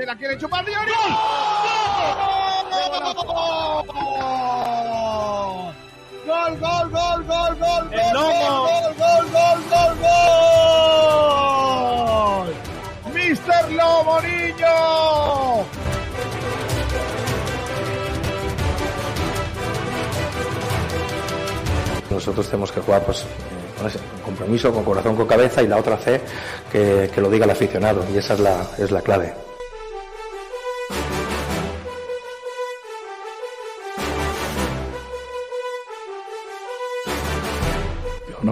Se la quiere chupar Diori. ¡Gol, gol, gol, gol, gol! ¡El lomo! ¡Gol, gol, gol, gol, gol! ¡Mister Lomo Niño! Nosotros tenemos que jugar pues, eh, con ese compromiso, con corazón, con cabeza y la otra fe que, que lo diga el aficionado y esa es la, es la clave.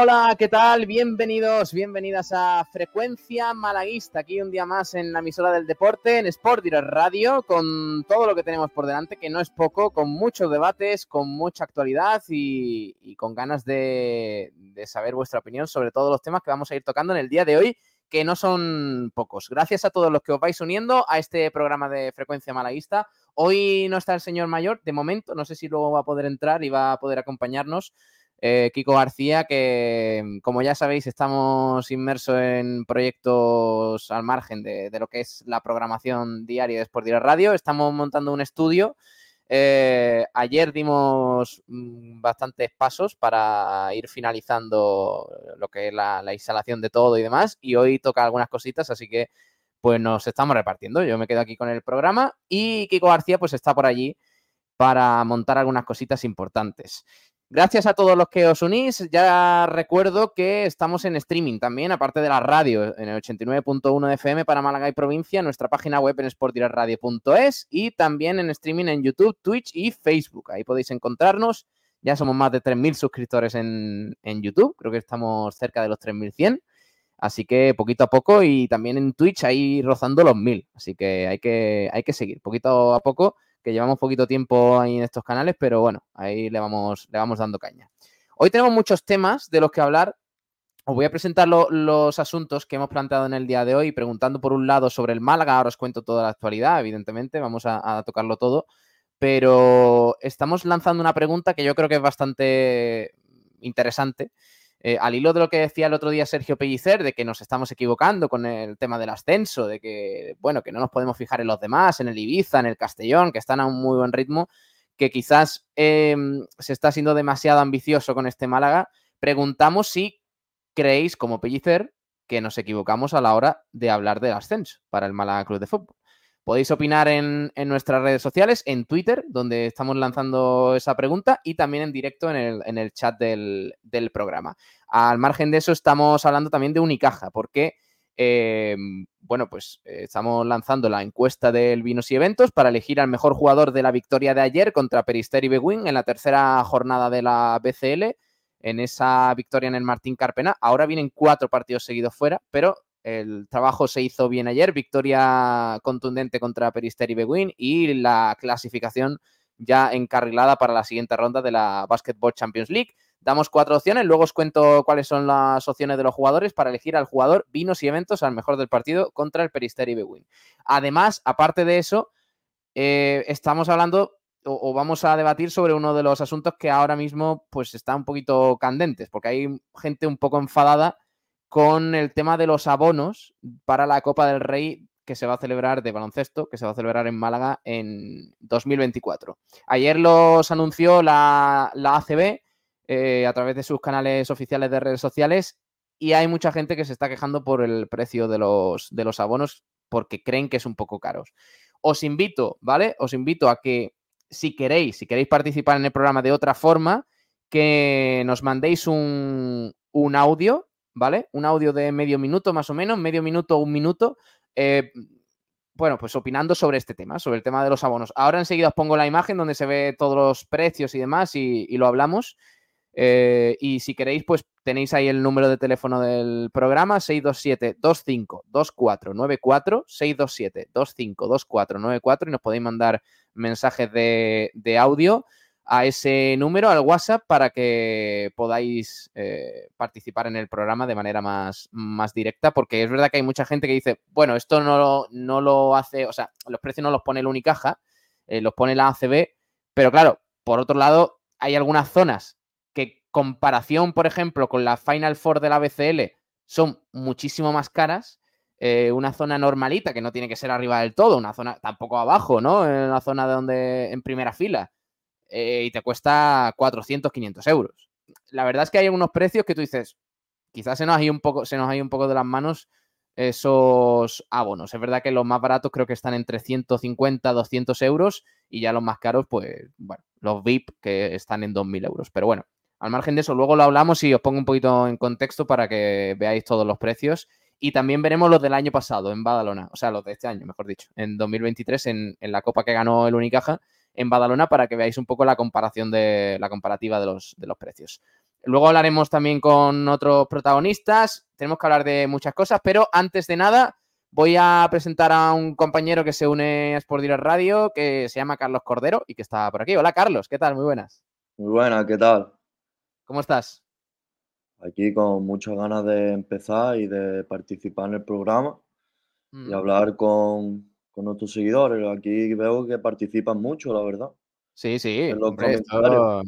Hola, ¿qué tal? Bienvenidos, bienvenidas a Frecuencia Malaguista, aquí un día más en la emisora del deporte, en Sport Direct Radio, con todo lo que tenemos por delante, que no es poco, con muchos debates, con mucha actualidad y, y con ganas de, de saber vuestra opinión sobre todos los temas que vamos a ir tocando en el día de hoy, que no son pocos. Gracias a todos los que os vais uniendo a este programa de Frecuencia Malaguista. Hoy no está el señor mayor, de momento, no sé si luego va a poder entrar y va a poder acompañarnos. Eh, Kiko García, que como ya sabéis estamos inmersos en proyectos al margen de, lo que es la programación diaria de Sport Radio. Estamos montando un estudio. Eh, ayer dimos mm, bastantes pasos para ir finalizando lo que es la, la, instalación de todo y demás. Y hoy toca algunas cositas, así que pues nos estamos repartiendo. Yo me quedo aquí con el programa y Kiko García pues está por allí para montar algunas cositas importantes. Gracias a todos los que os unís. Ya recuerdo que estamos en streaming también, aparte de la radio, en el 89.1 de FM para Málaga y provincia, nuestra página web en sportdirradio.es y también en streaming en YouTube, Twitch y Facebook. Ahí podéis encontrarnos. Ya somos más de 3.000 suscriptores en, en, YouTube. Creo que estamos cerca de los 3.100. Así que poquito a poco y también en Twitch ahí rozando los 1.000. Así que hay, que hay que seguir poquito a poco que llevamos poquito tiempo ahí en estos canales, pero bueno, ahí le vamos, le vamos dando caña. Hoy tenemos muchos temas de los que hablar. Os voy a presentar lo, los asuntos que hemos planteado en el día de hoy, preguntando por un lado sobre el Málaga. Ahora os cuento toda la actualidad, evidentemente, vamos a, a tocarlo todo. Pero estamos lanzando una pregunta que yo creo que es bastante interesante. Eh, al hilo de lo que decía el otro día Sergio Pellicer, de que nos estamos equivocando con el tema del ascenso, de que, bueno, que no nos podemos fijar en los demás, en el Ibiza, en el Castellón, que están a un muy buen ritmo, que quizás eh, se está siendo demasiado ambicioso con este Málaga, preguntamos si creéis, como Pellicer, que nos equivocamos a la hora de hablar del ascenso para el Málaga Club de Fútbol. Podéis opinar en, nuestras redes sociales, en Twitter, donde estamos lanzando esa pregunta, y también en directo en el, chat del, programa. Al margen de eso, estamos hablando también de Unicaja, porque, eh, bueno, pues eh, estamos lanzando la encuesta del Vinos y Eventos para elegir al mejor jugador de la victoria de ayer contra Peristeri Beguín en la tercera jornada de la BCL, en esa victoria en el Martín Carpena. Ahora vienen cuatro partidos seguidos fuera, pero el trabajo se hizo bien ayer, victoria contundente contra Peristeri Beguín y la clasificación ya encarrilada para la siguiente ronda de la Basketball Champions League. Damos cuatro opciones, luego os cuento cuáles son las opciones de los jugadores para elegir al jugador, vinos y eventos al mejor del partido contra el Peristeri Bewin. Además, aparte de eso, eh, estamos hablando o, vamos a debatir sobre uno de los asuntos que ahora mismo pues están un poquito candentes, porque hay gente un poco enfadada con el tema de los abonos para la Copa del Rey que se va a celebrar de baloncesto, que se va a celebrar en Málaga en 2024. Ayer los anunció la, la ACB eh, a través de sus canales oficiales de redes sociales y hay mucha gente que se está quejando por el precio de los, de los abonos porque creen que es un poco caros. Os invito, ¿vale? Os invito a que si queréis, si queréis participar en el programa de otra forma, que nos mandéis un, un audio, ¿vale? Un audio de medio minuto más o menos, medio minuto, un minuto, eh, bueno, pues opinando sobre este tema, sobre el tema de los abonos. Ahora enseguida os pongo la imagen donde se ve todos los precios y demás y, y lo hablamos. Eh, y si queréis, pues tenéis ahí el número de teléfono del programa, 627-252494, 627-252494 y nos podéis mandar mensajes de, de, audio a ese número, al WhatsApp, para que podáis eh, participar en el programa de manera más, más directa, porque es verdad que hay mucha gente que dice, bueno, esto no no lo hace, o sea, los precios no los pone el Unicaja, eh, los pone la ACB, pero claro, por otro lado, hay algunas zonas que comparación, por ejemplo, con la Final Four de la BCL, son muchísimo más caras. Eh, una zona normalita, que no tiene que ser arriba del todo, una zona tampoco abajo, ¿no? En una zona de donde, en primera fila, eh, y te cuesta 400, 500 euros. La verdad es que hay unos precios que tú dices, quizás se nos ha ido un poco, se nos ha ido un poco de las manos esos abonos. Es verdad que los más baratos creo que están entre 150, 200 euros y ya los más caros, pues, bueno, los VIP que están en 2.000 euros. Pero bueno, al margen de eso, luego lo hablamos y os pongo un poquito en contexto para que veáis todos los precios. Y también veremos los del año pasado en Badalona, o sea, los de este año, mejor dicho, en 2023, en, en la Copa que ganó el Unicaja en Badalona, para que veáis un poco la comparación de la comparativa de los, de los precios. Luego hablaremos también con otros protagonistas, tenemos que hablar de muchas cosas, pero antes de nada voy a presentar a un compañero que se une a Sport Direct Radio, que se llama Carlos Cordero y que está por aquí. Hola Carlos, ¿qué tal? Muy buenas. Muy buenas, ¿qué tal? ¿Cómo estás? Aquí con muchas ganas de empezar y de participar en el programa mm. y hablar con, con, nuestros seguidores. Aquí veo que participan mucho, la verdad. Sí, sí. En los hombre, esto...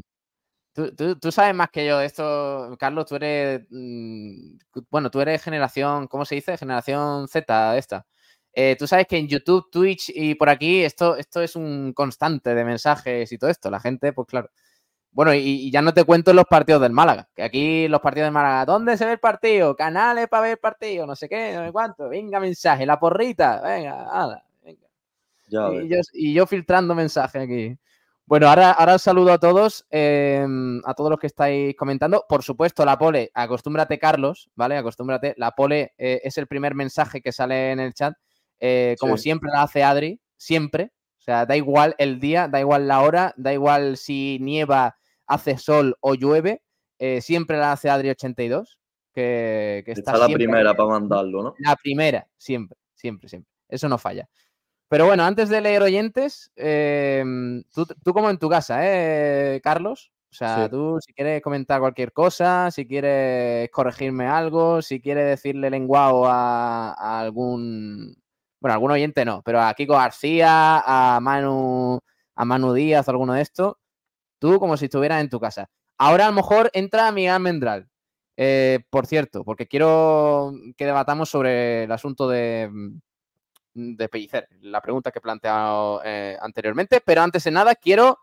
tú, tú, tú, sabes más que yo de esto, Carlos. Tú eres. Mmm, bueno, tú eres generación. ¿Cómo se dice? Generación Z, esta. Eh, tú sabes que en YouTube, Twitch y por aquí esto, esto es un constante de mensajes y todo esto. La gente, pues claro. Bueno, y, y, ya no te cuento los partidos del Málaga, que aquí los partidos del Málaga, ¿dónde se ve el partido? Canales para ver el partido, no sé qué, no sé cuánto. Venga, mensaje, la porrita, venga, ala, y, yo, y, yo, filtrando mensajes aquí. Bueno, ahora, ahora os saludo a todos, eh, a todos los que estáis comentando. Por supuesto, la pole, acostúmbrate, Carlos, ¿vale? Acostúmbrate. La pole eh, es el primer mensaje que sale en el chat. Eh, como sí. siempre la hace Adri, siempre. O sea, da igual el día, da igual la hora, da igual si nieva hace sol o llueve, eh, siempre la hace Adri82, que, que está, está la primera para mandarlo, ¿no? La primera, siempre, siempre, siempre. Eso no falla. Pero bueno, antes de leer oyentes, eh, tú, tú, como en tu casa, ¿eh, Carlos? O sea, sí. tú si quieres comentar cualquier cosa, si quieres corregirme algo, si quieres decirle lenguado a, a algún... Bueno, algún oyente no, pero a Kiko García, a Manu, a Manu Díaz, alguno de estos, Tú como si estuvieras en tu casa. Ahora a lo mejor entra Miguel Mendral. Eh, por cierto, porque quiero que debatamos sobre el asunto de, de Pellicer, la pregunta que he planteado eh, anteriormente. Pero antes de nada, quiero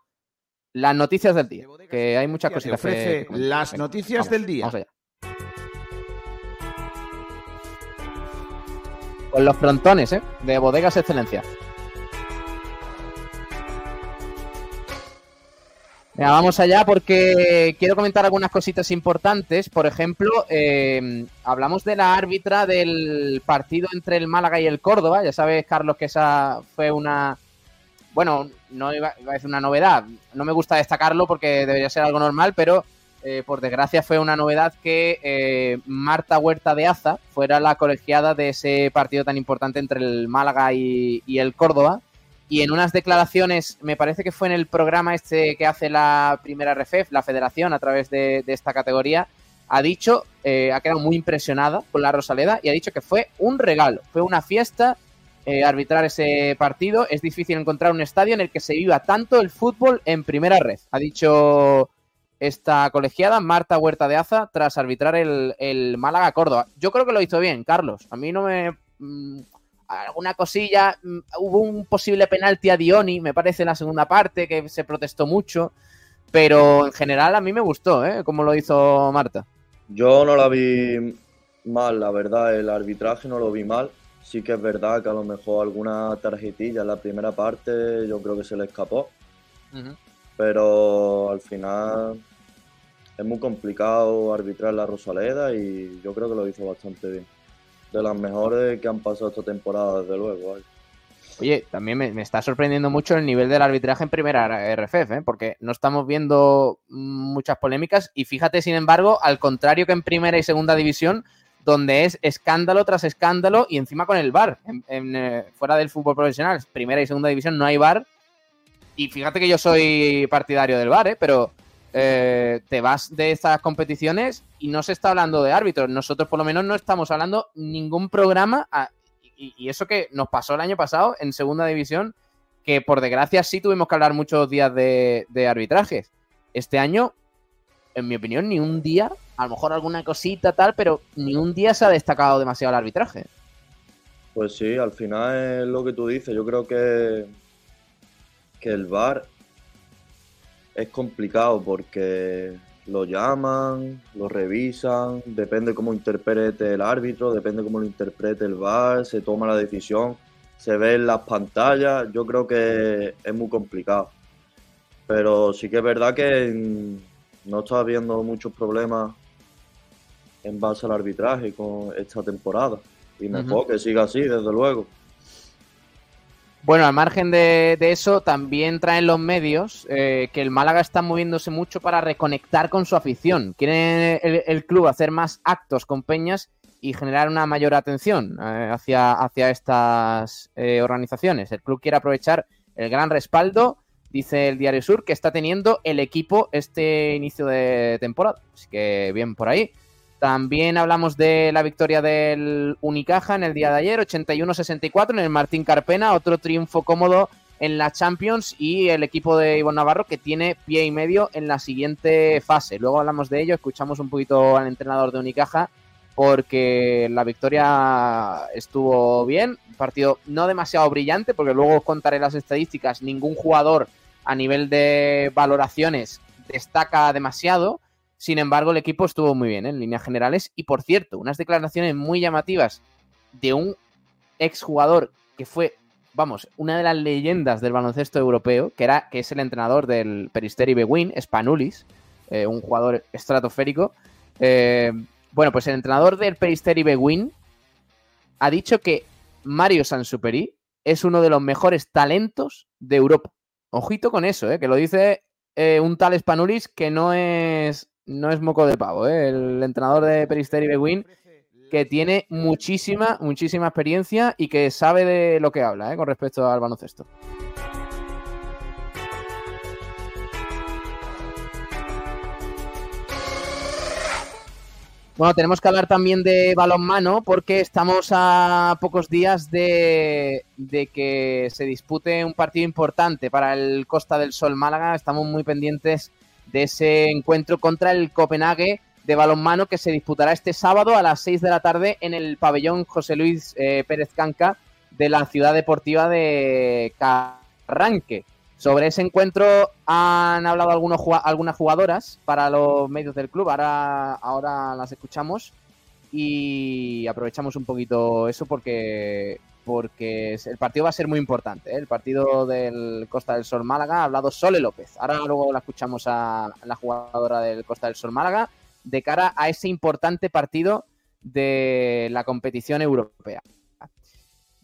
las noticias del día, que hay muchas cositas. ofrece que las Venga, noticias vamos, del día. Vamos allá. Con los frontones, ¿eh? De Bodegas Excelencia. Vamos allá porque quiero comentar algunas cositas importantes. Por ejemplo, eh, hablamos de la árbitra del partido entre el Málaga y el Córdoba. Ya sabes, Carlos, que esa fue una... Bueno, no iba, a decir una novedad. No me gusta destacarlo porque debería ser algo normal, pero eh, por desgracia fue una novedad que eh, Marta Huerta de Aza fuera la colegiada de ese partido tan importante entre el Málaga y el Córdoba y en unas declaraciones, me parece que fue en el programa este que hace la primera RFEF, la federación, a través de, esta categoría, ha dicho, eh, ha quedado muy impresionada con la Rosaleda y ha dicho que fue un regalo, fue una fiesta eh, arbitrar ese partido. Es difícil encontrar un estadio en el que se viva tanto el fútbol en primera red, ha dicho esta colegiada, Marta Huerta de Aza, tras arbitrar el, el Málaga-Córdoba. Yo creo que lo hizo bien, Carlos. A mí no me... Alguna cosilla. Mm, hubo un posible penalti a Dioni, me parece, en la segunda parte, que se protestó mucho. Pero en general a mí me gustó, ¿eh? Como lo hizo Marta. Yo no la vi mal, la verdad. El arbitraje no lo vi mal. Sí que es verdad que a lo mejor alguna tarjetilla en la primera parte yo creo que se le escapó. Pero al final es muy complicado arbitrar la Rosaleda y yo creo que lo hizo bastante bien de las mejores que han pasado esta temporada, desde luego. Oye, también me, está sorprendiendo mucho el nivel del arbitraje en primera RFF, ¿eh? porque no estamos viendo muchas polémicas y fíjate, sin embargo, al contrario que en primera y segunda división, donde es escándalo tras escándalo y encima con el VAR, en, eh, fuera del fútbol profesional, primera y segunda división no hay VAR. Y fíjate que yo soy partidario del VAR, ¿eh? pero eh, te vas de estas competiciones y no se está hablando de árbitros. Nosotros por lo menos no estamos hablando ningún programa y, eso que nos pasó el año pasado en segunda división, que por desgracia sí tuvimos que hablar muchos días de, arbitrajes. Este año, en mi opinión, ni un día, a lo mejor alguna cosita tal, pero ni un día se ha destacado demasiado el arbitraje. Pues sí, al final es lo que tú dices. Yo creo que, que el VAR es complicado porque lo llaman, lo revisan, depende cómo interprete el árbitro, depende cómo lo interprete el VAR, se toma la decisión, se ve en las pantallas, yo creo que es muy complicado. Pero sí que es verdad que no está habiendo muchos problemas en base al arbitraje con esta temporada. Y mejor que siga así, desde luego. Bueno, al margen de, eso, también traen los medios eh, que el Málaga está moviéndose mucho para reconectar con su afición. Quiere el, club hacer más actos con peñas y generar una mayor atención eh, hacia, hacia estas eh, organizaciones. El club quiere aprovechar el gran respaldo, dice el Diario Sur, que está teniendo el equipo este inicio de temporada. Así que bien por ahí. También hablamos de la victoria del Unicaja en el día de ayer, 81-64 en el Martín Carpena, otro triunfo cómodo en la Champions y el equipo de Ivonne Navarro que tiene pie y medio en la siguiente fase. Luego hablamos de ello, escuchamos un poquito al entrenador de Unicaja porque la victoria estuvo bien, partido no demasiado brillante porque luego os contaré las estadísticas, ningún jugador a nivel de valoraciones destaca demasiado sin embargo, el equipo estuvo muy bien ¿eh? en líneas generales. Y por cierto, unas declaraciones muy llamativas de un exjugador que fue, vamos, una de las leyendas del baloncesto europeo, que, era, que es el entrenador del Peristeri Bewin, Spanulis, eh, un jugador estratosférico. Eh, bueno, pues el entrenador del Peristeri Bewin ha dicho que Mario Sansuperi es uno de los mejores talentos de Europa. Ojito con eso, que lo dice un tal Spanulis que no es no es moco de pavo, ¿eh? el entrenador de Peristeri Bewin, que tiene muchísima, muchísima experiencia y que sabe de lo que habla ¿eh? con respecto al baloncesto. Bueno, tenemos que hablar también de balonmano porque estamos a pocos días de, de, que se dispute un partido importante para el Costa del Sol Málaga. Estamos muy pendientes de ese encuentro contra el Copenhague de balonmano que se disputará este sábado a las 6 de la tarde en el pabellón José Luis eh, Pérez Canca de la ciudad deportiva de Carranque. Sobre ese encuentro han hablado algunas jugadoras para los medios del club, ahora, ahora las escuchamos y aprovechamos un poquito eso porque porque el partido va a ser muy importante. ¿eh? El partido del Costa del Sol Málaga ha hablado Sole López. Ahora luego la escuchamos a la jugadora del Costa del Sol Málaga de cara a ese importante partido de la competición europea.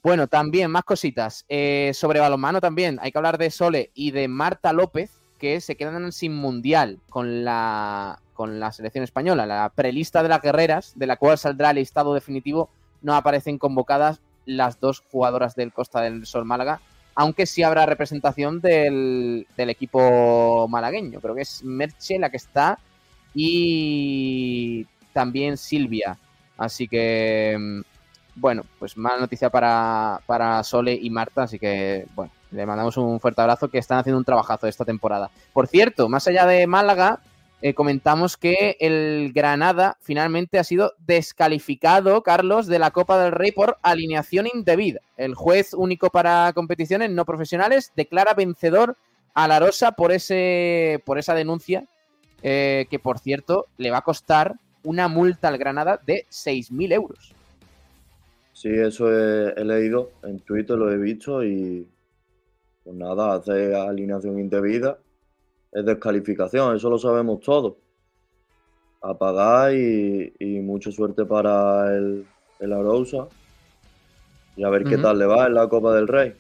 Bueno, también más cositas. Eh, sobre balonmano también hay que hablar de Sole y de Marta López, que se quedan sin mundial con la, con la selección española. La prelista de las guerreras, de la cual saldrá el listado definitivo, no aparecen convocadas las dos jugadoras del Costa del Sol Málaga aunque sí habrá representación del, del equipo malagueño. Creo que es Merche la que está y también Silvia. Así que, mm, bueno, pues mala noticia para, para Sole y Marta, así que, bueno, le mandamos un fuerte abrazo que están haciendo un trabajazo esta temporada. Por cierto, más allá de Málaga, eh, comentamos que el Granada finalmente ha sido descalificado, Carlos, de la Copa del Rey por alineación indebida. El juez único para competiciones no profesionales declara vencedor a La Rosa por, ese, por esa denuncia, eh, que por cierto le va a costar una multa al Granada de 6.000 euros. Sí, eso he, he leído en Twitter, lo he visto y pues nada, hace alineación indebida, es descalificación, eso lo sabemos todos. A pagar y, y mucha suerte para el, el Arousa y a ver qué tal le va en la Copa del Rey.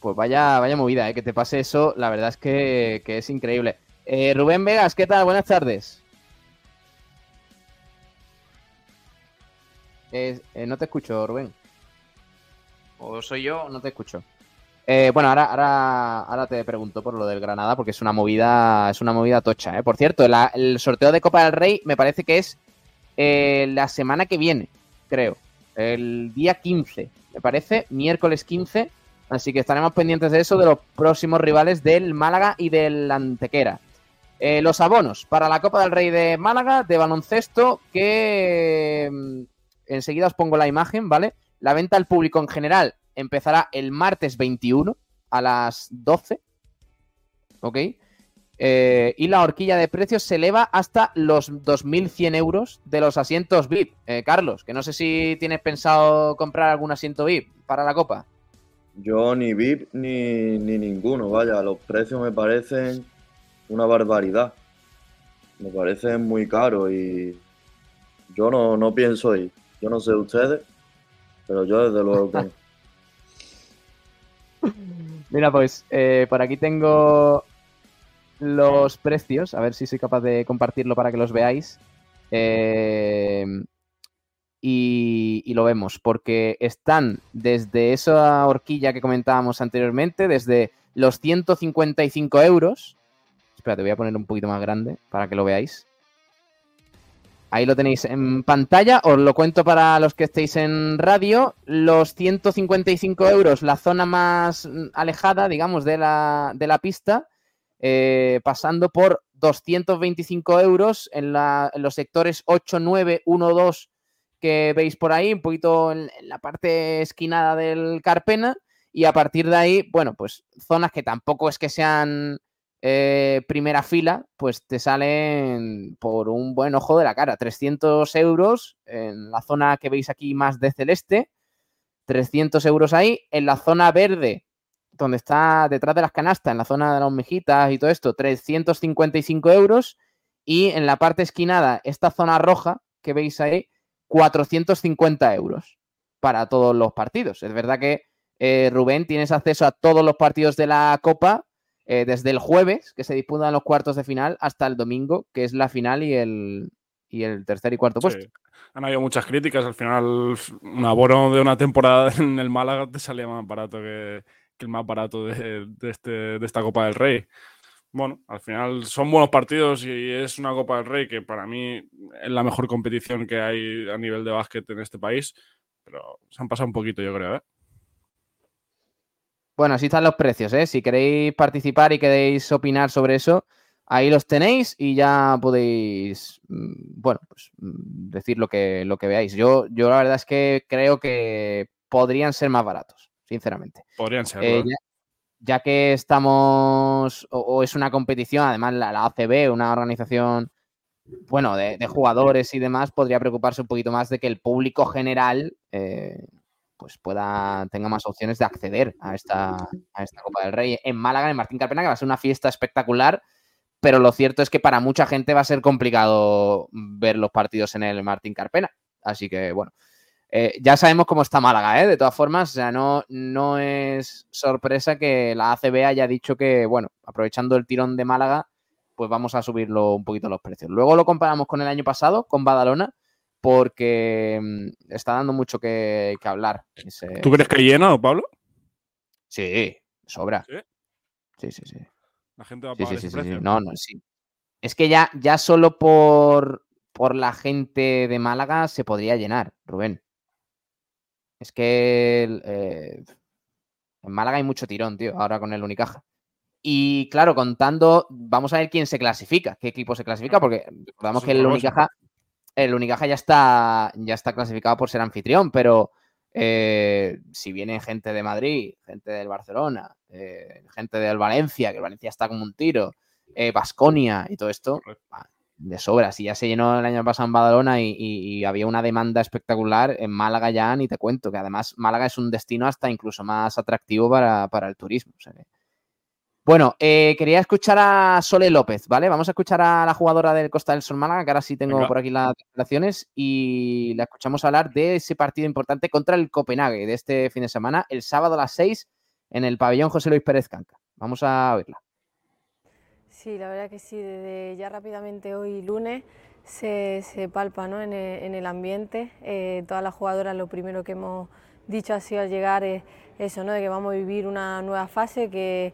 Pues vaya, vaya movida, ¿eh? que te pase eso, la verdad es que, que es increíble. Eh, Rubén Vegas, ¿qué tal? Buenas tardes. Eh, eh, no te escucho, Rubén. ¿O soy yo o no te escucho? Eh, bueno, ahora, ahora, ahora te pregunto por lo del Granada, porque es una movida, es una movida tocha. ¿eh? Por cierto, el sorteo de Copa del Rey me parece que es eh, la semana que viene, creo. El día 15, me parece, miércoles 15. Así que estaremos pendientes de eso, de los próximos rivales del Málaga y del Antequera. Eh, los abonos para la Copa del Rey de Málaga de baloncesto, que mm, enseguida os pongo la imagen, ¿vale? La venta al público en general empezará el martes 21 a las 12, ¿ok? Eh, y la horquilla de precios se eleva hasta los 2.100 euros de los asientos VIP. Eh, Carlos, que no sé si tienes pensado comprar algún asiento VIP para la Copa. Yo ni VIP ni, ni ninguno, vaya, los precios me parecen una barbaridad. Me parecen muy caros y yo no, no pienso ir. Yo no sé ustedes, pero yo desde luego que. Mira, pues eh, por aquí tengo los precios, a ver si soy capaz de compartirlo para que los veáis. Eh, y, y lo vemos, porque están desde esa horquilla que comentábamos anteriormente, desde los 155 euros. Espera, te voy a poner un poquito más grande para que lo veáis. Ahí lo tenéis en pantalla, os lo cuento para los que estéis en radio. Los 155 euros, la zona más alejada, digamos, de la, de la pista, eh, pasando por 225 euros en los sectores 8, 9, 1, 2 que veis por ahí, un poquito en, en la parte esquinada del Carpena. Y a partir de ahí, bueno, pues zonas que tampoco es que sean eh, primera fila, pues te salen por un buen ojo de la cara. 300 euros en la zona que veis aquí más de celeste, 300 euros ahí. En la zona verde, donde está detrás de las canastas, en la zona de las mejitas y todo esto, 355 euros. Y en la parte esquinada, esta zona roja que veis ahí, 450 euros para todos los partidos. Es verdad que, eh, Rubén, tienes acceso a todos los partidos de la Copa eh, desde el jueves, que se disputan los cuartos de final, hasta el domingo, que es la final y el, y el tercer y cuarto puesto. Han habido muchas críticas. Al final, un abono de una temporada en el Málaga te salía más barato que, que el más barato de, de este, de esta Copa del Rey. Bueno, al final son buenos partidos y es una Copa del Rey que para mí es la mejor competición que hay a nivel de básquet en este país. Pero se han pasado un poquito, yo creo. ¿eh? Bueno, así están los precios, ¿eh? Si queréis participar y queréis opinar sobre eso, ahí los tenéis y ya podéis, mm, bueno, pues mm, decir lo que, lo que veáis. Yo, yo la verdad es que creo que podrían ser más baratos, sinceramente. Podrían ser. Eh, ya, ya que estamos, o, o es una competición, además la, la ACB, una organización, bueno, de, de jugadores y demás, podría preocuparse un poquito más de que el público general, eh, pues pueda, tenga más opciones de acceder a esta, a esta Copa del Rey en Málaga, en Martín Carpena, que va a ser una fiesta espectacular, pero lo cierto es que para mucha gente va a ser complicado ver los partidos en el Martín Carpena. Así que, bueno, eh, ya sabemos cómo está Málaga, ¿eh? De todas formas, o sea, no, no es sorpresa que la ACB haya dicho que, bueno, aprovechando el tirón de Málaga, pues vamos a subirlo un poquito los precios. Luego lo comparamos con el año pasado, con Badalona, porque mm, está dando mucho que, que hablar. ese- ¿Tú crees que llena, Pablo? Sí, sobra. ¿Sí? Sí, sí, sí. La gente va a pagar sí, ese precio. No, no, sí. Es que ya, ya solo por, por la gente de Málaga se podría llenar, Rubén. Es que eh, en Málaga hay mucho tirón, tío, ahora con el Unicaja. Y claro, contando, vamos a ver quién se clasifica, qué equipo se clasifica, porque recordamos que el. Unicaja, el Unicaja ya está, ya está clasificado por ser anfitrión, pero eh, si viene gente de Madrid, gente del Barcelona, eh, gente del Valencia, que el Valencia está como un tiro, Basconia y todo esto, ah, de sobra. Si ya se llenó el año pasado en Badalona y, y- y había una demanda espectacular, en Málaga ya ni te cuento, que además Málaga es un destino hasta incluso más atractivo para, para el turismo. o sea que- Bueno, eh, quería escuchar a Sole López, ¿vale? Vamos a escuchar a la jugadora del Costa del Sol Málaga, que ahora sí tengo Venga. por aquí las declaraciones, y la escuchamos hablar de ese partido importante contra el Copenhague de este fin de semana, el sábado a las 6 en el pabellón José Luis Pérez Canca. Vamos a oírla. Sí, la verdad que sí, desde ya rápidamente hoy lunes se, se palpa ¿no? en, el, en el ambiente. Eh, todas las jugadoras lo primero que hemos dicho ha sido al llegar es eso, ¿no? de que vamos a vivir una nueva fase que,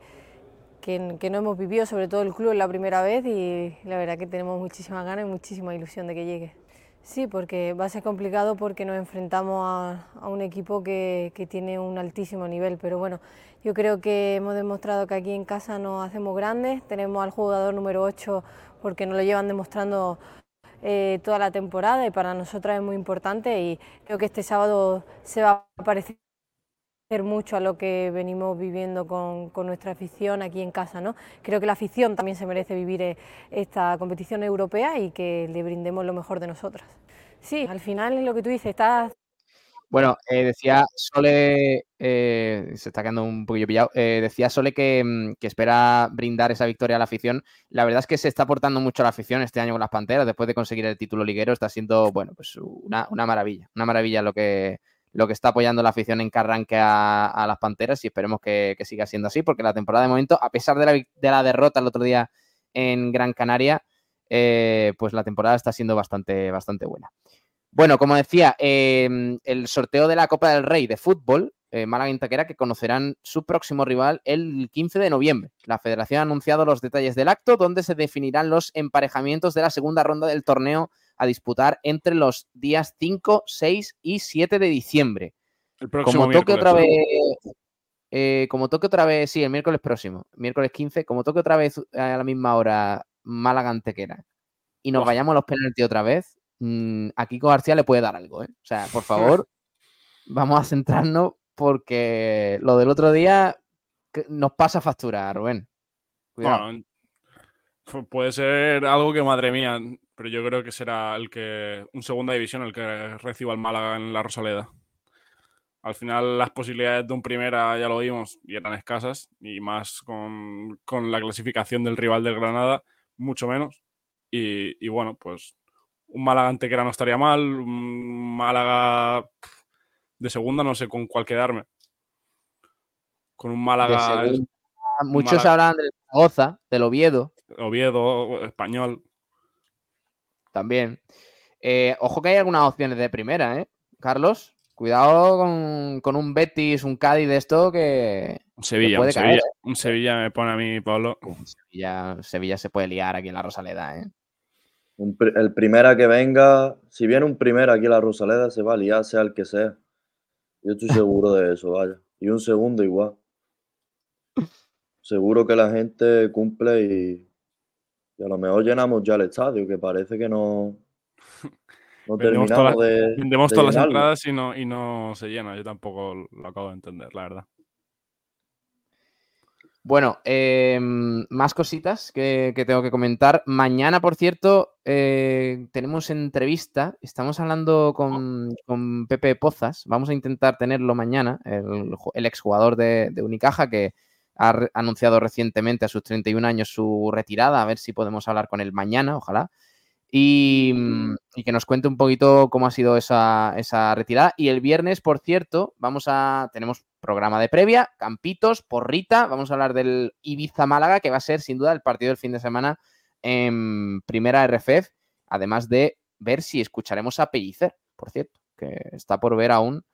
que, no hemos vivido, sobre todo el club, la primera vez y la verdad que tenemos muchísimas ganas y muchísima ilusión de que llegue. Sí, porque va a ser complicado porque nos enfrentamos a, un equipo que, que tiene un altísimo nivel, pero bueno, yo creo que hemos demostrado que aquí en casa nos hacemos grandes, tenemos al jugador número 8 porque nos lo llevan demostrando eh, toda la temporada y para nosotras es muy importante y creo que este sábado se va a parecer mucho a lo que venimos viviendo con, con nuestra afición aquí en casa. ¿no? Creo que la afición también se merece vivir eh, esta competición europea y que le brindemos lo mejor de nosotras. Sí, al final es lo que tú dices, estás Bueno, eh, decía Sole, eh, se está quedando un poquillo pillado, decía Sole que, mm, que espera brindar esa victoria a la afición. La verdad es que se está aportando mucho a la afición este año con las Panteras, después de conseguir el título liguero, está siendo, bueno, pues una, una maravilla, una maravilla lo que, lo que está apoyando la afición en que arranque a, las Panteras y esperemos que, siga siendo así, porque la temporada de momento, a pesar de la, de la derrota el otro día en Gran Canaria, eh, pues la temporada está siendo bastante, bastante buena. Bueno, como decía, eh, el sorteo de la Copa del Rey de fútbol, eh, Málaga Intaquera, que conocerán su próximo rival el 15 de noviembre. La federación ha anunciado los detalles del acto, donde se definirán los emparejamientos de la segunda ronda del torneo a disputar entre los días 5, 6 y 7 de diciembre. El próximo Como toque otra vez. eh, como toque otra vez, sí, el miércoles próximo, miércoles 15, como toque otra vez a la misma hora Málaga Antequera y nos vayamos a los penaltis otra vez, mm, a Kiko García le puede dar algo, ¿eh? O sea, por favor, vamos a centrarnos porque lo del otro día nos pasa factura, Rubén. Cuidado. Bueno, puede ser algo que, madre mía, pero yo creo que será el que un segunda división el que reciba el Málaga en la Rosaleda. Al final las posibilidades de un primera ya lo vimos y eran escasas y más con, con la clasificación del rival del Granada, mucho menos. Y, y bueno, pues un Málaga Antequera no estaría mal, un Málaga de segunda no sé con cuál quedarme. Con un Málaga segunda, muchos Málaga. hablan del Zaragoza, del Oviedo Oviedo, español. También. Eh, ojo que hay algunas opciones de primera, ¿eh? Carlos, cuidado con, con un Betis, un Cádiz de esto que Un Sevilla, puede un caer, Sevilla, ¿eh? un Sevilla me pone a mí, Pablo. Sevilla, Sevilla se puede liar aquí en la Rosaleda, ¿eh? Un el primera que venga, si viene un primera aquí a la Rosaleda, se va a liar, sea el que sea. Yo estoy seguro de eso, vaya. Y un segundo igual. Seguro que la gente cumple y, y a lo mejor llenamos ya el estadio, que parece que no, no Vendemos terminamos todas- de, Vendemos de todas las entradas y no, y no se llena. Yo tampoco lo acabo de entender, la verdad. Bueno, eh, más cositas que, que tengo que comentar. Mañana, por cierto, eh, tenemos entrevista. Estamos hablando con, con Pepe Pozas. Vamos a intentar tenerlo mañana, el exjugador de, de Unicaja que ha anunciado recientemente a sus 31 años su retirada. A ver si podemos hablar con él mañana, ojalá. Y, mm, y que nos cuente un poquito cómo ha sido esa, esa retirada. Y el viernes, por cierto, vamos a. Tenemos programa de previa, campitos, porrita. Vamos a hablar del Ibiza Málaga, que va a ser sin duda el partido del fin de semana en primera RFF. Además de ver si escucharemos a Pellicer, por cierto, que está por ver aún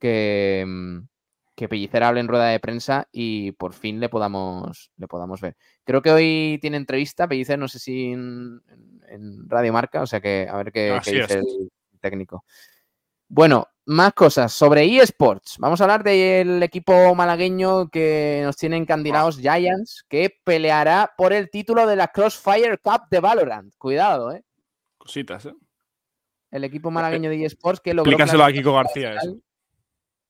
que, mm, que Pellicer hable en rueda de prensa y por fin le podamos, le podamos ver. Creo que hoy tiene entrevista, Pellicer, no sé si en, en Radio Marca, o sea que a ver qué, qué dice el técnico. Bueno, más cosas sobre eSports. Vamos a hablar del equipo malagueño que nos tiene encandilados Giants, que peleará por el título de la Crossfire Cup de Valorant. Cuidado, ¿eh? Cositas, ¿eh? El equipo malagueño de eSports que logró Explícaselo a Kiko García, eso.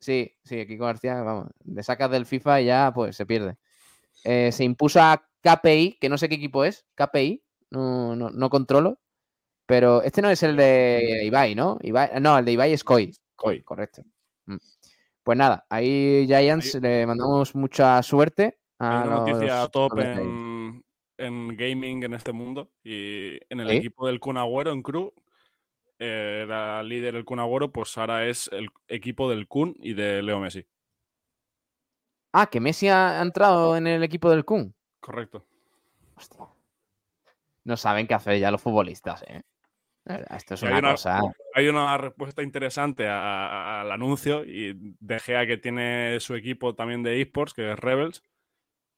Sí, sí, Kiko García, vamos, le sacas del FIFA y ya pues se pierde. Eh, se impuso a KPI, que no sé qué equipo es, KPI, no, no, no controlo, pero este no es el de Ibai, ¿no? Ibai- no, el de Ibai es Koi. Koi. correcto. Mm. Pues nada, ahí Giants le mandamos mucha suerte. A Hay una noticia top los en, en gaming en este mundo y en el ¿Sí? equipo del Kun Agüero en Crew era líder el Kun Agüero, pues ahora es el equipo del Kun y de Leo Messi. Ah, que Messi ha entrado en el equipo del Kun. Correcto. Hostia. No saben qué hacer ya los futbolistas, ¿eh? Esto es hay una una- cosa. Hay una respuesta interesante a- a- al anuncio y De Gea que tiene su equipo también de esports, que es Rebels,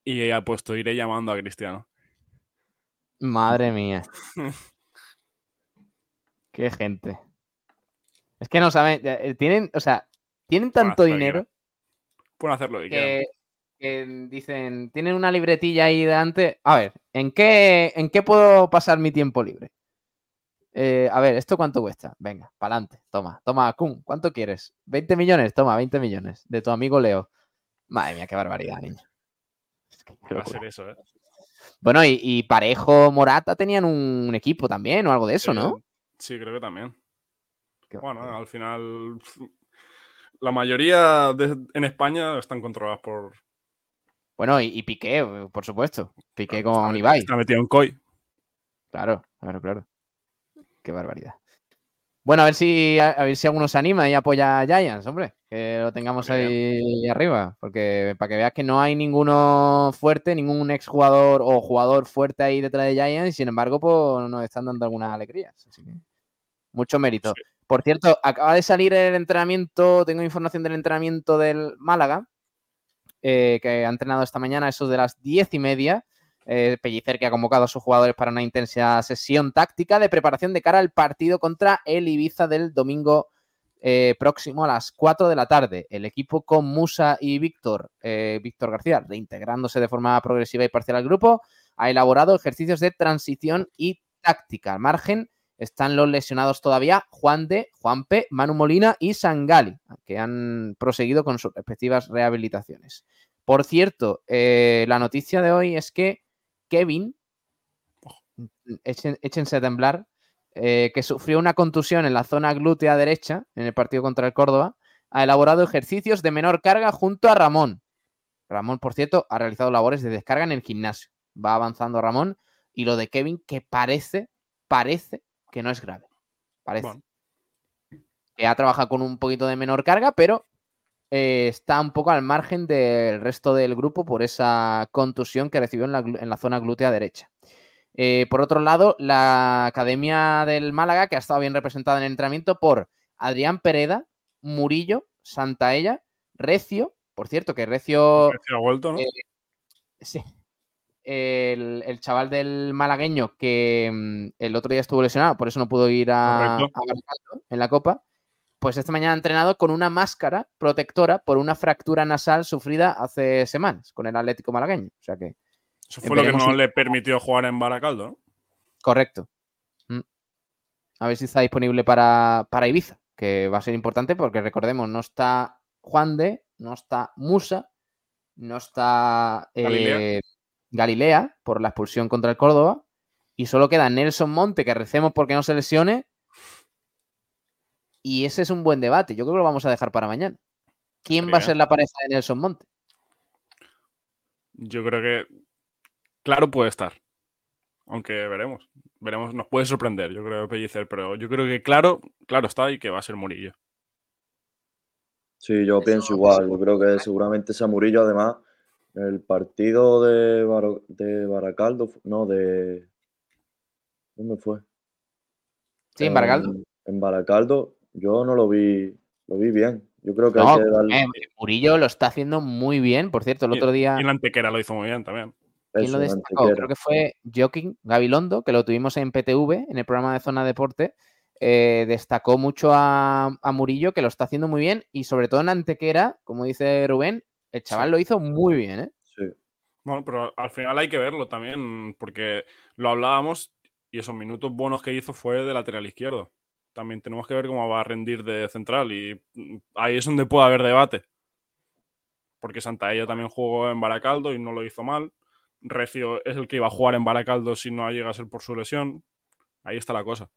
y ha puesto iré llamando a Cristiano. Madre mía. Qué gente. Es que no saben. eh, Tienen, o sea, tienen tanto dinero Pueden hacer lo que quieran. que, que dicen, tienen una libretilla ahí delante. A ver, ¿en qué, ¿en qué puedo pasar mi tiempo libre? Eh, a ver, ¿esto cuánto cuesta? Venga, para adelante. Toma, toma, Kun, ¿cuánto quieres? ¿20 millones? Toma, 20 millones. De tu amigo Leo. Madre mía, qué barbaridad, niño. Es que Va a ser eso, ¿eh? Bueno, y, y Parejo Morata tenían un equipo también o algo de eso, ¿no? Sí, creo que también. Qué Bueno, al final, la mayoría de- en España están controladas por. Bueno, y, y Piqué, eh, por supuesto. Piqué está con metido- Ibai. Está metido en COI. Claro, claro, claro. Qué barbaridad. Bueno, a ver si a, a ver si alguno se anima y apoya a Giants, hombre. Que lo tengamos ahí arriba. Porque para que veas que no hay ninguno fuerte, ningún exjugador o jugador fuerte ahí detrás de Giants, y sin embargo, pues nos están dando algunas alegrías. Así que mucho mérito. Sí. Por cierto, acaba de salir el entrenamiento, tengo información del entrenamiento del Málaga, eh, que ha entrenado esta mañana, eso de las diez y media. Eh, Pellicer que ha convocado a sus jugadores para una intensa sesión táctica de preparación de cara al partido contra el Ibiza del domingo eh, próximo a las 4 de la tarde. El equipo con Musa y Víctor, eh, Víctor García, reintegrándose de forma progresiva y parcial al grupo, ha elaborado ejercicios de transición y táctica. Al margen están los lesionados todavía Juan de, Juan P, Manu Molina y Sangali, que han proseguido con sus respectivas rehabilitaciones. Por cierto, eh, la noticia de hoy es que Kevin, échense a temblar, eh, que sufrió una contusión en la zona glútea derecha en el partido contra el Córdoba, ha elaborado ejercicios de menor carga junto a Ramón. Ramón, por cierto, ha realizado labores de descarga en el gimnasio. Va avanzando Ramón y lo de Kevin que parece, parece que no es grave. Parece. Bueno. Que ha trabajado con un poquito de menor carga, pero eh, está un poco al margen del resto del grupo por esa contusión que recibió en la, en la zona glútea derecha. Eh, por otro lado, la Academia del Málaga, que ha estado bien representada en el entrenamiento por Adrián Pereda, Murillo, Santaella, Recio, por cierto, que Recio, Se ha vuelto, ¿no? eh, sí, el, el chaval del malagueño que mm, el otro día estuvo lesionado, por eso no pudo ir a, a Baracaldo en la Copa, pues esta mañana ha entrenado con una máscara protectora por una fractura nasal sufrida hace semanas con el Atlético malagueño. O sea que, Eso fue lo que no le permitió jugar en Baracaldo, ¿no? correcto. Mm. A ver si está disponible para, para Ibiza, que va a ser importante porque recordemos, no está Juan de, no está Musa, no está eh, Galilea. Por la expulsión contra el Córdoba y solo queda Nelson Monte, que recemos porque no se lesione. Y ese es un buen debate. Yo creo que lo vamos a dejar para mañana. ¿Quién va a ser la pareja de Nelson Monte? Yo creo que claro puede estar. Aunque veremos. Veremos, nos puede sorprender, yo creo, Pellicer, pero yo creo que claro, claro está y que va a ser Murillo. Sí, yo Eso- pienso igual. Yo creo que seguramente sea Murillo, además, el partido de, Baracaldo, no, de... ¿Dónde fue? Sí, en Baracaldo. En, en Baracaldo, yo no lo vi, lo vi bien. Yo creo que No, hay que darle. eh, Murillo lo está haciendo muy bien. Por cierto, el Y- otro día. Y en la antequera lo hizo muy bien también. ¿Quién eso, lo destacó? Creo que fue Joaquín Gabilondo, que lo tuvimos en PTV, en el programa de Zona Deporte. eh, destacó mucho a, a Murillo, que lo está haciendo muy bien. Y sobre todo en Antequera, como dice Rubén, el chaval lo hizo muy bien. ¿eh? Sí. Bueno, pero al final hay que verlo también, porque lo hablábamos y esos minutos buenos que hizo fue de lateral izquierdo. También tenemos que ver cómo va a rendir de central y mm, ahí es donde puede haber debate. Porque Santaella también jugó en Baracaldo y no lo hizo mal. Recio es el que iba a jugar en Baracaldo si no llega a ser por su lesión. Ahí está la cosa.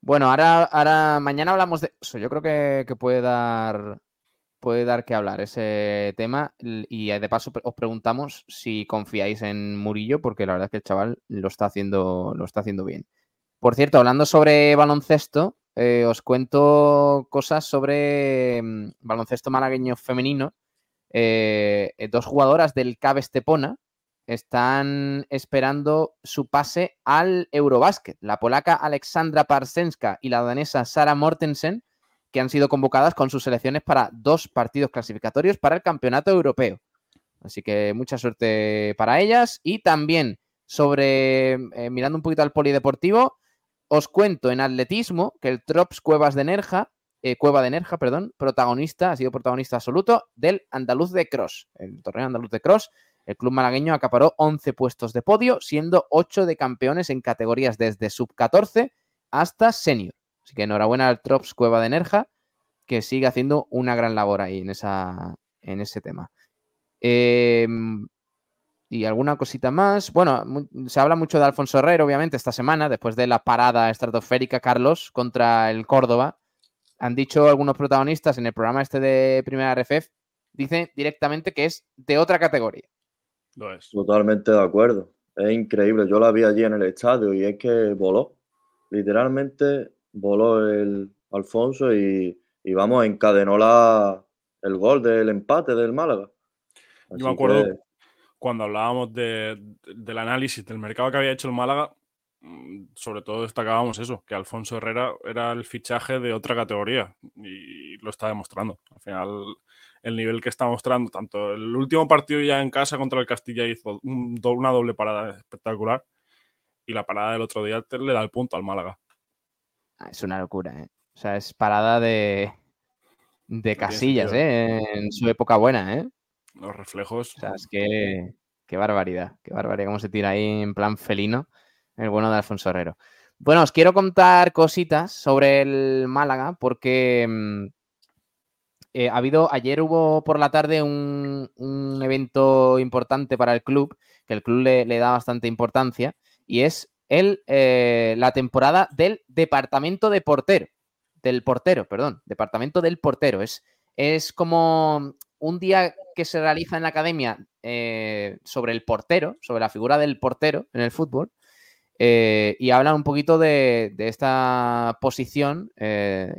Bueno, ahora, ahora mañana hablamos de eso. Yo creo que, que puede dar puede dar que hablar ese tema. Y eh, de paso os preguntamos si confiáis en Murillo, porque la verdad es que el chaval lo está haciendo, lo está haciendo bien. Por cierto, hablando sobre baloncesto, eh, os cuento cosas sobre mm, baloncesto malagueño femenino. Eh, dos jugadoras del CAB Estepona están esperando su pase al Eurobásquet. La polaca Alexandra Parsenska y la danesa Sara Mortensen, que han sido convocadas con sus selecciones para dos partidos clasificatorios para el Campeonato Europeo. Así que mucha suerte para ellas. Y también sobre, eh, mirando un poquito al polideportivo, os cuento en atletismo que el Trops Cuevas de Nerja, eh, Cueva de Nerja, perdón, protagonista, ha sido protagonista absoluto del Andaluz de Cross, el torneo Andaluz de Cross. El club malagueño acaparó 11 puestos de podio, siendo 8 de campeones en categorías desde sub-14 hasta senior. Así que enhorabuena al Trops Cueva de Nerja, que sigue haciendo una gran labor ahí en, esa, en ese tema. Eh, y alguna cosita más. Bueno, se habla mucho de Alfonso Herrero, obviamente, esta semana, después de la parada estratosférica, Carlos, contra el Córdoba. Han dicho algunos protagonistas en el programa este de Primera RFF, dicen directamente que es de otra categoría. Lo es. Totalmente de acuerdo. Es increíble. Yo la vi allí en el estadio y es que voló. Literalmente voló el Alfonso y, y vamos, encadenó la, el gol del empate del Málaga. Yo me acuerdo que- cuando hablábamos de- del análisis del mercado que había hecho el Málaga, mm, sobre todo destacábamos eso, que Alfonso Herrera era el fichaje de otra categoría y lo está demostrando. Al final, el nivel que está mostrando, tanto el último partido ya en casa contra el Castilla hizo un una doble parada espectacular y la parada del otro día le da el punto al Málaga. Ah, Es una locura, ¿eh? O sea, es parada de, de casillas. ¿eh? En su época buena, ¿eh? Los reflejos. O sea, es que qué barbaridad, qué barbaridad cómo se tira ahí en plan felino el bueno de Alfonso Herrero. Bueno, os quiero contar cositas sobre el Málaga porque mm, eh, ha habido, ayer hubo por la tarde un, un evento importante para el club, que el club le, le da bastante importancia, y es el, eh, la temporada del departamento de portero, del portero, perdón, departamento del portero. Es, es como un día que se realiza en la academia eh, sobre el portero, sobre la figura del portero en el fútbol, eh, y hablan un poquito de, de esta posición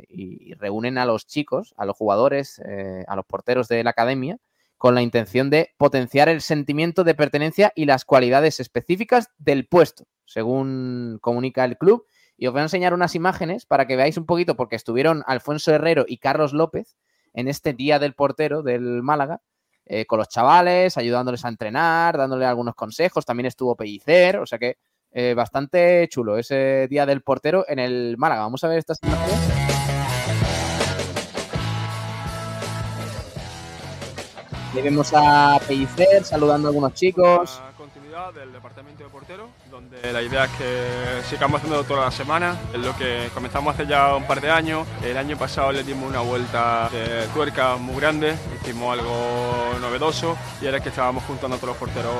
y, reúnen a los chicos, a los jugadores, a los porteros de la academia, con la intención de potenciar el sentimiento de pertenencia y las cualidades específicas del puesto, según comunica el club. Y os voy a enseñar unas imágenes para que veáis un poquito, porque estuvieron Alfonso Herrero y Carlos López en este día del portero del Málaga, eh, con los chavales, ayudándoles a entrenar, dándole algunos consejos. También estuvo Pellicer, o sea que eh, bastante chulo ese día del portero en el Málaga. Vamos a ver estas imágenes. Ahí vemos a Pellicer saludando a algunos chicos. Continuidad del departamento de portero, donde la idea es que sigamos haciendo toda la semana, es lo que comenzamos hace ya un par de años. El año pasado le dimos una vuelta de tuerca muy grande, hicimos algo novedoso y es que estábamos juntando a todos los porteros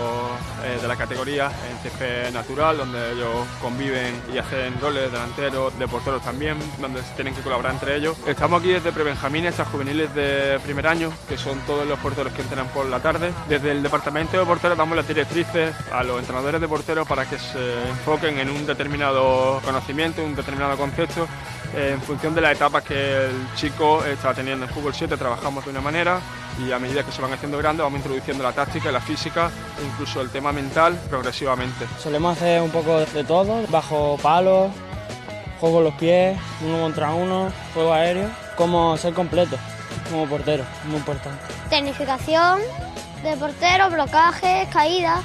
eh, de la categoría en césped natural, donde ellos conviven y hacen roles delanteros, de porteros también, donde tienen que colaborar entre ellos. Estamos aquí desde prebenjamines hasta juveniles de primer año, que son todos los porteros que entrenan por la tarde. Desde el departamento de porteros damos las directrices a los entrenadores de porteros para que se enfoquen en un determinado conocimiento, un determinado concepto. Eh, En función de las etapas que el chico está teniendo en fútbol 7 trabajamos de una manera y a medida que se van haciendo grandes vamos introduciendo la táctica, la física e incluso el tema mental progresivamente. Solemos hacer un poco de todo, bajo palos, juego con los pies, uno contra uno, juego aéreo como ser completo como portero, muy importante. Tecnificación de portero, blocajes, caídas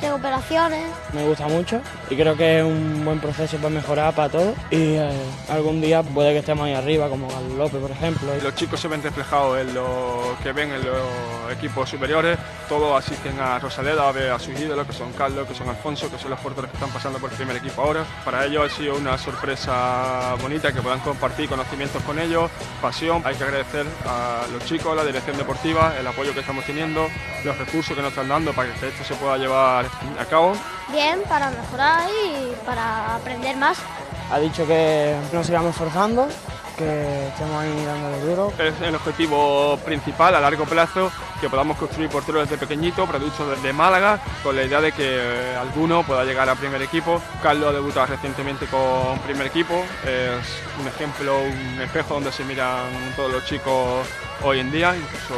recuperaciones. Me gusta mucho y creo que es un buen proceso para mejorar para todos y eh, algún día puede que estemos ahí arriba, como Carlos López, por ejemplo. Los chicos se ven reflejados en lo que ven en los equipos superiores, todos asisten a Rosaleda a ver a sus ídolos, que son Carlos, que son Alfonso, que son los porteros que están pasando por el primer equipo ahora. Para ellos ha sido una sorpresa bonita que puedan compartir conocimientos con ellos, pasión. Hay que agradecer a los chicos, a la dirección deportiva, el apoyo que estamos teniendo, los recursos que nos están dando para que esto se pueda llevar a cabo. Bien, para mejorar y para aprender más. Ha dicho que nos sigamos forzando, que estemos ahí dándole duro. Es el objetivo principal a largo plazo, que podamos construir porteros desde pequeñito, productos desde Málaga, con la idea de que alguno pueda llegar a primer equipo. Carlos ha debutado recientemente con primer equipo, es un ejemplo, un espejo donde se miran todos los chicos hoy en día, incluso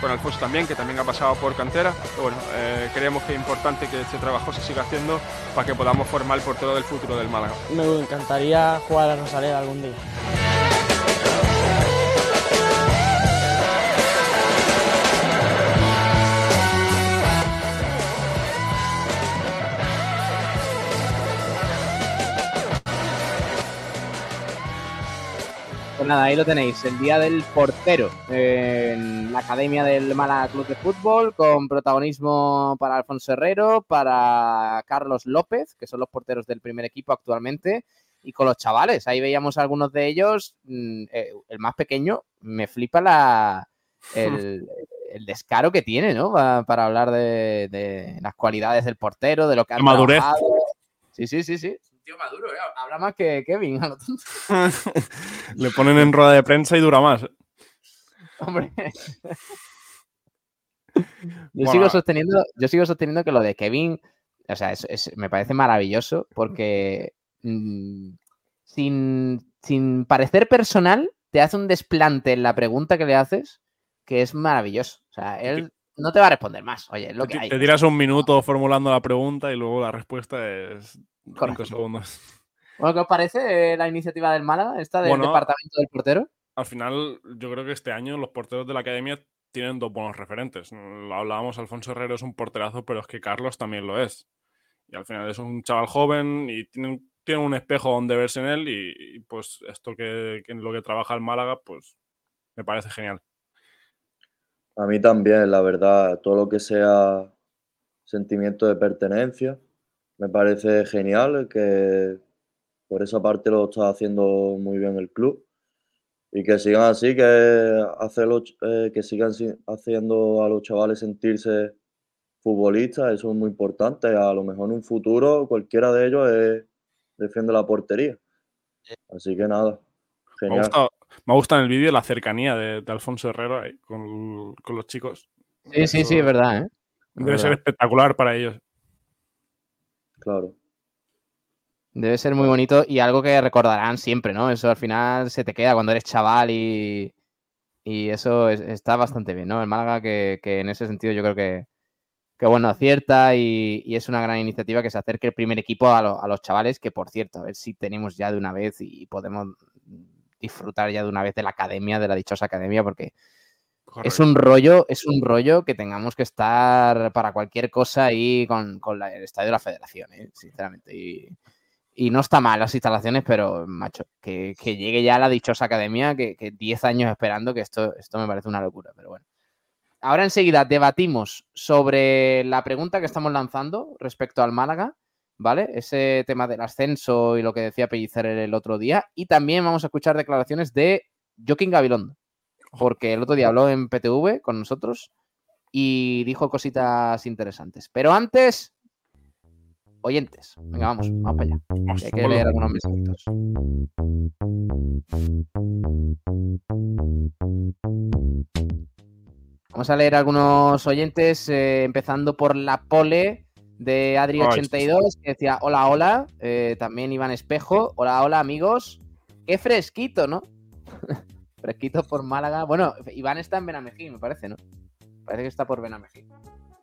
con Alfonso también, que también ha pasado por cantera. Bueno, eh, creemos que es importante que este trabajo se siga haciendo para que podamos formar el portero del futuro del Málaga. Me encantaría jugar a Rosaleda algún día. Nada, ahí lo tenéis, el día del portero en la Academia del Málaga Club de Fútbol, con protagonismo para Alfonso Herrero, para Carlos López, que son los porteros del primer equipo actualmente, y con los chavales. Ahí veíamos algunos de ellos. Mm, eh, el más pequeño, me flipa la, el, el descaro que tiene, ¿no? Para, para hablar de, de las cualidades del portero, de lo que ha Madurez. trabajado. Sí, sí, sí, sí. Tío maduro, ¿eh? Habla más que Kevin, a lo tonto. Le ponen en rueda de prensa y dura más. Hombre. Yo, Bueno. sigo sosteniendo, yo sigo sosteniendo que lo de Kevin, o sea, es- es- me parece maravilloso porque mm, sin, sin parecer personal, te hace un desplante en la pregunta que le haces que es maravilloso. O sea, él no te va a responder más. Oye, es lo que hay. te tiras un minuto formulando la pregunta y luego la respuesta es Correcto. cinco segundos. Bueno, ¿qué os parece la iniciativa del Málaga, esta del Bueno. departamento del portero? Al final, yo creo que este año los porteros de la academia tienen dos buenos referentes. Lo hablábamos, Alfonso Herrero es un porterazo, pero es que Carlos también lo es. Y al final es un chaval joven y tiene, tiene un espejo donde verse en él y, y, pues esto que, que en lo que trabaja el Málaga, pues me parece genial. A mí también, la verdad, todo lo que sea sentimiento de pertenencia, me parece genial que por esa parte lo está haciendo muy bien el club y que sigan así, que, hace los- eh, que sigan si- haciendo a los chavales sentirse futbolistas, eso es muy importante. A lo mejor en un futuro cualquiera de ellos es- defiende la portería. Así que nada, Me genial. gusta, me gusta en el vídeo la cercanía de, de Alfonso Herrero ahí con, con los chicos. Sí, sí, sí, es verdad, ¿eh? Debe Es ser verdad. espectacular para ellos. Claro. Debe ser muy bonito y algo que recordarán siempre, ¿no? Eso al final se te queda cuando eres chaval y, y eso es- está bastante bien, ¿no? El Málaga que, que en ese sentido yo creo que, que bueno, acierta y, y es una gran iniciativa que se acerque el primer equipo a, lo- a los chavales, que por cierto, a ver si tenemos ya de una vez y podemos disfrutar ya de una vez de la academia, de la dichosa academia, porque es un rollo, es un rollo que tengamos que estar para cualquier cosa ahí con, con la- el estadio de la federación, ¿eh? sinceramente. Y, y no está mal las instalaciones, pero, macho, que, que llegue ya la dichosa academia, que, que 10 años esperando, que esto, esto me parece una locura, pero bueno. Ahora enseguida debatimos sobre la pregunta que estamos lanzando respecto al Málaga, ¿vale? Ese tema del ascenso y lo que decía Pellicer el otro día. Y también vamos a escuchar declaraciones de Joaquín Gabilondo, porque el otro día habló en PTV con nosotros y dijo cositas interesantes. Pero antes, oyentes. Venga, vamos, vamos para allá. hay que leer algunos mensajitos. Vamos a leer algunos oyentes, eh, empezando por la pole de Adri82, que decía hola, hola. Eh, también Iván Espejo, hola, hola, amigos. Qué fresquito, ¿no? fresquito por Málaga. Bueno, Iván está en Benamejí, me parece, ¿no? Parece que está por Benamejí.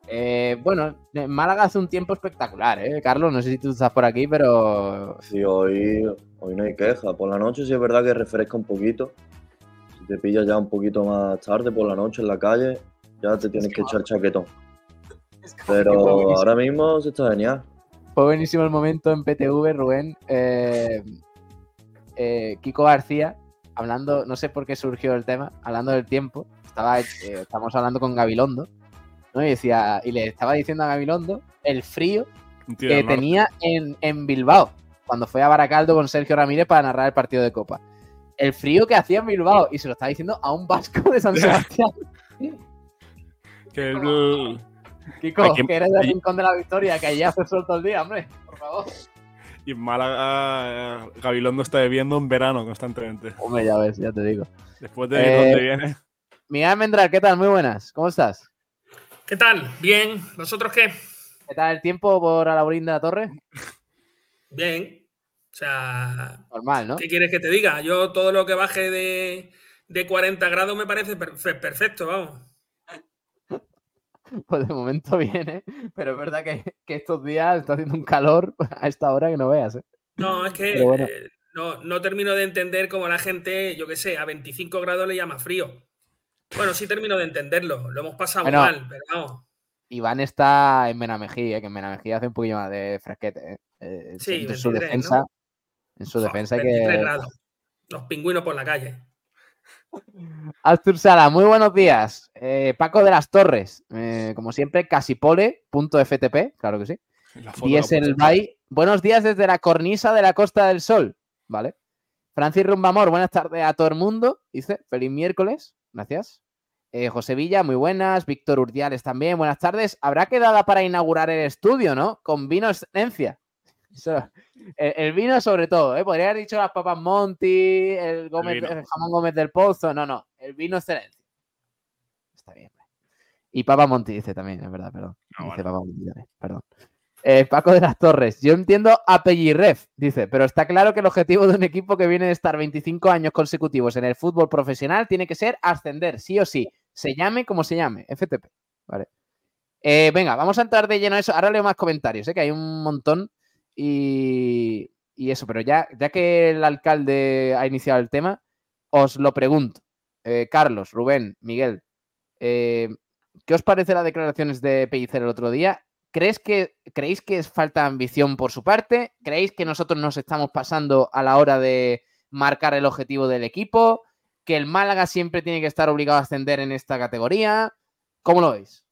Eh, bueno, en Málaga hace un tiempo espectacular, ¿eh? Carlos, no sé si tú estás por aquí, pero... Sí, hoy, hoy no hay queja. Por la noche sí es verdad que refresca un poquito, te pillas ya un poquito más tarde por la noche en la calle, ya te tienes que echar chaquetón. Pero ahora mismo se está genial. Fue buenísimo el momento en PTV, Rubén. eh, eh, Kiko García, hablando, no sé por qué surgió el tema, hablando del tiempo. Estaba, eh, estábamos hablando con Gabilondo, ¿no? Y, decía, y le estaba diciendo a Gabilondo el frío tío que tenía en, en Bilbao, cuando fue a Baracaldo con Sergio Ramírez para narrar el partido de Copa. El frío que hacía en Bilbao, y se lo estaba diciendo a un vasco de San Sebastián. Que el- Kiko, Aquí- que eres del ahí- rincón de la victoria, que allí hace sol todo el día, hombre, por favor. y en Málaga, eh, Gabilondo está bebiendo en verano constantemente. Hombre, ya ves, ya te digo. Después de Eh, dónde viene. Miguel Almendral, ¿qué tal? Muy buenas, ¿cómo estás? ¿Qué tal? Bien. ¿Vosotros qué? ¿Qué tal el tiempo por Alaurín de la Torre? Bien. O sea, Normal, ¿no? ¿qué quieres que te diga? Yo todo lo que baje de, de 40 grados me parece perfe- perfecto, vamos. Pues de momento viene, pero es verdad que, que estos días está haciendo un calor a esta hora que no veas, ¿eh? No, es que bueno. eh, no, no termino de entender cómo la gente, yo qué sé, a 25 grados le llama frío. Bueno, sí termino de entenderlo. Lo hemos pasado Bueno, mal, pero vamos. Iván está en Benamejí, ¿eh? que en Benamejí hace un poquillo más de fresquete. Sí, en su 23, defensa, ¿no? en su defensa hay 23 que... grados. Los pingüinos por la calle. Astur Sala, muy buenos días. Eh, Paco de las Torres, eh, como siempre, casipole.ftp, claro que sí. La Diesel puse. Bay, buenos días desde la cornisa de la Costa del Sol, ¿vale? Francis Rumbamor, buenas tardes a todo el mundo, dice, feliz miércoles, gracias. Eh, José Villa, muy buenas. Víctor Urdiales también, buenas tardes. Habrá quedada para inaugurar el estudio, ¿no? Con vino excelencia. El, el vino sobre todo, ¿eh? Podría haber dicho las papas Monty, el, Gómez, el jamón Gómez del Pozo, no, no, el vino excelencia. Está bien. hombre. Y Papa Monty dice también, es verdad, perdón. Ah, dice. Papa Monty también, perdón. Eh, Paco de las Torres, yo entiendo a Ref, dice, pero está claro que el objetivo de un equipo que viene de estar 25 años consecutivos en el fútbol profesional tiene que ser ascender, sí o sí, se llame como se llame, FTP. Vale. Eh, venga, vamos a entrar de lleno a eso. Ahora leo más comentarios, ¿eh? que hay un montón y, y eso, pero ya, ya que el alcalde ha iniciado el tema, os lo pregunto. Eh, Carlos, Rubén, Miguel, eh, ¿qué os parece las declaraciones de Pellicer el otro día? ¿Crees que, ¿Creéis que es falta de ambición por su parte? ¿Creéis que nosotros nos estamos pasando a la hora de marcar el objetivo del equipo? ¿Que el Málaga siempre tiene que estar obligado a ascender en esta categoría? ¿Cómo lo veis?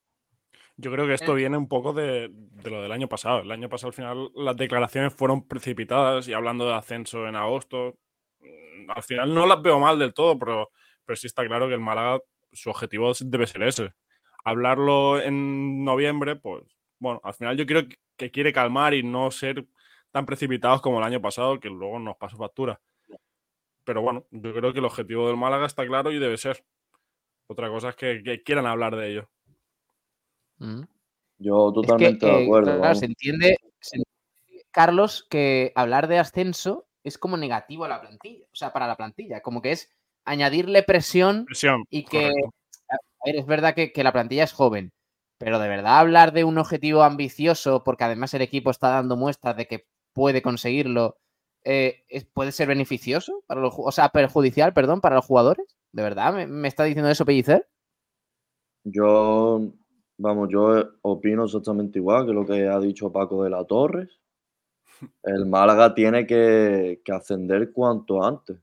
Yo creo que esto viene un poco de, de lo del año pasado. El año pasado, al final, las declaraciones fueron precipitadas y hablando de ascenso en agosto. mm, Al final no las veo mal del todo, pero, pero sí está claro que el Málaga, su objetivo debe ser ese. Hablarlo en noviembre, pues bueno, al final yo creo que- que quiere calmar y no ser tan precipitados como el año pasado, que luego nos pasó factura. Pero bueno, yo creo que el objetivo del Málaga está claro y debe ser. Otra cosa es que, que quieran hablar de ello. Mm. Yo Es que, totalmente de eh, acuerdo. claro, se entiende, se entiende, Carlos, que hablar de ascenso es como negativo a la plantilla, o sea, para la plantilla, como que es añadirle presión Presión. y que, correcto. a ver, es verdad que, que la plantilla es joven, pero de verdad hablar de un objetivo ambicioso, porque además el equipo está dando muestras de que puede conseguirlo, eh, puede ser beneficioso, para los, o sea, perjudicial, perdón, para los jugadores. ¿De verdad me, me está diciendo eso Pellicer? Yo, vamos, yo opino exactamente igual que lo que ha dicho Paco de la Torres. El Málaga tiene que, que ascender cuanto antes.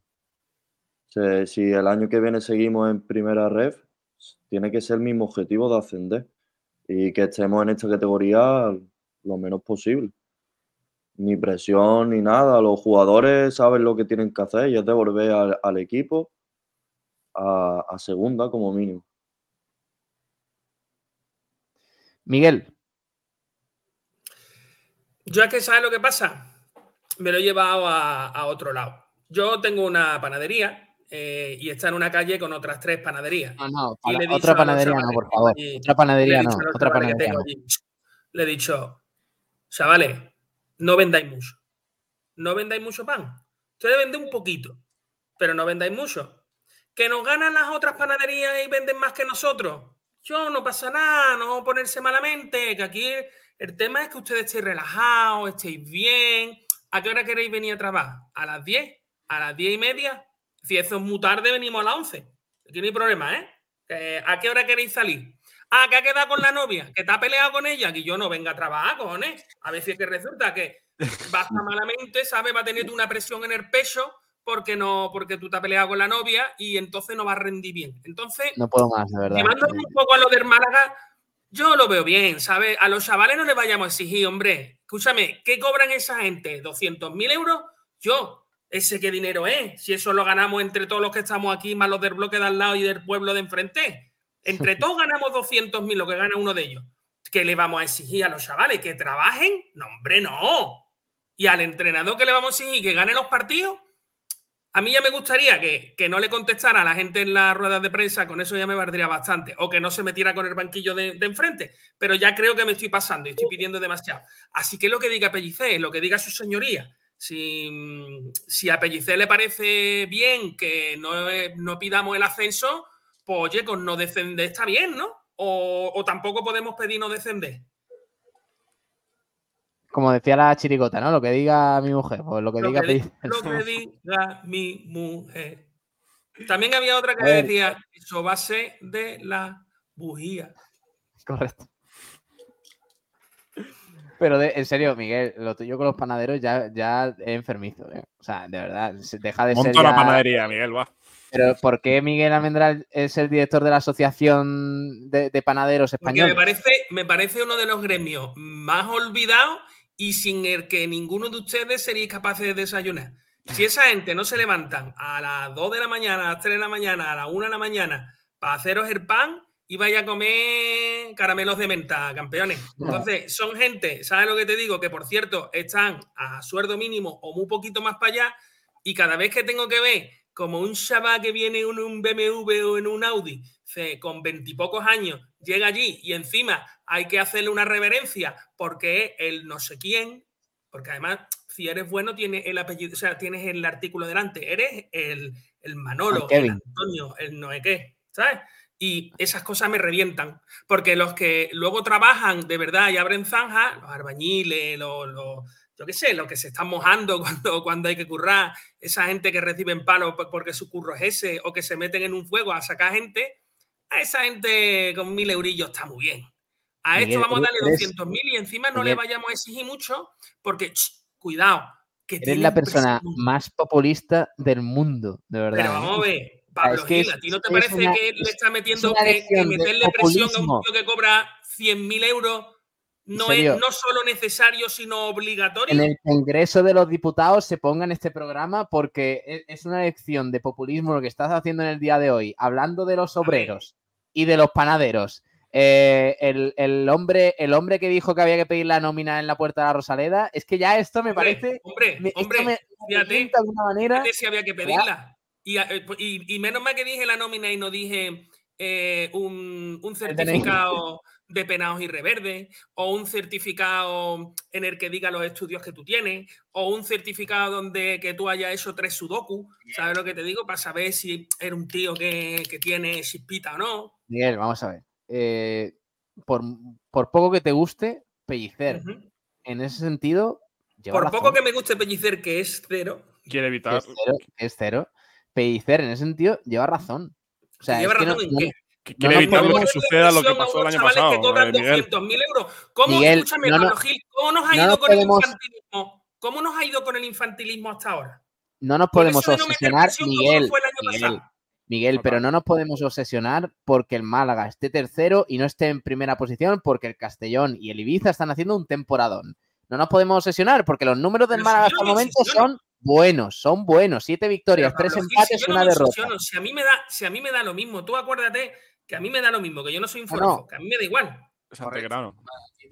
Si el año que viene seguimos en primera ref, tiene que ser el mismo objetivo de ascender y que estemos en esta categoría lo menos posible. Ni presión ni nada. Los jugadores saben lo que tienen que hacer y es devolver al, al equipo a- a segunda como mínimo. Miguel, Yo es que, ¿sabes lo que pasa? Me lo he llevado a, a otro lado. Yo tengo una panadería eh, y está en una calle con otras tres panaderías. no, Y le otra panadería no, por favor, otra panadería no, otra panadería no. le he dicho, chavales, no vendáis mucho. No vendáis mucho pan. Ustedes venden un poquito, pero no vendáis mucho. Que nos ganan las otras panaderías y venden más que nosotros. Yo no pasa nada, no ponerse malamente, que aquí el tema es que ustedes estéis relajados, estéis bien. ¿A qué hora queréis venir a trabajar? ¿A las 10? ¿A las 10 y media? Si eso es muy tarde, venimos a las 11. Aquí no hay problema, ¿eh? Que, ¿A qué hora queréis salir? Ah, que ha quedado con la novia, que te ha peleado con ella, que yo no venga a trabajar, cojones. A veces que resulta que vas a malamente, ¿sabes? Va a tener una presión en el pecho porque no, porque tú te has peleado con la novia y entonces no va a rendir bien. Entonces, No puedo más, de verdad. llevándome un poco a lo del Málaga, yo lo veo bien, ¿sabes? A los chavales no les vayamos a exigir, hombre. Escúchame, ¿qué cobran esa gente? ¿200.000 euros? Yo, ¿ese qué dinero es? Si eso lo ganamos entre todos los que estamos aquí, más los del bloque de al lado y del pueblo de enfrente. Entre todos ganamos 200.000, lo que gana uno de ellos. ¿Qué le vamos a exigir a los chavales? ¿Que trabajen? No, hombre, no. Y al entrenador que le vamos a exigir que gane los partidos, a mí ya me gustaría que, que no le contestara a la gente en las ruedas de prensa, con eso ya me valdría bastante, o que no se metiera con el banquillo de, enfrente, pero ya creo que me estoy pasando y estoy pidiendo demasiado. Así que lo que diga Pellicé, lo que diga su señoría, si, si a Pellicé le parece bien que no, eh, no pidamos el ascenso, pues oye, con no descender está bien, ¿no? O, o tampoco podemos pedir no descender. Como decía la chirigota, ¿no? Lo que diga mi mujer, pues lo que Lo diga que, di- Pellicer. lo que diga mi mujer. También había otra que decía, eso va a ser de la bujía. Correcto. Pero de- en serio, Miguel, lo tuyo con los panaderos ya, ya es enfermizo, ¿eh? O sea, de verdad, deja de ser Monta ya- panadería, Miguel, va. Pero ¿por qué Miguel Almendral es el director de la Asociación de, de Panaderos Porque me Españoles? parece, me parece uno de los gremios más olvidados y sin el que ninguno de ustedes sería capaz de desayunar. Si esa gente no se levantan a las 2 de la mañana, a las 3 de la mañana, a las 1 de la mañana para haceros el pan y vaya a comer caramelos de menta, campeones. Entonces, son gente, ¿sabes lo que te digo? Que por cierto, están a sueldo mínimo o muy poquito más para allá y cada vez que tengo que ver como un chaval que viene en un BMW o en un Audi con veintipocos años llega allí y encima hay que hacerle una reverencia porque el no sé quién, porque además si eres bueno tienes el apellido, o sea, tienes el artículo delante, eres el, el Manolo, El. Antonio, el no sé qué, ¿sabes? Y esas cosas me revientan, porque los que luego trabajan de verdad y abren zanja, los albañiles, los, los- yo qué sé, los que se están mojando cuando, cuando hay que currar, esa gente que reciben palos po- porque su curro es ese, o que se meten en un fuego a sacar gente, a esa gente con mil eurillos está muy bien. A Miguel, esto vamos a darle eres- 200 mil y encima no le Miguel. vayamos a exigir mucho, porque, ch, cuidado, que Eres la persona más populista del mundo, de verdad. Pero ¿eh? vamos a ver, Pablo Gil, es- ¿a ti no te parece una- que le es- está metiendo que, meterle presión a un tío que cobra 100.000 euros no es no solo necesario, sino obligatorio? en el Congreso de los Diputados se ponga en este programa porque e- es una lección de populismo lo que estás haciendo en el día de hoy, hablando de los obreros y de los panaderos. Eh, el, el hombre, el hombre que dijo que había que pedir la nómina en la puerta de la Rosaleda, es que ya esto me Hombre, parece. hombre, me- hombre, me- fíjate, de alguna manera. fíjate si había que pedirla. Y, eh, y- y menos mal que dije la nómina y no dije eh, un, un certificado de penados y reverde, o un certificado en el que diga los estudios que tú tienes, o un certificado donde que tú hayas hecho tres sudoku, ¿sabes lo que te digo? Para saber si eres un tío que, que tiene chispita o no. Miguel, vamos a ver. Eh, por, por poco que te guste, Pellicer, Ujú. en ese sentido, lleva Por razón. poco que me guste Pellicer, que es cero, Quiere evitar. es cero, es cero. Pellicer, en ese sentido, lleva razón. O sea, lleva es que no- razón en no- qué. que no quiere nos evitar podemos- que suceda lo que pasó el año chavales pasado, que cobran eh, Miguel. 200.000 euros. ¿Cómo, Miguel, escúchame, no, no- Pablo Gil, cómo nos ha no ido nos con podemos- el infantilismo? ¿Cómo nos ha ido con el infantilismo hasta ahora? no nos podemos no obsesionar, como Miguel. Miguel, pero no nos podemos obsesionar porque el Málaga esté tercero y no esté en primera posición porque el Castellón y el Ibiza están haciendo un temporadón. No nos podemos obsesionar porque los números del Pero Málaga hasta el me momento son buenos, son buenos. Siete victorias, Pero, tres empates, si yo no una me derrota. Si a, mí me da, si a mí me da lo mismo, tú acuérdate que a mí me da lo mismo, que yo no soy un No, que a mí me da igual.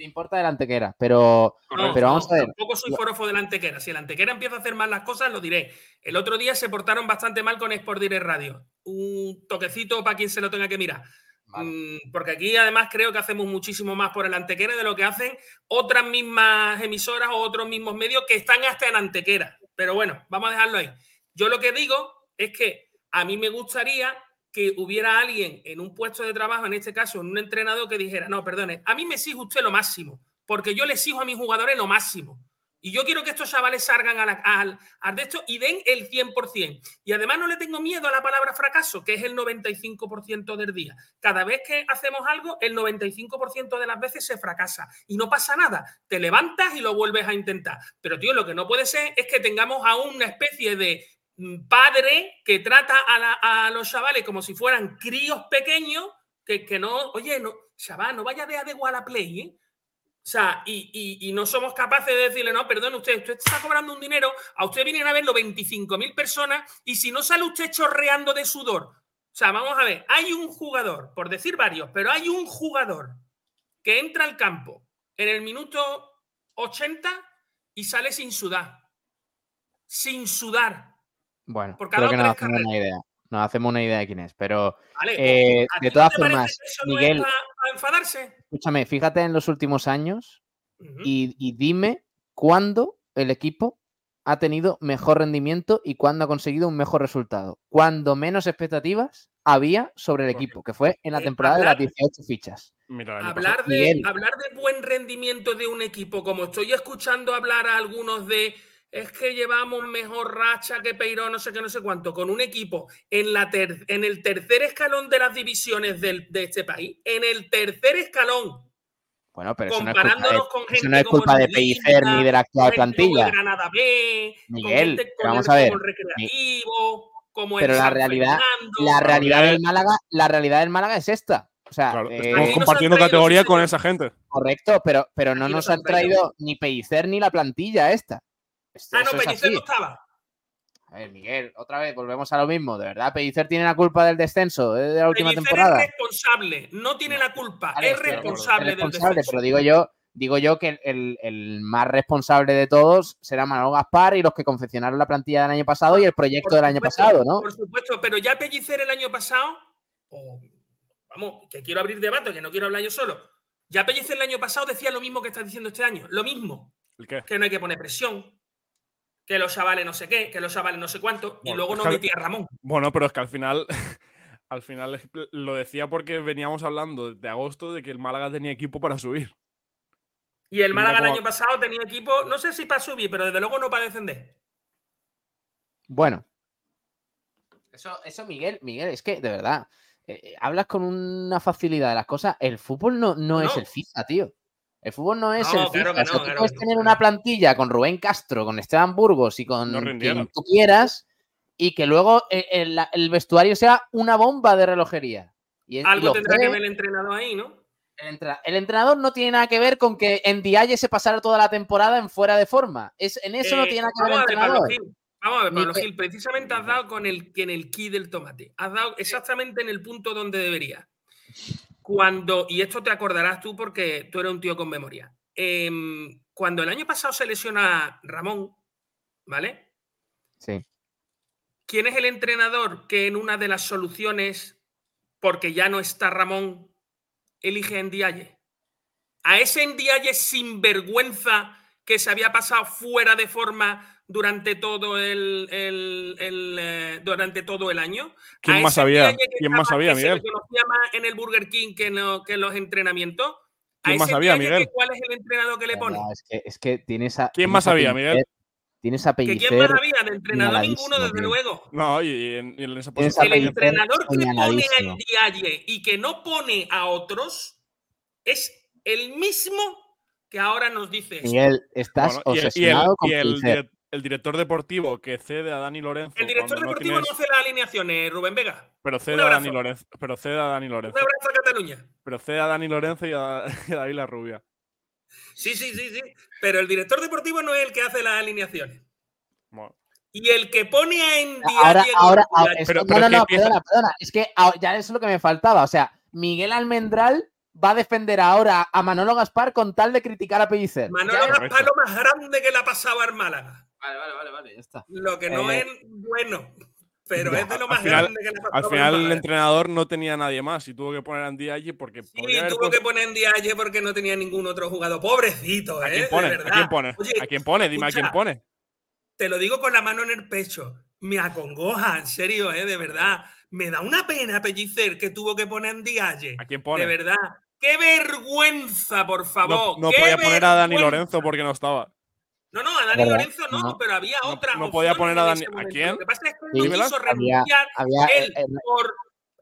Te importa el antequera, pero, No, pero vamos no, a ver. Tampoco soy forofo del Antequera. Si el Antequera empieza a hacer mal las cosas, lo diré. El otro día se portaron bastante mal con Sport Direct Radio. Un toquecito para quien se lo tenga que mirar. Mm, porque aquí además creo que hacemos muchísimo más por el Antequera de lo que hacen otras mismas emisoras o otros mismos medios que están hasta en Antequera. Pero bueno, vamos a dejarlo ahí. Yo lo que digo es que a mí me gustaría que hubiera alguien en un puesto de trabajo, en este caso en un entrenador, que dijera, no, perdone, a mí me exige usted lo máximo, porque yo le exijo a mis jugadores lo máximo. Y yo quiero que estos chavales salgan a la- al, al de esto y den el 100%. Y además no le tengo miedo a la palabra fracaso, que es el 95% del día. Cada vez que hacemos algo, el 95% de las veces se fracasa. Y no pasa nada. Te levantas y lo vuelves a intentar. Pero, tío, lo que no puede ser es que tengamos a una especie de padre que trata a, la- a los chavales como si fueran críos pequeños, que, no, oye, no, chaval, no vaya de a la play, ¿eh? O sea, y no somos capaces de decirle, no, perdón, usted, usted está cobrando un dinero, a usted vienen a verlo 25.000 personas y si no sale usted chorreando de sudor. O sea, vamos a ver, hay un jugador, por decir varios, pero hay un jugador que entra al campo en el minuto 80 y sale sin sudar. Sin sudar. Bueno, Porque ha creo que nos hacemos una idea. Nos hacemos una idea de quién es. Pero Vale, eh, ¿a de no todas formas, no es Miguel, pa- pa enfadarse? escúchame, fíjate en los últimos años y, y dime cuándo el equipo ha tenido mejor rendimiento y cuándo ha conseguido un mejor resultado. Cuando menos expectativas había sobre el equipo, que fue en la Eh, temporada de las hablar- 18 fichas. Hablar de, hablar de buen rendimiento de un equipo, como estoy escuchando hablar a algunos de es que llevamos mejor racha que Peiró, no sé qué, no sé cuánto, con un equipo en, la ter- en el tercer escalón de las divisiones del- de este país, en el tercer escalón, Bueno, pero eso no es culpa de, comparándonos con gente eso no es culpa de Pellicer ni de la actual plantilla. Granada B, con Miguel, gente pero con vamos el, a ver, como el Recreativo, como el Pero la realidad, Fernando. la realidad del Málaga, la realidad del Málaga es esta. O sea, Claro, eh, estamos compartiendo traído, categoría con esa gente. correcto, pero, pero no nos nos han han traído ni Pellicer ni la plantilla esta. Esto- Ah, no, Pellicer no estaba. A ver, Miguel, otra vez volvemos a lo mismo. ¿De verdad Pellicer tiene la culpa del descenso eh, de la última Pellicer temporada? es responsable, no tiene la culpa, Vale, es responsable es del responsable, descenso. pero digo yo, digo yo que el, el- el más responsable de todos será Manolo Gaspar y los que confeccionaron la plantilla del año pasado y el proyecto Por del año pasado, ¿no? Por supuesto, pero ya Pellicer el año pasado, vamos, que quiero abrir debate, que no quiero hablar yo solo. Ya Pellicer el año pasado decía lo mismo que está diciendo este año, lo mismo, ¿El qué? que no hay que poner presión, que los chavales no sé qué, que los chavales no sé cuánto, y luego no al- metía Ramón. Bueno, pero es que al final, al final lo decía porque veníamos hablando de agosto de que el Málaga tenía equipo para subir. Y el Málaga el año pasado tenía equipo, no sé si para subir, pero desde luego no para defender. Bueno. Eso, eso Miguel, Miguel, es que de verdad, eh, eh, hablas con una facilidad de las cosas. El fútbol no, no es el FIFA, tío. El fútbol no es No, el claro FIFA. que O sea, no, tú puedes tener una plantilla con Rubén Castro, con Esteban Burgos y con quien tú quieras, y que luego eh, el, el vestuario sea una bomba de relojería. Y, Algo tendrá que ver el entrenador ahí, ¿no? El, entrenador no tiene nada que ver con que en Dialle se pasara toda la temporada en fuera de forma. Es, en eso no Eh, tiene nada que ver el ver, entrenador. Vamos a ver, Pablo Gil, precisamente has dado con el, en el key del tomate. Has dado exactamente en el punto donde debería. Cuando, y esto te acordarás tú porque tú eres un tío con memoria. Em, cuando el año pasado se lesiona Ramón, ¿vale? Sí. ¿Quién es el entrenador que en una de las soluciones, porque ya no está Ramón, elige a Ndiaye? A ese Ndiaye sinvergüenza que se había pasado fuera de forma durante todo el, el- el, eh, durante todo el año. ¿Quién A más sabía? Que ¿Quién más sabía, que Se Miguel? conocía más en el Burger King que, no- que en los entrenamientos. ¿Quién más sabía, Miguel? que ¿Cuál es el entrenador que le pone? No, es, que, es que tienes a. ¿Quién tienes más sabía, Pellicer- Miguel? Tienes a ¿Que Pellicer. quién más había? De entrenador ninguno, desde tío. luego. No, y en, y en esa posición. El entrenador que pone a señaladísimo. Ndiaye y que no pone a otros es el mismo que ahora nos dice esto. Miguel, estás Bueno, y el- y el, obsesionado con y el el director deportivo que cede a Dani Lorenzo. El director cuando no deportivo tienes- no hace las alineaciones, Rubén Vega. pero cede Un a Dani. Lorenzo. Pero cede a Dani Un Lorenzo. abrazo a Cataluña. Pero cede a Dani Lorenzo y a, y a David La Rubia. Sí, sí, sí, sí. Pero el director deportivo no es el que hace las alineaciones. Bueno, Y el que pone a Ndiaye Ahora, ahora, ahora- es Pero- que- pero no, no, no, empieza- perdona, perdona. Es que ya es lo que me faltaba. O sea, Miguel Almendral va a defender ahora a Manolo Gaspar con tal de criticar a Pellicer. Manolo Ya-. Gaspar lo más grande que le ha pasado al Málaga. Vale, vale, vale, vale, ya está. Lo que no Eh, es bueno, pero ya, es de lo más final- grande que le pasado al al final el entrenador no tenía nadie más y tuvo que poner a Andy allí porque Sí, haber tuvo que poner en Dialle porque no tenía ningún otro jugador. Pobrecito, ¿A ¿eh? quién De pone? ¿A verdad. quién pone? Oye, ¿A quién pone? Dime a quién pone. Te lo digo con la mano en el pecho. Me acongoja, en serio, ¿eh? De verdad. Me da una pena Pellicer que tuvo que poner en Dialle. ¿A quién pone? De verdad. ¡Qué vergüenza, por No, favor! no ¡Qué podía poner a Dani! Lorenzo porque no estaba. No, no, a Dani ¿Verdad? Lorenzo no, No. pero había otra. no podía poner a Dani- ¿a quién? Lo que pasa es que él no quiso había- renunciar. había- él, eh, eh, por,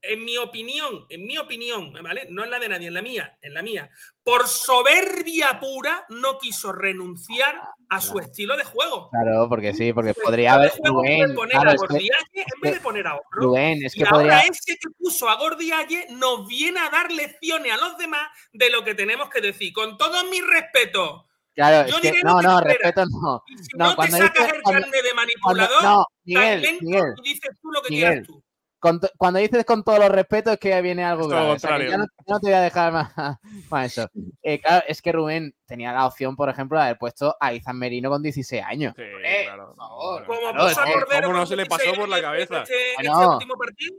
en mi opinión, en mi opinión, ¿vale? No en la de nadie, en la mía, en la mía. Por soberbia pura, no quiso renunciar a su estilo de juego. Claro, porque sí, porque Su podría haber. Rubén, poner claro, a Gordialle en vez de poner a otro. Rubén, es y que ahora podría. ese que puso a Gordialle nos viene a dar lecciones a los demás de lo que tenemos que decir. Con todo mi respeto. Claro, Yo es que. No, no, respeto no. Y si No, no, te cuando sacas dices- el cuando- carne de Cuando- manipulador, no, estás Miguel, dentro Miguel, y dices tú lo que Miguel. quieras tú. con cuando dices con todos los respetos es que viene algo grave. O sea, que ya no, ya no te voy a dejar más, más eso. Eh, claro, es que Rubén tenía la opción, por ejemplo, de haber puesto a Izan Merino con 16 años. Sí, Hombre, claro. por favor. Como Claro, puso es a que- Cordero ¿Cómo no se le pasó 16 por la cabeza? Este, este Bueno. último partido.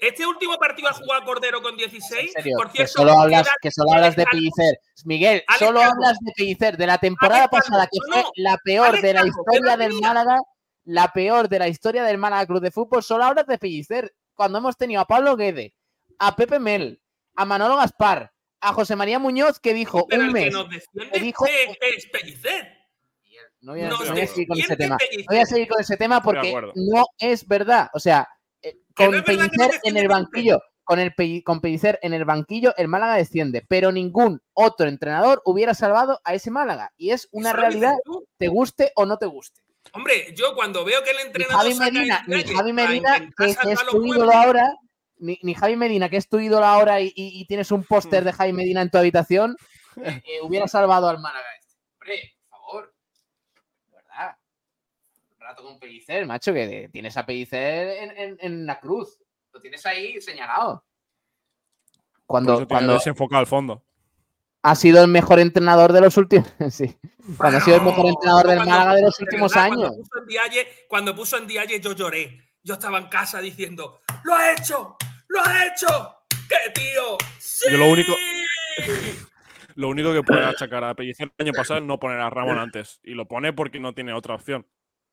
Este último partido ha jugado Cordero con 16. En serio, Por que cierto, solo hablas, que solo hablas de Pellicer. Miguel, Alex solo hablas de Pellicer, de la temporada Alex pasada, que no, fue no. la peor Alex de la que historia del. Málaga, la peor de la historia del Málaga Club de Fútbol, solo hablas de Pellicer. Cuando hemos tenido a Pablo Guede, a Pepe Mel, a Manolo Gaspar, a José María Muñoz, que dijo Pero un el que mes. nos defiende que dijo- es, es Pellicer. No voy, a, nos no voy a seguir con ese tema. No voy a seguir con ese tema porque no es verdad. O sea, Que con no Pellicer en el banquillo, con el con Pellicer en el banquillo, el Málaga desciende, pero ningún otro entrenador hubiera salvado a ese Málaga. Y es una realidad, te guste o no te guste. Hombre, yo cuando veo que el entrenador Javi Medina, ni Javi Medina, que, es tu ídolo ahora, ni, ni Javi Medina, que es tu ídolo ahora y, y- y tienes un póster de Javi Medina en tu habitación, eh, eh, hubiera salvado al Málaga. este. Hombre, por favor. De verdad. Un rato con Pellicer, macho, que tienes a Pellicer en, en- en la cruz. Lo tienes ahí señalado. Cuando, cuando desenfocado al fondo. ha sido el mejor entrenador de los últimos. sí. Cuando ha sido el mejor entrenador del Málaga de los últimos verdad, años. Cuando puso en Dialle, cuando puso en Dialle, yo lloré. Yo estaba en casa diciendo, ¡lo ha hecho! ¡Lo ha hecho! ¡Qué tío! ¡Sí! Yo lo único- Lo único que puede achacar a Pellicer el año pasado es no poner a Ramón antes. Y lo pone porque no tiene otra opción.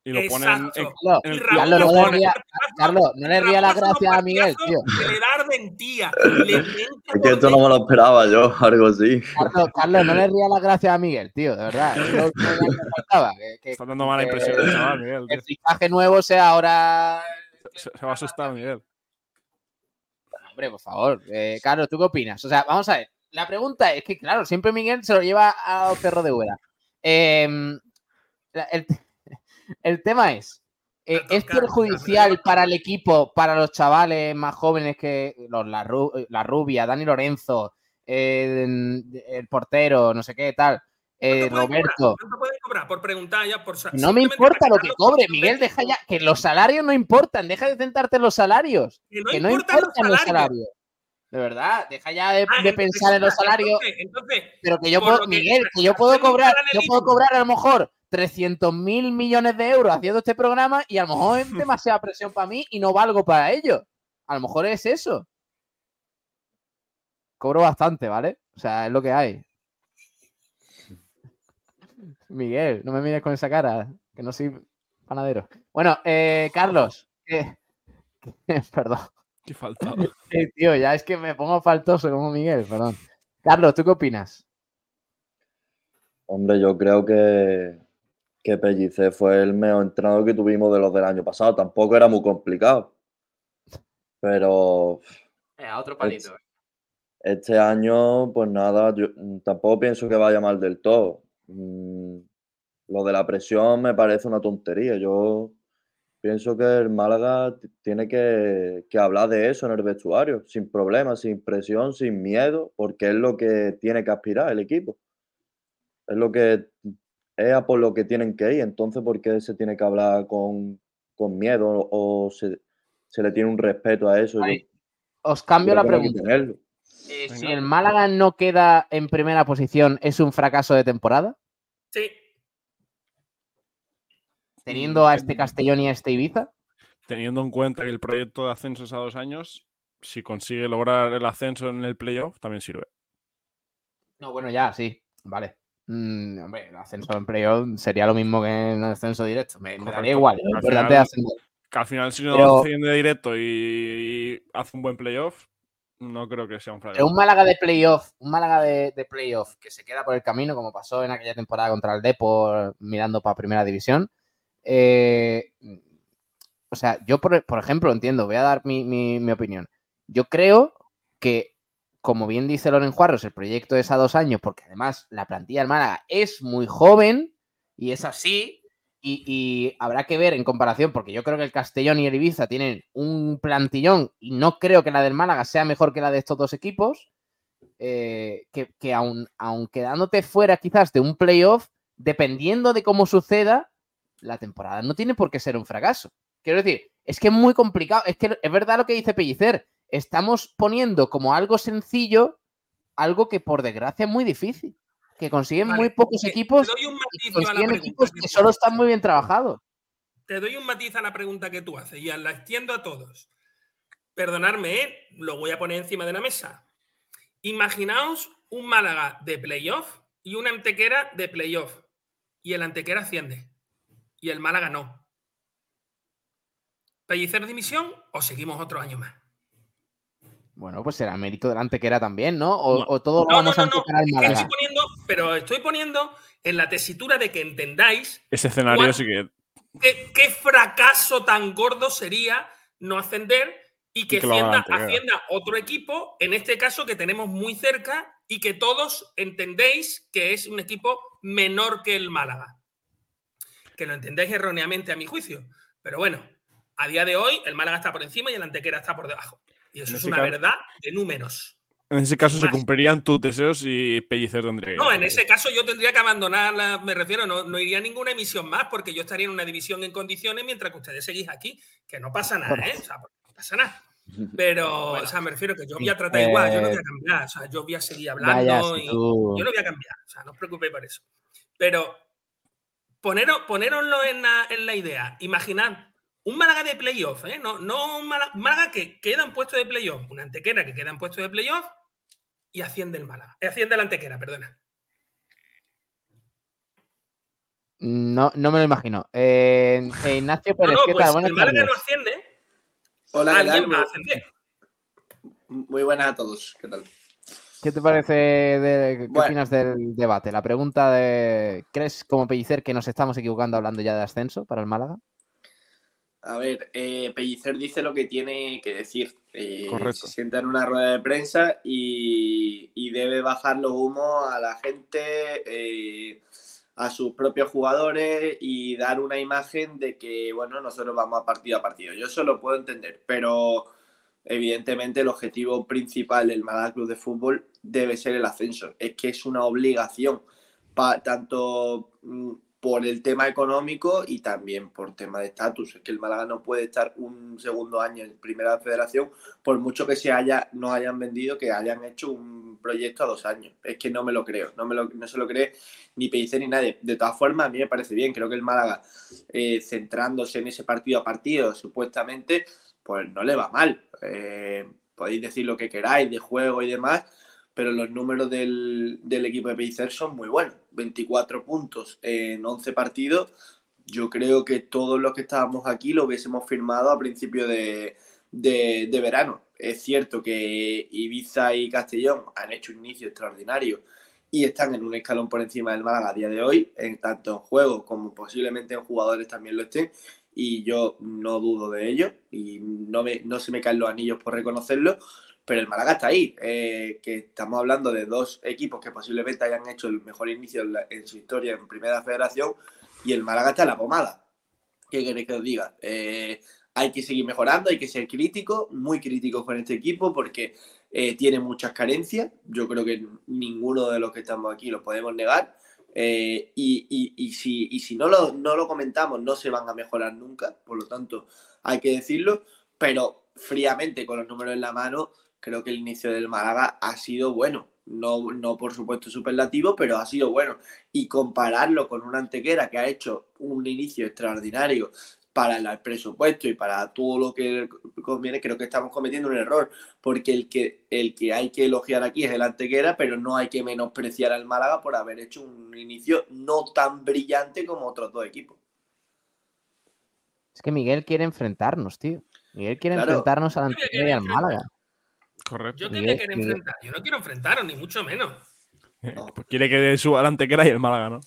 Y lo pone en, Exacto. en- Carlos, el no le ría- Carlos, no le ría las gracias a Miguel, tío. Que le da ardentía. Le Es que esto no me lo esperaba yo, algo así. Carlos, Carlos, no le ría las gracias a Miguel, tío, de verdad. Es lo que que- que- Está dando mala que- impresión el chaval, Miguel. que el fichaje nuevo sea ahora. Se, se va a asustar, Miguel. Hombre, por favor. Eh, Carlos, ¿tú qué opinas? O sea, vamos a ver. La pregunta es que, claro, siempre Miguel se lo lleva a Cerro de Huera. Em, el, el tema es, eh, ¿es perjudicial para el equipo, para los chavales más jóvenes que los, la, la Rubia, Dani Lorenzo, eh, el portero, no sé qué, tal, eh, ¿Cuánto puede Roberto? cobrar? ¿Cuánto puede cobrar? Por preguntar ya, por No me importa lo que cobre, Miguel, deja ya, que los salarios no importan, deja de centrarte en los salarios, Que no que no importan importan los salarios. salarios. De verdad, deja ya de, Ah, de entonces, pensar en los salarios. Entonces, entonces, Pero que yo puedo, que Miguel, que yo puedo cobrar, yo puedo cobrar a lo mejor 300 mil millones de euros haciendo este programa y a lo mejor es demasiada presión para mí y no valgo para ello. A lo mejor es eso. Cobro bastante, ¿vale? O sea, es lo que hay. Miguel, no me mires con esa cara, que no soy panadero. Bueno, eh, Carlos, perdón. Qué faltaba. Sí, tío, ya es que me pongo faltoso como Miguel, perdón. Carlos, ¿tú qué opinas? Hombre, yo creo que, que Pellicer fue el mejor entrenador que tuvimos de los del año pasado. Tampoco era muy complicado. Pero a otro palito. este año, pues nada, yo tampoco pienso que vaya mal del todo. Mm, Lo de la presión me parece una tontería. Yo pienso que el Málaga tiene que, que hablar de eso en el vestuario, sin problemas, sin presión, sin miedo, porque es lo que tiene que aspirar el equipo. Es lo que es a por lo que tienen que ir. Entonces, ¿por qué se tiene que hablar con, con miedo o se, se le tiene un respeto a eso? Yo Os cambio la pregunta. Eh, si el Málaga no queda en primera posición, ¿es un fracaso de temporada? Sí. Teniendo a este Castellón y a este Ibiza. Teniendo en cuenta que el proyecto de ascenso es a dos años, si consigue lograr el ascenso en el playoff, también sirve. No, bueno, ya, sí. Vale. Mm, hombre, el ascenso en playoff sería lo mismo que en ascenso directo. Me, me daría igual. Lo Al importante final- es ascender. Que al final, si no asciende directo y, y hace un buen playoff, no creo que sea un fracaso. un Málaga de playoff, un Málaga de, de playoff que se queda por el camino, como pasó en aquella temporada contra el Depor mirando para primera división. eh, o sea, yo, por, por ejemplo, entiendo, voy a dar mi, mi- mi opinión. Yo creo que, como bien dice Loren Juarros, el proyecto es a dos años, porque además la plantilla del Málaga es muy joven y es así. Y, habrá que ver en comparación, porque yo creo que el Castellón y el Ibiza tienen un plantillón y no creo que la del Málaga sea mejor que la de estos dos equipos. eh, que, que aun, aun quedándote fuera quizás de un playoff, dependiendo de cómo suceda, la temporada no tiene por qué ser un fracaso. Quiero decir, es que es muy complicado. Es que es verdad lo que dice Pellicer. Estamos poniendo como algo sencillo algo que por desgracia es muy difícil. Que consiguen Vale, muy pocos equipos te doy un y consiguen equipos que que solo están muy bien trabajados. Te doy un matiz a la pregunta que tú haces y la extiendo a todos. Perdonadme, ¿eh? lo voy a poner encima de la mesa. Imaginaos un Málaga de playoff y una Antequera de playoff. Y el Antequera asciende. Y el Málaga no. ¿Pellicer dimisión o seguimos otro año más? Bueno, pues será mérito del Antequera también, ¿no? O, No. o todo lo No, no, vamos a no, no. que Málaga. estoy poniendo, pero estoy poniendo en la tesitura de que entendáis Ese escenario ¿Cuál- sí que. qué, qué fracaso tan gordo sería no ascender y que Y que otro equipo, en este caso que tenemos muy cerca y que todos entendéis que es un equipo menor que el Málaga. Que lo entendéis erróneamente a mi juicio. Pero bueno, a día de hoy el Málaga está por encima y el Antequera está por debajo. Y eso En es una caso- verdad de números. En ese caso se cumplirían tus deseos y Pellicer tendría No, en ese caso yo tendría que abandonar, la- me refiero, no, no iría a ninguna emisión más porque yo estaría en una división en condiciones mientras que ustedes seguís aquí, que no pasa nada, ¿eh? O sea, no pasa nada. Pero, o sea, me refiero que yo voy a tratar eh, igual, yo no voy a cambiar, o sea, yo voy a seguir hablando Vaya, si y tú- yo no voy a cambiar, o sea, no os preocupéis por eso. Pero poneros, ponéroslo en la, en la idea, imaginad un Málaga de playoff, ¿eh? No, no un Málaga, Málaga que queda en puesto de playoff, una antequera que queda en puesto de playoff y asciende el Málaga, eh, asciende la antequera, perdona. No, no me lo imagino. Eh, eh, Ignacio Pérez, no, ¿qué pues tal? Buenas el Málaga tardes. no asciende, Hola, ¿qué alguien tal? va a ascender. Muy buenas a todos. ¿Qué tal? ¿Qué te parece? de- ¿Qué Bueno. opinas del debate? La pregunta de ¿crees como Pellicer que nos estamos equivocando hablando ya de ascenso para el Málaga? A ver, eh, Pellicer dice lo que tiene que decir. Eh, Correcto. Se sienta en una rueda de prensa y, y debe bajar los humos a la gente, eh, a sus propios jugadores y dar una imagen de que, bueno, nosotros vamos a partido a partido. Yo eso lo puedo entender, pero evidentemente el objetivo principal del Málaga Club de Fútbol debe ser el ascenso. Es que es una obligación, pa- tanto mm, por el tema económico y también por tema de estatus. Es que el Málaga no puede estar un segundo año en Primera Federación, por mucho que se haya, no hayan vendido, que hayan hecho un proyecto a dos años. Es que no me lo creo, no, me lo, no se lo cree ni Pellicer ni nadie. De todas formas, a mí me parece bien. Creo que el Málaga, eh, centrándose en ese partido a partido, supuestamente, pues no le va mal. Eh, podéis decir lo que queráis de juego y demás, pero los números del, del equipo de Pellicer son muy buenos. 24 puntos en 11 partidos. Yo creo que todos los que estábamos aquí lo hubiésemos firmado a principio de, de- verano. Es cierto que Ibiza y Castellón han hecho un inicio extraordinario y están en un escalón por encima del Málaga a día de hoy, en tanto en juego como posiblemente en jugadores también lo estén. Y yo no dudo de ello y no, me, no se me caen los anillos por reconocerlo, pero el Málaga está ahí. eh, que estamos hablando de dos equipos que posiblemente hayan hecho el mejor inicio en, su historia en Primera Federación y el Málaga está en la pomada. ¿Qué queréis que os diga? Eh, hay que seguir mejorando, hay que ser crítico, muy crítico con este equipo porque eh, tiene muchas carencias. Yo creo que ninguno de los que estamos aquí lo podemos negar. Eh, y, y- y si, y si no, lo, no lo comentamos, no se van a mejorar nunca. Por lo tanto, hay que decirlo. Pero fríamente, con los números en la mano, creo que el inicio del Málaga ha sido bueno. No, no por supuesto superlativo, pero ha sido bueno. Y compararlo con una antequera que ha hecho un inicio extraordinario para el presupuesto y para todo lo que conviene, creo que estamos cometiendo un error, porque el que, el que hay que elogiar aquí es el Antequera, pero no hay que menospreciar al Málaga por haber hecho un inicio no tan brillante como otros dos equipos. Es que Miguel quiere enfrentarnos, tío. Miguel quiere Claro. enfrentarnos al Antequera y al Málaga. Correcto. Yo que me quiero enfrentar, yo no quiero enfrentaros, ni mucho menos. Pues quiere que suba la Antequera y el Málaga, ¿no?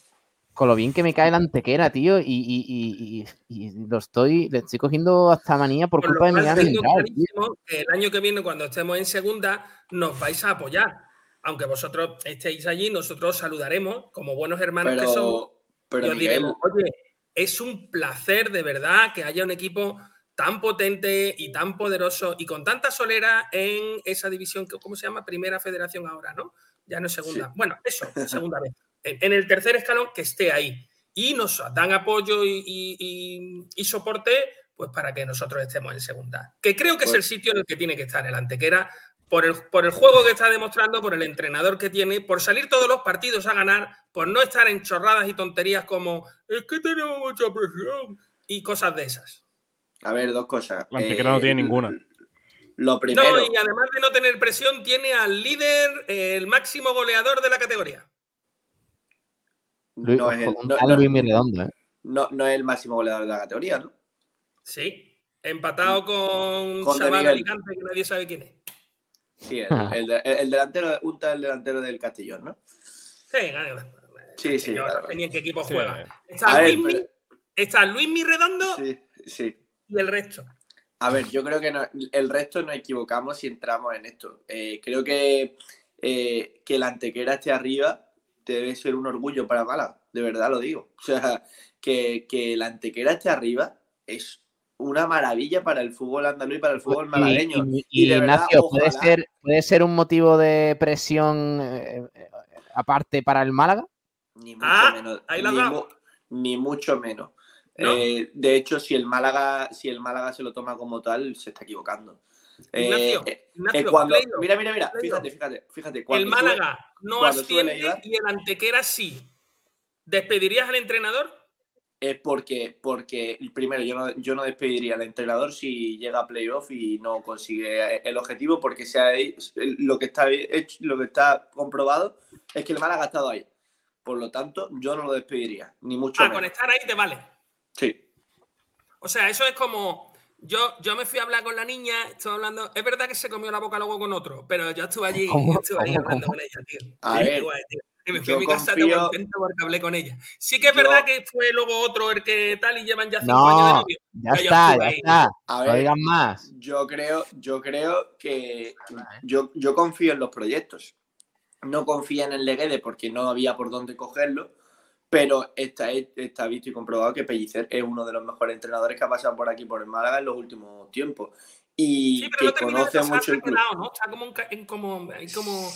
Con lo bien que me cae la Antequera, tío, y, y- y- y- y lo estoy, le estoy cogiendo hasta manía por culpa de mi que el año que viene, cuando estemos en segunda, nos vais a apoyar. Aunque vosotros estéis allí, nosotros os saludaremos como buenos hermanos que somos. Pero, pero y os diremos, oye, es un placer de verdad que haya un equipo tan potente y tan poderoso y con tanta solera en esa división, que- ¿cómo se llama? Primera Federación ahora, ¿no? Ya no es segunda. Sí. Bueno, eso, segunda vez. En, en el tercer escalón, que esté ahí. Y nos dan apoyo y, y- y- y soporte, pues para que nosotros estemos en segunda. Que creo que es Pues- el sitio en el que tiene que estar el Antequera, por el, por el juego que está demostrando, por el entrenador que tiene, por salir todos los partidos a ganar, por no estar en chorradas y tonterías como es que tenemos mucha presión y cosas de esas. A ver, dos cosas. La Antequera no Eh, tiene ninguna. Lo primero, No, y además de no tener presión, tiene al líder, eh, el máximo goleador de la categoría. Luis, no, es el, no, no- Luis Mirredondo, ¿eh? no- no es el máximo goleador de la categoría, ¿no? Sí, empatado con Con Chaval. Alicante, que nadie sabe quién es. Sí, el, el el delantero, un tal delantero del Castellón, ¿no? Sí, gana. Sí, sí. Claro. no en qué equipo Sí. juega. Está ver, Luis, pero- está Luismi Redondo Sí, sí. Y el resto. A ver, yo creo que no- el resto nos equivocamos si entramos en esto. Eh, creo que eh, que la Antequera esté arriba debe ser un orgullo para Málaga, de verdad lo digo. O sea, que, que la Antequera esté arriba es una maravilla para el fútbol andaluz y para el fútbol malagueño. Y, y- verdad, Ignacio, ¿puede ser, ¿puede ser un motivo de presión eh, eh, aparte para el Málaga? Ni mucho Ah, menos. ahí la ni, has mu- dado. ni mucho menos. ¿No? Eh, de hecho, si el Málaga, si el Málaga se lo toma como tal, se está equivocando. Eh, Ignacio, eh, Ignacio, eh, cuando, mira, mira, mira, fíjate, fíjate, fíjate. El sube- Málaga no asciende y el Antequera sí. ¿Despedirías al entrenador? es porque, porque primero, yo no, yo no despediría al entrenador si llega a playoff y no consigue el objetivo, porque sea lo que está hecho, lo que está comprobado es que el Málaga ha estado ahí. Por lo tanto, yo no lo despediría, ni mucho Ah, menos. con estar ahí te vale. Sí. O sea, eso es como. Yo, yo me fui a hablar con la niña, estoy hablando. Es verdad que se comió la boca luego con otro, pero yo estuve allí, ¿Cómo? yo estuve allí hablando ¿Cómo? con ella, tío. A Sí, ver, guay, tío. Y me fui yo a mi casa confío- contento porque hablé con ella. Sí que es yo- verdad que fue luego otro el que tal y llevan ya cinco No, años de novio. ya está, ya ahí. está. A No ver, digan más. Yo creo, yo creo que yo, yo confío en los proyectos. No confía en el Leguede porque no había por dónde cogerlo, pero está, está visto y comprobado que Pellicer es uno de los mejores entrenadores que ha pasado por aquí, por el Málaga, en los últimos tiempos. Y Sí, pero que no conoce mucho el club. quedado, ¿no? Está como, en como.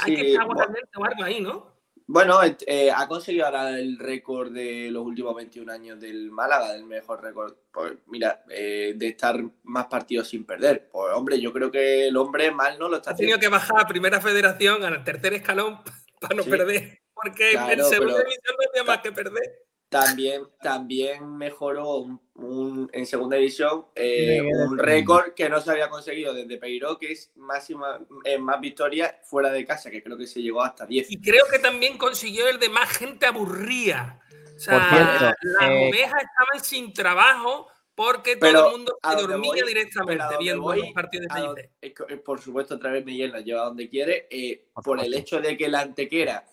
Hay que estar bueno. guardando o algo ahí, ¿no? Bueno, et- eh, ha conseguido ahora el récord de los últimos 21 años del Málaga, del mejor récord. Pues mira, eh, de estar más partidos sin perder. Pues hombre, yo creo que el hombre mal no lo está Ha tenido haciendo. que bajar a primera federación, al tercer escalón, para no Sí. perder. Porque en Claro, segunda pero- división no había más que perder. También, también mejoró un, un- en segunda división eh, un récord que no se había conseguido desde Peiró, que es máxima, eh, más victorias fuera de casa, que creo que se llegó hasta 10. Y creo que también consiguió el de más gente aburría. O sea, Por cierto, las eh, ovejas estaban sin trabajo porque Pero todo el mundo a se dormía voy- a directamente viendo voy, los partidos de a eh, por supuesto, otra vez Miguel nos lleva a donde quiere. eh, Por por el hecho de que la Antequera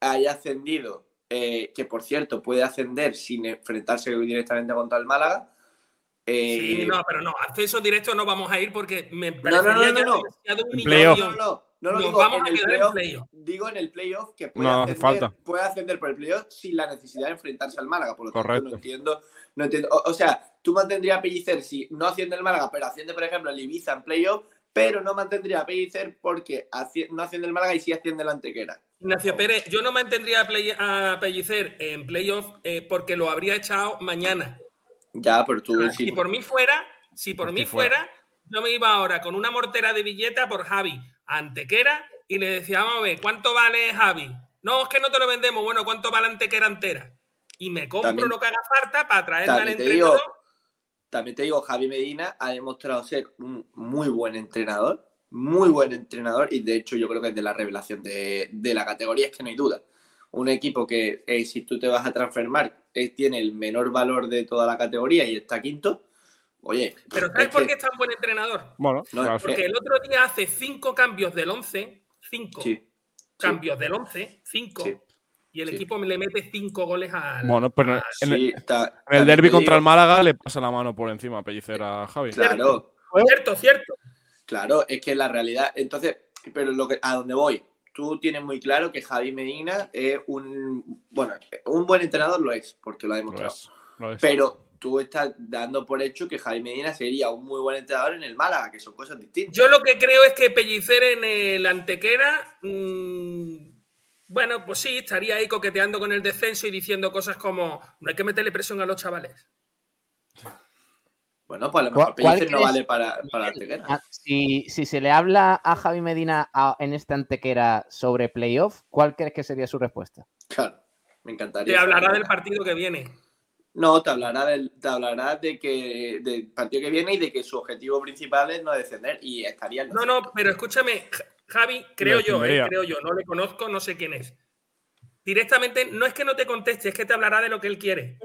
haya ascendido, eh, que por cierto puede ascender sin enfrentarse directamente contra el Málaga. eh, Sí, no, pero no, acceso directo no vamos a ir porque me no, no, no, no. En no, no, no, Nos digo vamos en a el quedar en playoff, playoff. digo en el playoff que puede, No ascender, falta. puede ascender por el playoff sin la necesidad de enfrentarse al Málaga. Por lo tanto, Correcto. no entiendo. No entiendo. O, o sea, tú mantendrías a Pellicer si no asciende el Málaga, pero asciende, por ejemplo, el Ibiza en playoff, pero no mantendría a Pellicer porque asci- no asciende el Málaga y sí asciende la Antequera. Ignacio Pérez, yo no mantendría a, play- a Pellicer en playoff eh, porque lo habría echado mañana. Ya, pero tú Ah. Si por mí fuera, si por Por mí fuera. fuera, yo me iba ahora con una mortera de billeta por Javi a Antequera y le decía, vamos a ver, ¿cuánto vale Javi? No, es que no te lo vendemos. Bueno, ¿cuánto vale Antequera entera? Y me compro También- lo que haga falta para traerme al digo, entrenador. también te digo, Javi Medina ha demostrado ser un muy buen entrenador, muy buen entrenador, y de hecho yo creo que es de la revelación de, de la categoría, es que no hay duda. Un equipo que eh, si tú te vas a transformar, eh, tiene el menor valor de toda la categoría y está quinto. Oye, Pero ¿sabes es por qué es tan buen entrenador? Bueno, No, Porque el otro día hace cinco cambios del 11, cinco Sí, cambios del 11, cinco, Sí. y el Sí. equipo le mete cinco goles al. bueno, pero en, sí, el- ta- en el también derby contra el Málaga le pasa la mano por encima a Pellicer a Javi. Claro, Cierto, cierto. Claro, es que la realidad. Entonces, pero lo que a donde voy, tú tienes muy claro que Javi Medina es un. Bueno, un buen entrenador lo es, porque lo ha Lo demostrado. es, lo es. Pero tú estás dando por hecho que Javi Medina sería un muy buen entrenador en el Málaga, que son cosas distintas. Yo lo que creo es que Pellicer en el Antequera. mm, bueno, pues sí, estaría ahí coqueteando con el descenso y diciendo cosas como: no hay que meterle presión a los chavales. Bueno, pues a lo ¿Cuál- mejor Pellicer no vale para, para Antequera. Ah, Si, si se le habla a Javi Medina a- en esta antequera sobre playoff, ¿cuál crees que sería su respuesta? Claro, me encantaría. Te hablará del partido que viene. No, te hablará, del, te hablará de que del partido que viene y de que su objetivo principal es no descender y estaría en No, no, pero escúchame, Ja- Javi, creo yo, eh, creo yo, no le conozco, no sé quién es. Directamente, no es que no te conteste, es que te hablará de lo que él quiere.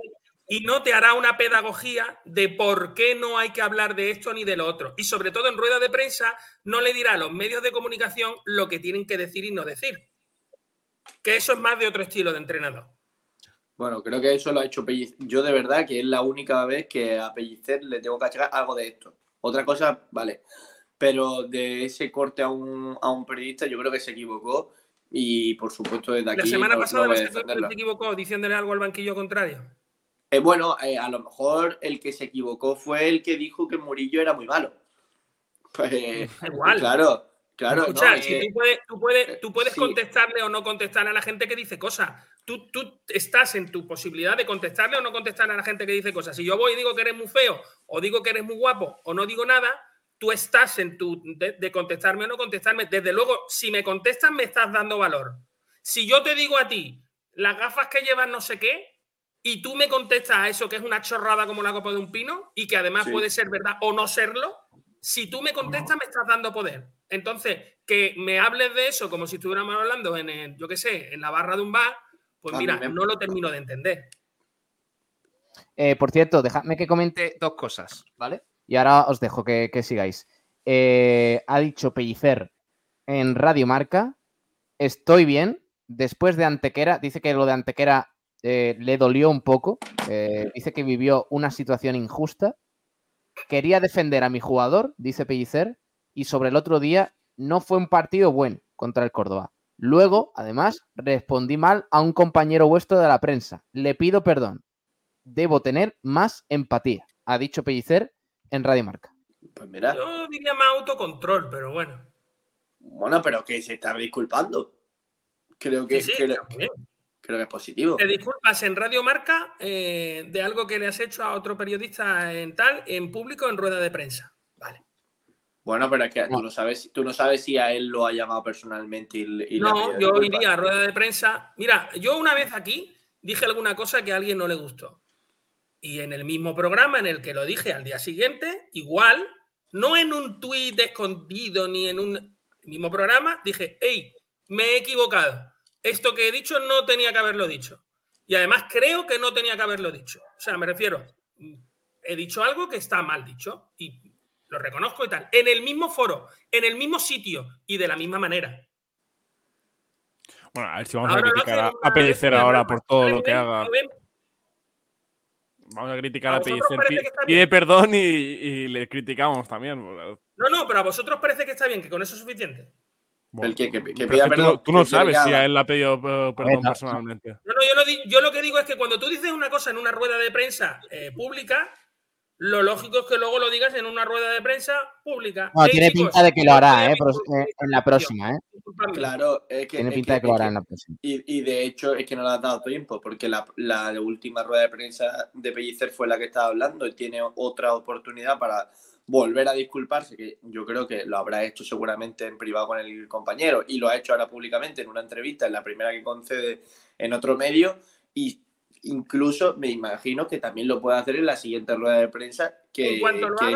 Y no te hará una pedagogía de por qué no hay que hablar de esto ni de lo otro. Y sobre todo en rueda de prensa, no le dirá a los medios de comunicación lo que tienen que decir y no decir. Que eso es más de otro estilo de entrenador. Bueno, creo que eso lo ha hecho Pellicer. Yo de verdad que es la única vez que a Pellicer le tengo que achacar algo de esto. Otra cosa, vale. Pero de ese corte a un, a un periodista yo creo que se equivocó y por supuesto desde aquí La semana no- pasada no se equivocó diciéndole algo al banquillo contrario. Eh, bueno, eh, a lo mejor el que se equivocó fue el que dijo que Murillo era muy malo. Pues, igual. Claro, claro. Escucha, no, si tú puedes, tú puedes, tú puedes sí. contestarle o no contestarle a la gente que dice cosas. Tú, tú estás en tu posibilidad de contestarle o no contestarle a la gente que dice cosas. Si yo voy y digo que eres muy feo, o digo que eres muy guapo, o no digo nada, tú estás en tu de, de contestarme o no contestarme. Desde luego, si me contestas, me estás dando valor. Si yo te digo a ti, las gafas que llevas no sé qué, y tú me contestas a eso que es una chorrada como la copa de un pino, y que además Sí. puede ser verdad o no serlo, si tú me contestas, me estás dando poder. Entonces, que me hables de eso como si estuviéramos hablando en, el- yo qué sé, en la barra de un bar, pues mira, me- no lo termino de entender. Eh, por cierto, dejadme que comente dos cosas, ¿vale? Y ahora os dejo que, que sigáis. Eh, ha dicho Pellicer en Radio Marca, estoy bien, después de Antequera, dice que lo de Antequera eh, le dolió un poco, eh, dice que vivió una situación injusta, quería defender a mi jugador, dice Pellicer, y sobre el otro día no fue un partido bueno contra el Córdoba. Luego, además, respondí mal a un compañero vuestro de la prensa. Le pido perdón. Debo tener más empatía, ha dicho Pellicer en Radio Marca. Pues mira, Yo diría más autocontrol, pero bueno. bueno, pero que se está disculpando. Creo que, Sí, sí, creo, también. Creo que es positivo. Te disculpas en Radio Marca eh, de algo que le has hecho a otro periodista en tal, en público, en rueda de prensa. Vale. Bueno, pero es que tú no sabes, tú no sabes si a él lo ha llamado personalmente y, y No, yo iría a rueda de prensa. Mira, yo una vez aquí dije alguna cosa que a alguien no le gustó. Y en el mismo programa en el que lo dije al día siguiente, igual, no en un tuit escondido ni en un mismo programa, dije, hey, me he equivocado. Esto que he dicho no tenía que haberlo dicho. Y además creo que no tenía que haberlo dicho. O sea, me refiero, he dicho algo que está mal dicho y lo reconozco y tal. En el mismo foro, en el mismo sitio y de la misma manera. Bueno, a ver si vamos Ahora a criticar a, a Pellicer ahora por todo ¿Ven, lo que haga. Vamos a criticar ¿A a Pellicer. Pide perdón y, y le criticamos también. No, no, pero a vosotros parece que está bien, que con eso es suficiente. El que, que, que pero pida es que tú, perdón, no- tú no sabes si a él le ha pedido eh, perdón no. personalmente. No, no, yo, no di- yo lo que digo es que cuando tú dices una cosa en una rueda de prensa eh, pública, lo lógico es que luego lo digas en una rueda de prensa pública. No, Hey, tiene chicos, pinta de que lo hará, ¿eh? en eh, en la próxima, ¿eh? Claro, es que. Tiene es pinta que- de que lo hará en la próxima. Y, y de hecho es que no le ha dado tiempo, porque la, la última rueda de prensa de Pellicer fue la que estaba hablando y tiene otra oportunidad para volver a disculparse, que yo creo que lo habrá hecho seguramente en privado con el compañero y lo ha hecho ahora públicamente en una entrevista, en la primera que concede en otro medio, y incluso me imagino que también lo puede hacer en la siguiente rueda de prensa, que,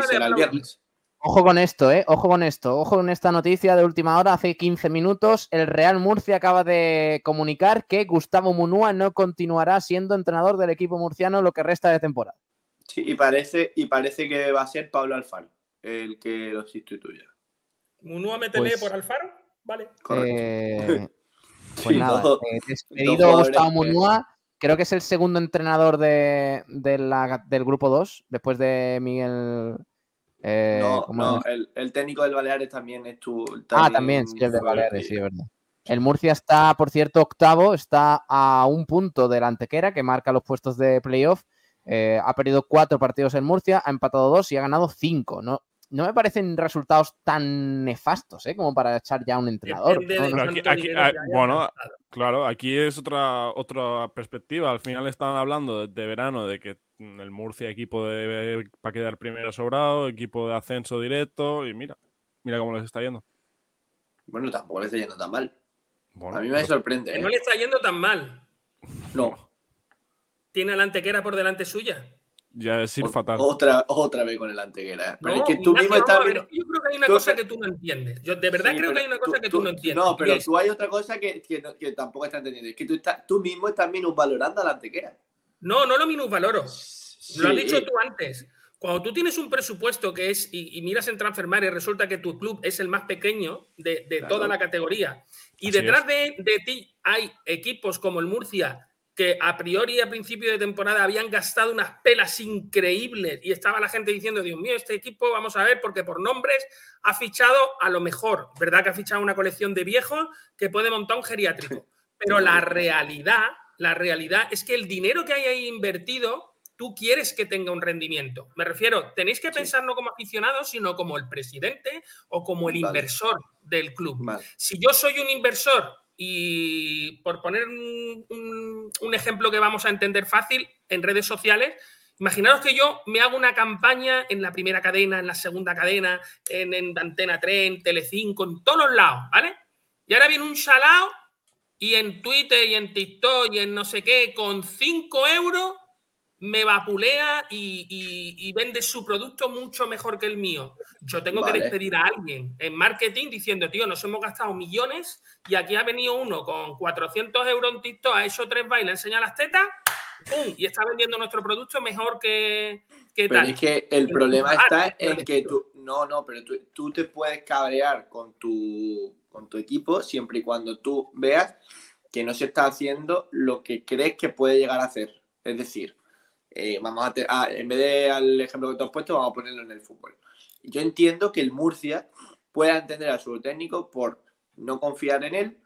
será el viernes. Ojo con esto, ¿eh? Ojo con esto. Ojo con esta noticia de última hora. Hace 15 minutos, el Real Murcia acaba de comunicar que Gustavo Munúa no continuará siendo entrenador del equipo murciano lo que resta de temporada. Sí, y parece, y parece que va a ser Pablo Alfaro el que lo sustituya. Munúa métele Pues- por Alfaro, vale. Eh, pues Sí, nada, eh, despedido Gustavo Munúa. Creo que es el segundo entrenador de, de la- del grupo 2, después de Miguel. eh, no, ¿cómo no, es? el, el técnico del Baleares también estuvo. Ah, también, sí, el de Baleares, sí, es verdad. El Murcia está, por cierto, octavo, está a un punto del Antequera, que marca los puestos de playoff. Eh, ha perdido cuatro partidos en Murcia, ha empatado dos y ha ganado cinco. No, no me parecen resultados tan nefastos, ¿eh? Como para echar ya a un entrenador. ¿no? aquí- aquí- ah, bueno, gastado. claro, aquí es otra, otra perspectiva. Al final estaban hablando de, de verano de que mm, el Murcia equipo de, para quedar primero sobrado, equipo de ascenso directo y mira, mira cómo les está yendo. Bueno, tampoco le está yendo tan mal. Bueno, A mí me pero- sorprende. Que ¿eh? no le está yendo tan mal. No, Tiene a la antequera por delante suya. ya es ir o- fatal. otra, otra vez con el Antequera. Pero No, es que tú mismo estás ver, Yo creo que hay una tú- cosa que tú no entiendes. Yo de verdad Sí, creo que hay una cosa que tú, no entiendes. No, pero tú hay otra cosa que, que, no- que tampoco estás entendiendo. Es que tú, estás, tú mismo estás minusvalorando a la Antequera. No, no lo minusvaloro. Lo has Sí. dicho tú antes. Cuando tú tienes un presupuesto que es, y, y miras en Transfermar y resulta que tu club es el más pequeño de, de Claro. toda la categoría, y Así detrás de, de ti hay equipos como el Murcia, que a priori a principio de temporada habían gastado unas pelas increíbles y estaba la gente diciendo, Dios mío, este equipo, vamos a ver, porque por nombres ha fichado a lo mejor, ¿verdad? Que ha fichado una colección de viejos que puede montar un geriátrico. Pero la realidad, la realidad es que el dinero que hay ahí invertido, tú quieres que tenga un rendimiento. Me refiero, tenéis que pensar no como aficionados, sino como el presidente o como el Vale. inversor del club. Vale. Si yo soy un inversor y por poner un, ejemplo que vamos a entender fácil en redes sociales, imaginaros que yo me hago una campaña en la primera cadena, en la segunda cadena, en, en Antena 3, en Telecinco, en todos los lados, ¿vale? Y ahora viene un chalao y en Twitter y en TikTok y en no sé qué, con 5 euros me vapulea y, y- y vende su producto mucho mejor que el mío. Yo tengo Vale. que despedir a alguien en marketing diciendo, tío, nos hemos gastado millones y aquí ha venido uno con 400 euros en TikTok, ha hecho tres bailes, enseña las tetas ¡pum! y está vendiendo nuestro producto mejor que, que Pero tal. es que el problema jugar está en que tú. No, no, pero tú, tú te puedes cabrear con tu, con tu equipo siempre y cuando tú veas que no se está haciendo lo que crees que puede llegar a hacer. Es decir, eh, vamos a, te- ah, en vez de al ejemplo que tú has puesto, vamos a ponerlo en el fútbol. Yo entiendo que el Murcia pueda entender a su técnico por no confiar en él,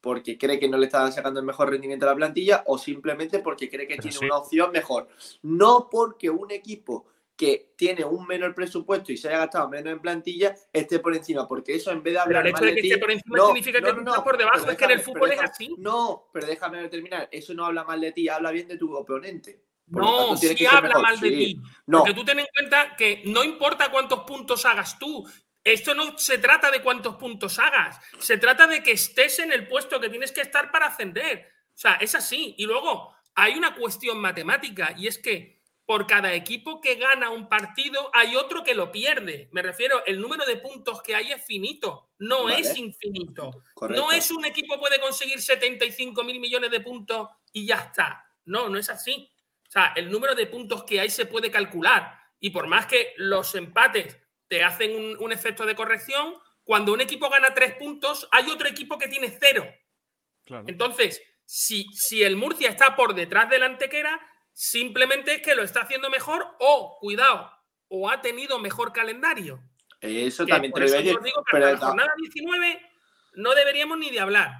porque cree que no le está sacando el mejor rendimiento a la plantilla, o simplemente porque cree que Pero tiene sí. una opción mejor. No porque un equipo que tiene un menor presupuesto y se haya gastado menos en plantilla esté por encima, porque eso en vez de Pero hablar el hecho mal de que ti- esté por encima no, significa que no, no, por pero debajo. Es que en el fútbol pero es así. No, pero déjame terminar. Eso no habla mal de ti, habla bien de tu oponente. Por No, sí ser habla mejor. mal de Sí. ti. No, Porque tú ten en cuenta que no importa cuántos puntos hagas tú. Esto no se trata de cuántos puntos hagas. Se trata de que estés en el puesto que tienes que estar para ascender. O sea, es así. Y luego hay una cuestión matemática y es que por cada equipo que gana un partido hay otro que lo pierde. Me refiero, el número de puntos que hay es finito, no Vale. es infinito. correcto. No es un equipo puede conseguir 75 mil millones de puntos y ya está. No, no es así. O sea, el número de puntos que hay se puede calcular. Y por más que los empates te hacen un, un efecto de corrección, cuando un equipo gana tres puntos, hay otro equipo que tiene cero. Claro. Entonces, si, si el Murcia está por detrás del Antequera, simplemente es que lo está haciendo mejor o, cuidado, o ha tenido mejor calendario. Eso Que también te eso digo que Pero hasta la jornada 19 no deberíamos ni de hablar.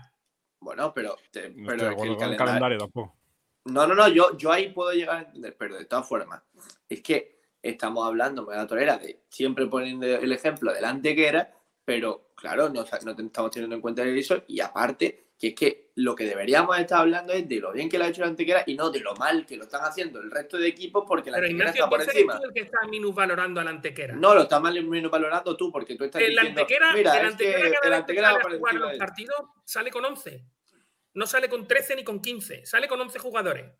bueno, pero, te- No pero es que el calendario, calendario tampoco. No, no, no, yo, yo ahí puedo llegar a entender, pero de todas formas, es que estamos hablando, me da tolera, de siempre poniendo el ejemplo del Antequera, pero claro, no, no te- estamos teniendo en cuenta eso, y aparte, que es que lo que deberíamos estar hablando es de lo bien que lo ha hecho el Antequera y no de lo mal que lo están haciendo el resto de equipos porque el Pero Antequera Ignacio, está por que encima. tú el que está minusvalorando al Antequera. No, lo estás mal valorando tú porque tú estás el diciendo, Antequera, mira, el es que Antequera cada el que Antequera va a por jugar encima los de él. partidos sale con 11. No sale con 13 ni con 15, sale con 11 jugadores.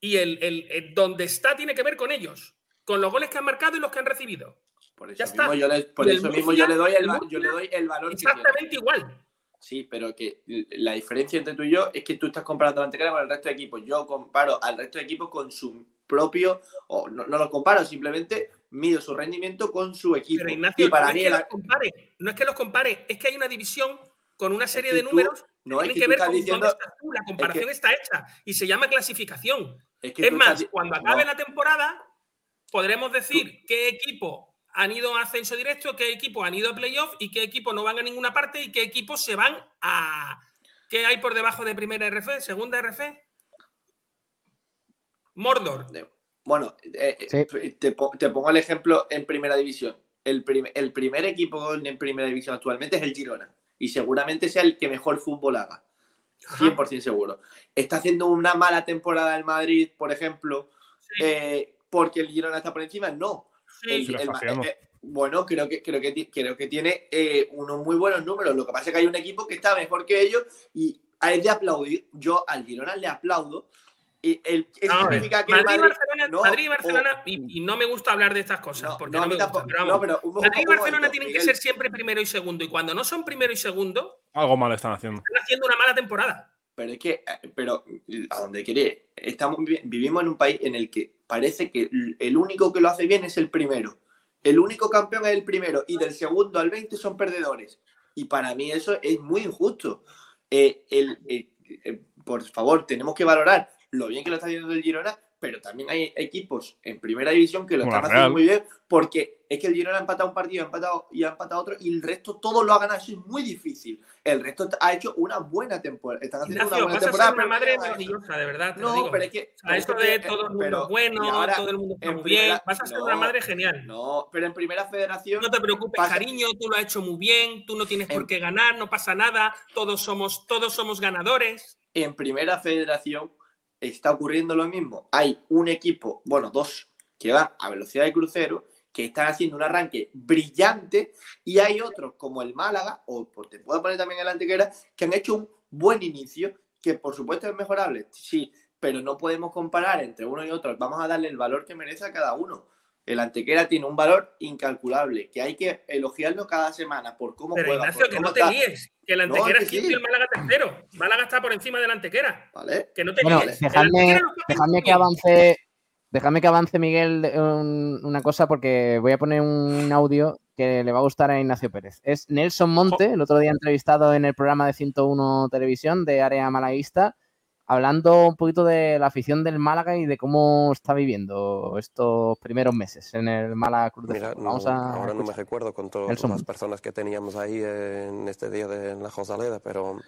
Y el, el- el donde está tiene que ver con ellos, con los goles que han marcado y los que han recibido. Por eso Ya mismo, está. yo le, por eso mismo Murcia- yo le doy el, Murcia yo le doy el valor que. Exactamente igual. Sí, pero que la diferencia entre tú y yo es que tú estás comparando la Antequera con el resto de equipos. Yo comparo al resto de equipos con su propio, o no, no lo comparo, simplemente mido su rendimiento con su equipo. Pero Ignacio, y para no, mí es que la- los compare, no es que los compare, es que hay una división con una serie de números no, que tienen que ver con diciendo- dónde estás tú. La comparación que- está hecha y se llama clasificación. Es, que Es tú más, estás cuando acabe no. la temporada, podremos decir qué equipo han ido a ascenso directo, qué equipo han ido a playoff y qué equipo no van a ninguna parte y qué equipos se van a. ¿Qué hay por debajo de primera RF? ¿Segunda RF? Mordor. Bueno, eh, eh, te, po- te pongo el ejemplo en primera división. El, prim- el primer equipo en primera división actualmente es el Girona. Y seguramente sea el que mejor fútbol haga. 100% seguro. Está haciendo una mala temporada el Madrid, por ejemplo, eh, porque el Girona está por encima. No. Sí, el eh, bueno, creo que, creo que, creo que tiene eh, unos muy buenos números. Lo que pasa es que hay un equipo que está mejor que ellos y es de aplaudir. Yo al Girona le aplaudo. Y el, eso Vamos a ver, significa que el Madrid, Barcelona, no, Madrid y o- Barcelona, y, y no me gusta hablar de estas cosas, porque no, no, me mí gusta, tampoco. pero vamos, No, pero un mo- Madrid y Barcelona momento, tienen que ser siempre primero y segundo, y cuando no son primero y segundo, Algo mal están haciendo. están haciendo una mala temporada. Pero es que, eh, pero a donde quería, estamos, vi- vivimos en un país en el que parece que el único que lo hace bien es el primero. El único campeón es el primero y del segundo al 20 son perdedores. Y para mí eso es muy injusto. Eh, el- eh, eh, por favor, tenemos que valorar lo bien que lo está haciendo el Girona, pero también hay equipos en primera división que lo Como están haciendo Real. muy bien, porque es que el Girona ha empatado un partido ha empatado, y ha empatado otro, y el resto todo lo ha ganado. Eso es muy difícil. El resto ha hecho una buena temporada. Están haciendo Ignacio, una buena vas a ser temporada. una madre maravillosa, de verdad. te lo No, digo. pero es que- O sea, esto de todo el mundo pero- bueno, ahora, todo el mundo está muy bien. Vas a ser no, una madre genial. No, pero en primera federación. No te preocupes, pasa- cariño, tú lo has hecho muy bien, tú no tienes por qué ganar, no pasa nada, todos somos, todos somos ganadores. en primera federación está ocurriendo lo mismo. Hay un equipo, bueno, dos, que van a velocidad de crucero, que están haciendo un arranque brillante, y hay otros, como el Málaga, o pues, te puedo poner también el Antequera, que han hecho un buen inicio, que por supuesto es mejorable, sí, pero no podemos comparar entre uno y otro. Vamos a darle el valor que merece a cada uno. El Antequera tiene un valor incalculable, que hay que elogiarlo cada semana por cómo Pero juega. Ignacio, por que cómo no te líes, que el Antequera que es quinto sí. y el Málaga tercero. Málaga está por encima del Antequera. Vale. Que no te Bueno, líes. El dejadme, dejadme que avance, dejadme que avance Miguel un- una cosa porque voy a poner un audio que le va a gustar a Ignacio Pérez. Es Nelson Monte, el otro día entrevistado en el programa de 101 Televisión de Área Malaguista, hablando un poquito de la afición del Málaga y de cómo está viviendo estos primeros meses en el Málaga Cruz de Mira, Fútbol. Vamos a ahora no me recuerdo con todas las personas que teníamos ahí en este día de la Josaleda, pero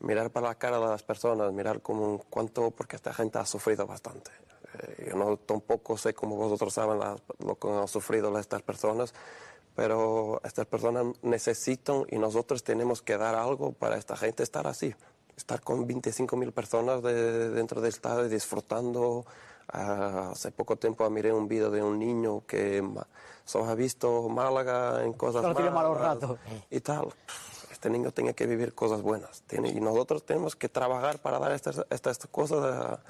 mirar para la cara de las personas, mirar como cuánto, porque esta gente ha sufrido bastante. Eh, yo no tampoco sé cómo vosotros saben la- lo que han sufrido estas personas, pero estas personas necesitan y nosotros tenemos que dar algo para esta gente estar así. Estar con 25 mil personas de- dentro del estadio disfrutando. Ah, hace poco tiempo miré un vídeo de un niño que solo ha visto Málaga en cosas Solo tiene malos malas ratos. y tal. Este niño tiene que vivir cosas buenas. Tiene, y nosotros tenemos que trabajar para dar estas, estas cosas a, a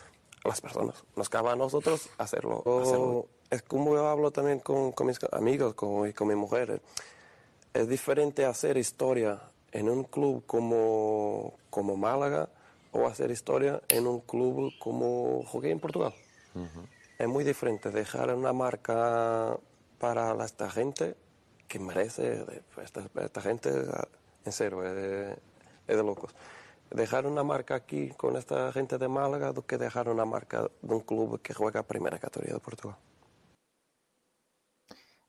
las personas. Nos cabe a nosotros hacerlo. hacerlo. Es como yo hablo también con, con mis amigos con, y con mi mujer. Es diferente hacer historia en un club como, como Málaga o hacer historia en un club como jugué en Portugal. Es muy diferente dejar una marca para esta gente que merece, de- esta, esta gente, en serio, es de, es de locos. Dejar una marca aquí con esta gente de Málaga do que dejar una marca de un club que juega primera categoría de Portugal.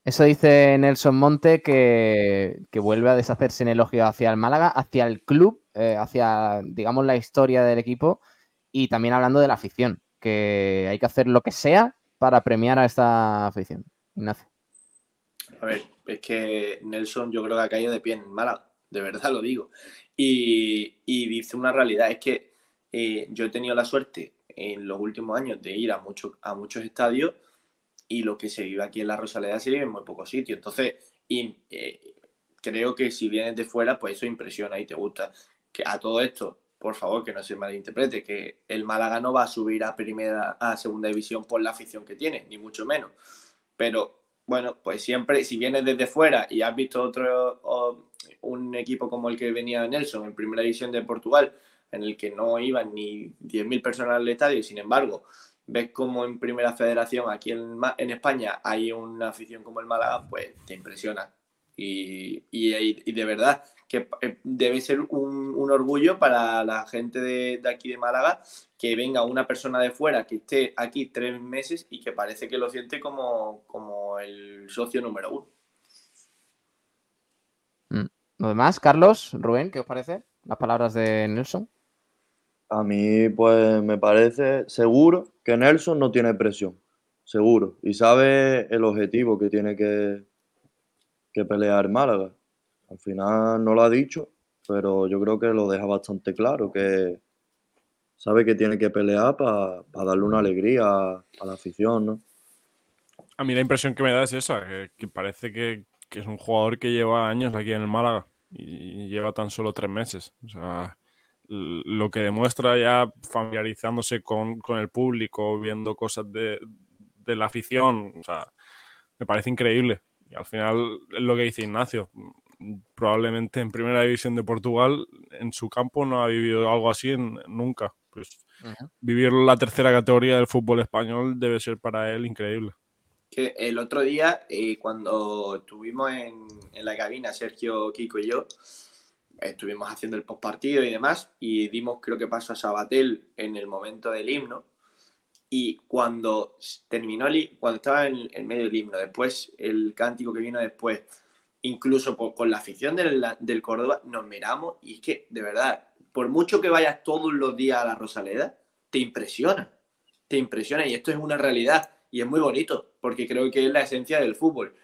Eso dice Nelson Monte que, que vuelve a deshacerse en elogio hacia el Málaga, hacia el club, eh, hacia, digamos, la historia del equipo y también hablando de la afición, que hay que hacer lo que sea para premiar a esta afición. Ignacio. A ver, es que Nelson yo creo que ha caído de pie en Málaga, de verdad lo digo. Y, y dice una realidad, es que eh, yo he tenido la suerte en los últimos años de ir a, muchos a muchos estadios y lo que se vive aquí en la Rosaleda se vive en muy pocos sitios. Entonces, y, eh, creo que si vienes de fuera, pues eso impresiona y te gusta. Que a todo esto, por favor, que no se malinterprete, que el Málaga no va a subir a primera, a segunda división por la afición que tiene, ni mucho menos. Pero bueno, pues siempre, si vienes desde fuera y has visto otro, un equipo como el que venía Nelson en primera división de Portugal, en el que no iban ni 10.000 personas al estadio, y sin embargo, ves como en primera federación aquí en, España hay una afición como el Málaga, pues te impresiona. Y, y- de verdad que eh, debe ser un, orgullo para la gente de, de aquí de Málaga que venga una persona de fuera que esté aquí tres meses y que parece que lo siente como, como el socio número uno. Mm. Lo demás, Carlos, Rubén, ¿qué os parece? Las palabras de Nelson. A mí, pues me parece seguro que Nelson no tiene presión, seguro, y sabe el objetivo que tiene que, que pelear Málaga. Al final no lo ha dicho, pero yo creo que lo deja bastante claro, que sabe que tiene que pelear para darle una alegría a, la afición, ¿no? A mí la impresión que me da es esa, que, parece que, es un jugador que lleva años aquí en el Málaga y lleva tan solo tres meses. O sea, lo que demuestra ya familiarizándose con, con el público, viendo cosas de, de la afición, o sea, me parece increíble. Y al final es lo que dice Ignacio. Probablemente en primera división de Portugal, en su campo, no ha vivido algo así en- nunca. Pues vivir la tercera categoría del fútbol español debe ser para él increíble. que el otro día, eh, cuando estuvimos en, en la cabina, Sergio, Kiko y yo, estuvimos haciendo el postpartido y demás, y dimos, creo que pasó a Sabatel en el momento del himno, y cuando terminó, el cuando estaba en, en medio del himno, después el cántico que vino después, incluso con la afición del, del Córdoba, nos miramos, y es que, de verdad, por mucho que vayas todos los días a la Rosaleda, te impresiona te impresiona y esto es una realidad y es muy bonito porque creo que es la esencia del fútbol.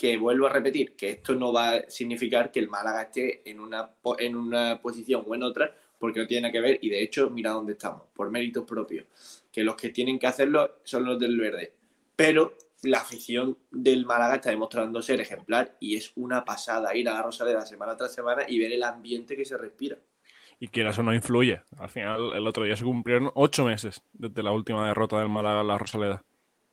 Que vuelvo a repetir, que esto no va a significar que el Málaga esté en una, en una posición o en otra porque no tiene nada que ver y de hecho mira dónde estamos, por méritos propios. Que los que tienen que hacerlo son los del verde. Pero la afición del Málaga está demostrando ser ejemplar y es una pasada ir a la Rosaleda semana tras semana y ver el ambiente que se respira. y quieras o no influye. Al final, el otro día se cumplieron ocho meses desde la última derrota del Málaga en la Rosaleda.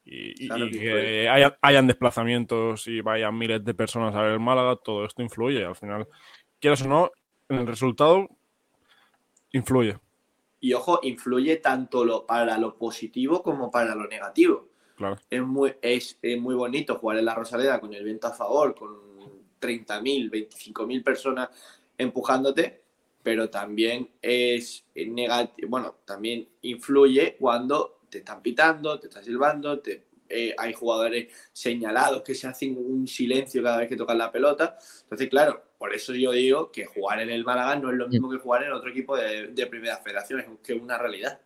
Y, y- Claro y que que influye. haya- hayan desplazamientos y vayan miles de personas a ver el Málaga, todo esto influye. Al final, quieras o no, en el resultado influye. Y ojo, influye tanto lo, para lo positivo como para lo negativo. Claro. Es muy, es, es muy bonito jugar en la Rosaleda con el viento a favor, con 30.000, 25.000 personas empujándote, pero también es negativo, bueno, también influye cuando te están pitando, te están silbando, eh, hay jugadores señalados que se hacen un silencio cada vez que tocan la pelota. Entonces, claro, por eso yo digo que jugar en el Málaga no es lo mismo que jugar en otro equipo de, primera federación, es que una realidad.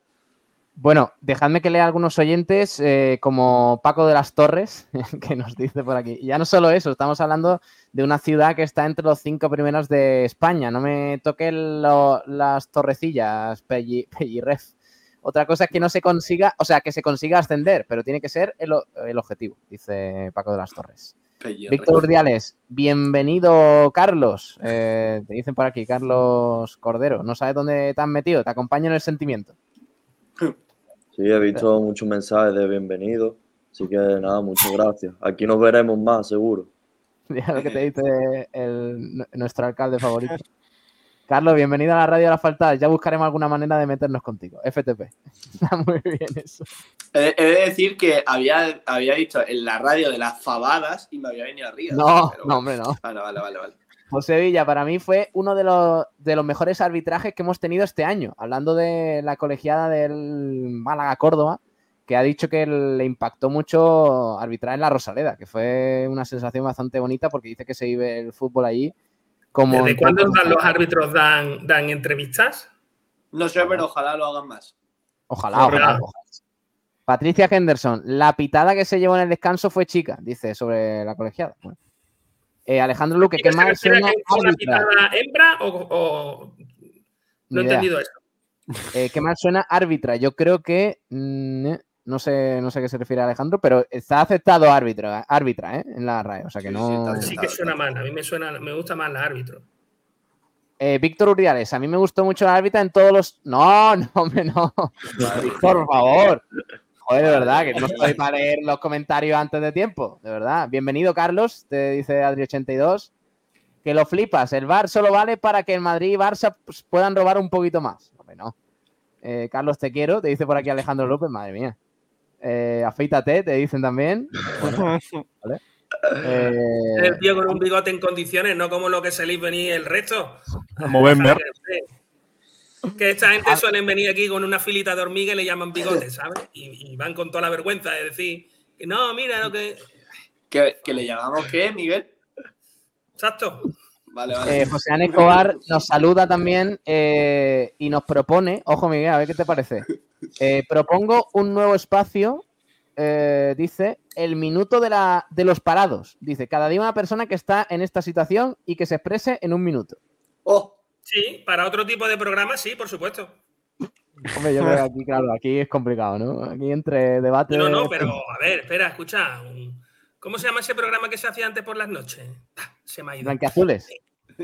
Bueno, dejadme que lea algunos oyentes, eh, como Paco de las Torres, que nos dice por aquí. Ya no solo eso, estamos hablando de una ciudad que está entre los cinco primeros de España. No me toquen las torrecillas, Pelli, Pellirref. Otra cosa es que no se consiga, o sea, que se consiga ascender, pero tiene que ser el, objetivo, dice Paco de las Torres. Víctor Urdiales, bienvenido, Carlos. Eh, te dicen por aquí, Carlos Cordero. No sabes dónde te has metido, te acompaño en el sentimiento. Sí, he visto muchos mensajes de bienvenido, así que nada, muchas gracias. Aquí nos veremos más, seguro. Mira lo que te dice el- nuestro alcalde favorito. Carlos, bienvenido a la radio de las faltadas. Ya buscaremos alguna manera de meternos contigo. FTP. Está muy bien eso. He, he de decir que había, había visto en la radio de las fabadas y me había venido arriba. No, pero no, hombre, no. Vale, vale, vale, vale. José Villa, para mí fue uno de los, de los mejores arbitrajes que hemos tenido este año. Hablando de la colegiada del Málaga Córdoba, que ha dicho que le impactó mucho arbitrar en la Rosaleda, que fue una sensación bastante bonita porque dice que se vive el fútbol allí como. ¿Desde cuándo dan los árbitros dan, dan entrevistas? No sé, pero ojalá lo hagan más. Ojalá, ojalá. Patricia Henderson, la pitada que se llevó en el descanso fue chica, dice sobre la colegiada. Bueno. Eh, Alejandro Luque, ¿qué ¿Se más que una árbitra? pitada hembra o, no he entendido eso? Eh, ¿Qué mal suena árbitra? Yo creo que mm, no sé, no sé a qué se refiere Alejandro, pero está aceptado árbitra, árbitra, ¿eh? En la RAE, o sea que no. Sí que suena mal, a mí me suena, me gusta más la árbitro. Eh, Víctor Uriales, a mí me gustó mucho la árbitra en todos los. No, no, hombre, no. Por favor. Joder, de verdad, que no estoy para leer los comentarios antes de tiempo, de verdad. Bienvenido, Carlos, te dice Adri82. Que lo flipas, el VAR solo vale para que el Madrid y Barça pues, puedan robar un poquito más. Hombre, no. Eh, Carlos, te quiero, te dice por aquí Alejandro López, madre mía. Eh, afeítate, te dicen también. Bueno, ¿vale? Eh, El tío con un bigote en condiciones, no como lo que se venía el resto. Movember. Que esta gente suelen venir aquí con una filita de hormiga y le llaman bigote, ¿sabes? Y, y van con toda la vergüenza de decir que no, mira lo que. ¿Que, que le llamamos qué, Miguel? Exacto. Vale, vale. eh, José Ana Escobar nos saluda también eh, y nos propone, ojo Miguel, a ver qué te parece. Eh, propongo un nuevo espacio, eh, dice, el minuto de, la, de los parados. Dice, cada día una persona que está en esta situación y que se exprese en un minuto. Oh, Sí, para otro tipo de programas, sí, por supuesto. Hombre, yo creo que aquí, claro, aquí es complicado, ¿no? Aquí entre debate... No, no, pero a ver, espera, escucha. ¿Cómo se llama ese programa que se hacía antes por las noches? Ah, Se me ha ido. Blanqueazules.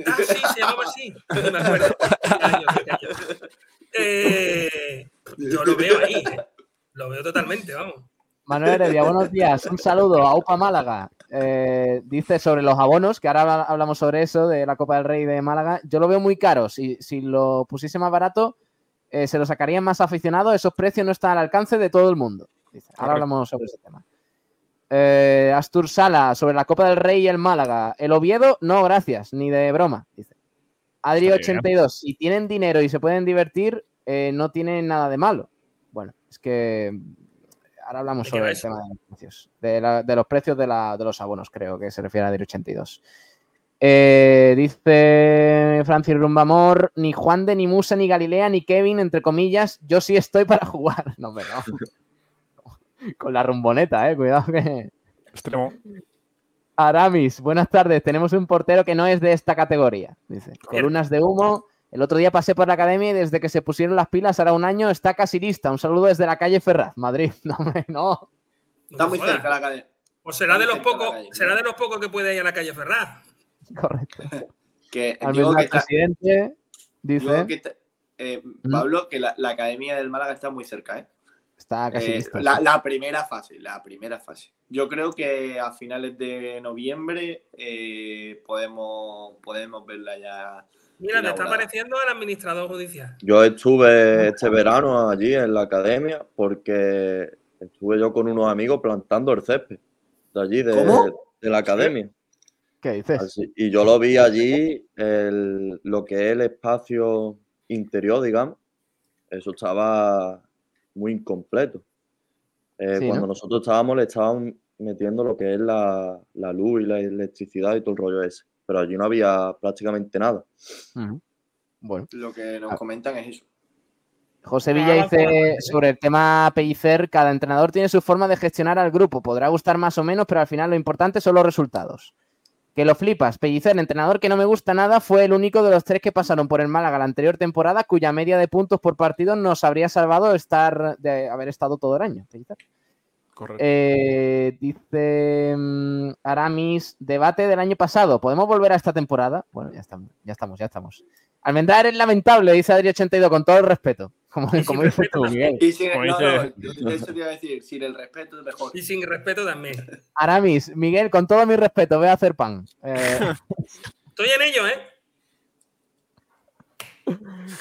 Ah, sí, se llamaba así. No me acuerdo. Eh, yo lo veo ahí. Lo veo totalmente, vamos. Manuel Heredia, buenos días. Un saludo a UPA Málaga. Eh, dice sobre los abonos, que ahora habla- hablamos sobre eso, de la Copa del Rey de Málaga. Yo lo veo muy caro. Si, si lo pusiese más barato, eh, se lo sacarían más aficionados. Esos precios no están al alcance de todo el mundo. Dice. Ahora hablamos sobre ese tema. Eh, Astur Sala, sobre la Copa del Rey y el Málaga. El Oviedo, no, gracias, ni de broma. Dice. Adri82, si tienen dinero y se pueden divertir, eh, no tienen nada de malo. Bueno, es que ahora hablamos ¿De qué sobre el tema de los precios. De, la- de los precios de, la- de los abonos, creo que se refiere a Adri82. Eh, dice Francis Rumbamor, ni Juan de, ni Musa, ni Galilea, ni Kevin, entre comillas, yo sí estoy para jugar. No, no. Con la rumboneta, eh, cuidado que... Extremo. Aramis, buenas tardes. Tenemos un portero que no es de esta categoría. Dice, columnas de humo. El otro día pasé por la academia y desde que se pusieron las pilas, ahora un año, está casi lista. Un saludo desde la calle Ferraz, Madrid. No, hombre, no. está muy cerca la cadena. O será de los pocos, será de los pocos que puede ir a la calle Ferraz. Correcto. Que digo Almendral, que presidente, digo dice, que está- eh, Pablo, que la, la academia del Málaga está muy cerca, ¿eh? está casi Eh, lista. la, la primera fase, la primera fase. Yo creo que a finales de noviembre eh, podemos, podemos verla ya. Mira, te está pareciendo al administrador judicial. Yo estuve este verano allí en la academia porque estuve yo con unos amigos plantando el césped de allí, de, ¿Cómo? de la academia. ¿Qué dices? Así- y yo lo vi allí, el- lo que es el espacio interior, digamos, eso estaba muy incompleto. Eh, Sí, cuando ¿no? nosotros estábamos, le estaban metiendo lo que es la, la luz y la electricidad y todo el rollo ese. Pero allí no había prácticamente nada. Bueno. Lo que nos Ah. comentan es eso. José Villa dice sobre el tema Pellicer, cada entrenador tiene su forma de gestionar al grupo. Podrá gustar más o menos, pero al final lo importante son los resultados. Que lo flipas. Pellicer, entrenador que no me gusta nada, fue el único de los tres que pasaron por el Málaga la anterior temporada, cuya media de puntos por partido nos habría salvado estar de haber estado todo el año. Pellicer. Correcto. Eh, dice mm, Aramis, debate del año pasado. ¿Podemos volver a esta temporada? Bueno, ya estamos, ya estamos, ya estamos. Almendrar es lamentable, dice Adri82, con todo el respeto. Como, como dices tú, Miguel. Y sin, Como no, dice- no, eso te iba a decir, sin el respeto es mejor. Y sin respeto también. Aramis, Miguel, con todo mi respeto, voy a hacer pan. Eh, Estoy en ello, ¿eh?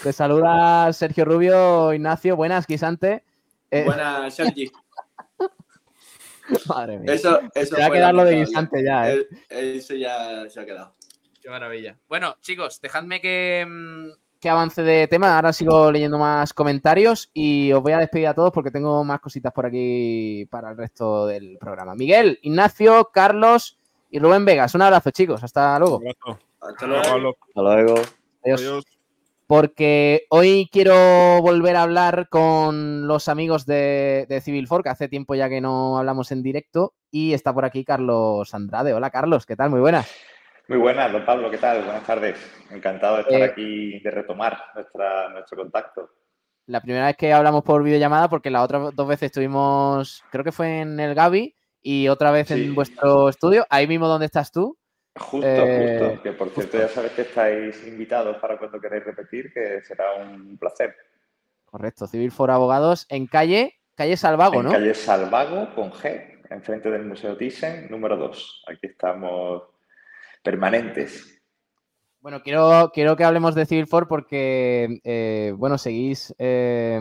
te saluda Sergio Rubio, Ignacio, buenas, guisante. Eh, Buena, Sergi. madre mía. Eso, eso Se va a quedar lo de guisante ya, ¿eh? Eh, Eso ya se ha quedado. Qué maravilla. Bueno, chicos, dejadme que. mm, que avance de tema. Ahora sigo leyendo más comentarios y os voy a despedir a todos porque tengo más cositas por aquí para el resto del programa. Miguel, Ignacio, Carlos y Rubén Vegas. Un abrazo, chicos. Hasta luego. Abrazo. Hasta Luego. Hasta luego. Adiós. Adiós. Porque hoy quiero volver a hablar con los amigos de, de Civil For, que hace tiempo ya que no hablamos en directo. Y está por aquí Carlos Andrade. Hola, Carlos. ¿Qué tal? Muy buenas. Muy buenas, don Pablo, ¿qué tal? Buenas tardes. Encantado de estar Eh, aquí, de retomar nuestra, nuestro contacto. La primera vez que hablamos por videollamada, porque las otras dos veces estuvimos, creo que fue en el Gavi y otra vez Sí. en vuestro estudio, ahí mismo donde estás tú. Justo, Eh, justo. Que por cierto, ya sabéis que estáis invitados para cuando queráis repetir, que será un placer. Correcto, Civil for Abogados en calle calle Salvago, en ¿no? Calle Salvago con G, enfrente del Museo Thyssen, número 2. Aquí estamos permanentes. Bueno, quiero, quiero que hablemos de Civil 4 porque, eh, bueno, seguís eh,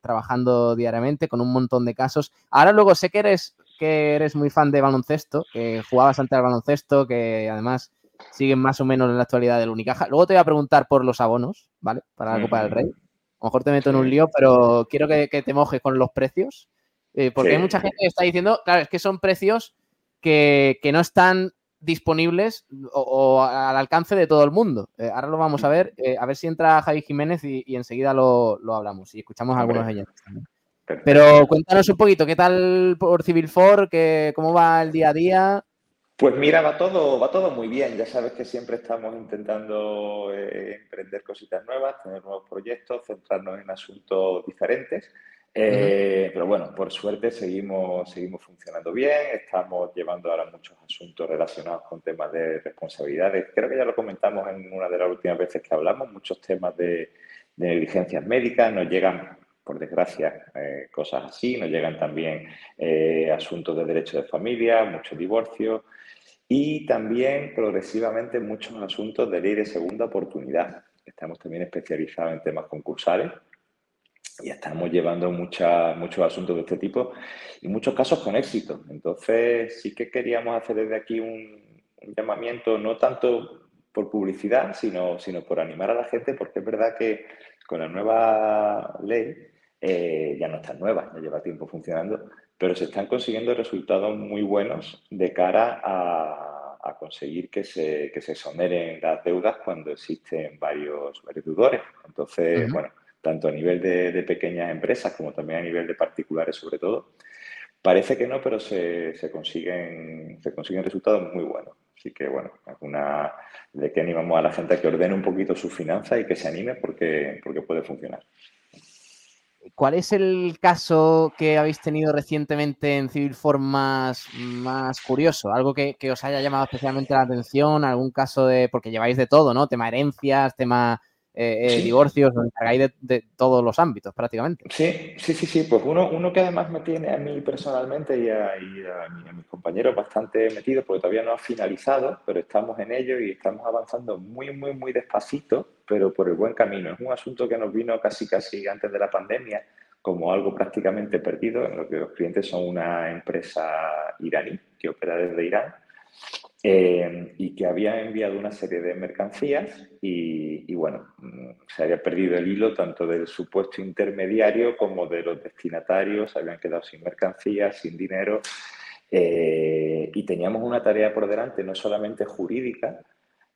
trabajando diariamente con un montón de casos. Ahora luego sé que eres, que eres muy fan de baloncesto, que jugabas antes al baloncesto, que además siguen más o menos en la actualidad del Unicaja. Luego te voy a preguntar por los abonos, ¿vale? Para la Copa del Rey. A lo mejor te meto en un lío, pero quiero que, que te mojes con los precios. eh, porque Sí. hay mucha gente que está diciendo, claro, es que son precios que, que no están disponibles o, o al alcance de todo el mundo. Eh, ahora lo vamos a ver, eh, a ver si entra Javi Jiménez y, y enseguida lo, lo hablamos y escuchamos a algunos Hombre. oyentes Pero cuéntanos un poquito, ¿qué tal por Civil 4? ¿Qué, ¿Cómo va el día a día? Pues mira, va todo, va todo muy bien. Ya sabes que siempre estamos intentando eh, emprender cositas nuevas, tener nuevos proyectos, centrarnos en asuntos diferentes. Eh, Pero bueno, por suerte seguimos, seguimos funcionando bien, estamos llevando ahora muchos asuntos relacionados con temas de responsabilidades. Creo que ya lo comentamos en una de las últimas veces que hablamos, muchos temas de, de negligencias médicas, nos llegan, por desgracia, eh, cosas así, nos llegan también eh, asuntos de derecho de familia, muchos divorcios y también progresivamente muchos asuntos de ley de segunda oportunidad. Estamos también especializados en temas concursales y estamos llevando mucha- muchos asuntos de este tipo y muchos casos con éxito. Entonces, sí que queríamos hacer desde aquí un, un llamamiento, no tanto por publicidad, sino, sino por animar a la gente, porque es verdad que con la nueva ley, eh, ya no está nueva, ya lleva tiempo funcionando, pero se están consiguiendo resultados muy buenos de cara a, a conseguir que se, que se exoneren las deudas cuando existen varios, varios deudores. Entonces, bueno, tanto a nivel de, de pequeñas empresas como también a nivel de particulares sobre todo, parece que no, pero se, se consiguen, se consiguen resultados muy buenos. Así que, bueno, es una de que animamos a la gente a que ordene un poquito sus finanzas y que se anime porque, porque puede funcionar. ¿Cuál es el caso que habéis tenido recientemente en Civil 4 más, más curioso? Algo que, que os haya llamado especialmente la atención, algún caso de, porque lleváis de todo, ¿no? Tema herencias, tema eh, Sí. divorcios, os encargáis de, de todos los ámbitos prácticamente. Sí, sí, sí, sí. Pues uno, uno que además me tiene a mí personalmente y a, y a mi- a mis compañeros bastante metidos, porque todavía no ha finalizado, pero estamos en ello y estamos avanzando muy, muy, muy despacito, pero por el buen camino. Es un asunto que nos vino casi, casi antes de la pandemia como algo prácticamente perdido, en lo que los clientes son una empresa iraní que opera desde Irán eh, y que había enviado una serie de mercancías y, bueno, mm, se había perdido el hilo tanto del supuesto intermediario como de los destinatarios, habían quedado sin mercancías, sin dinero eh, y teníamos una tarea por delante no solamente jurídica,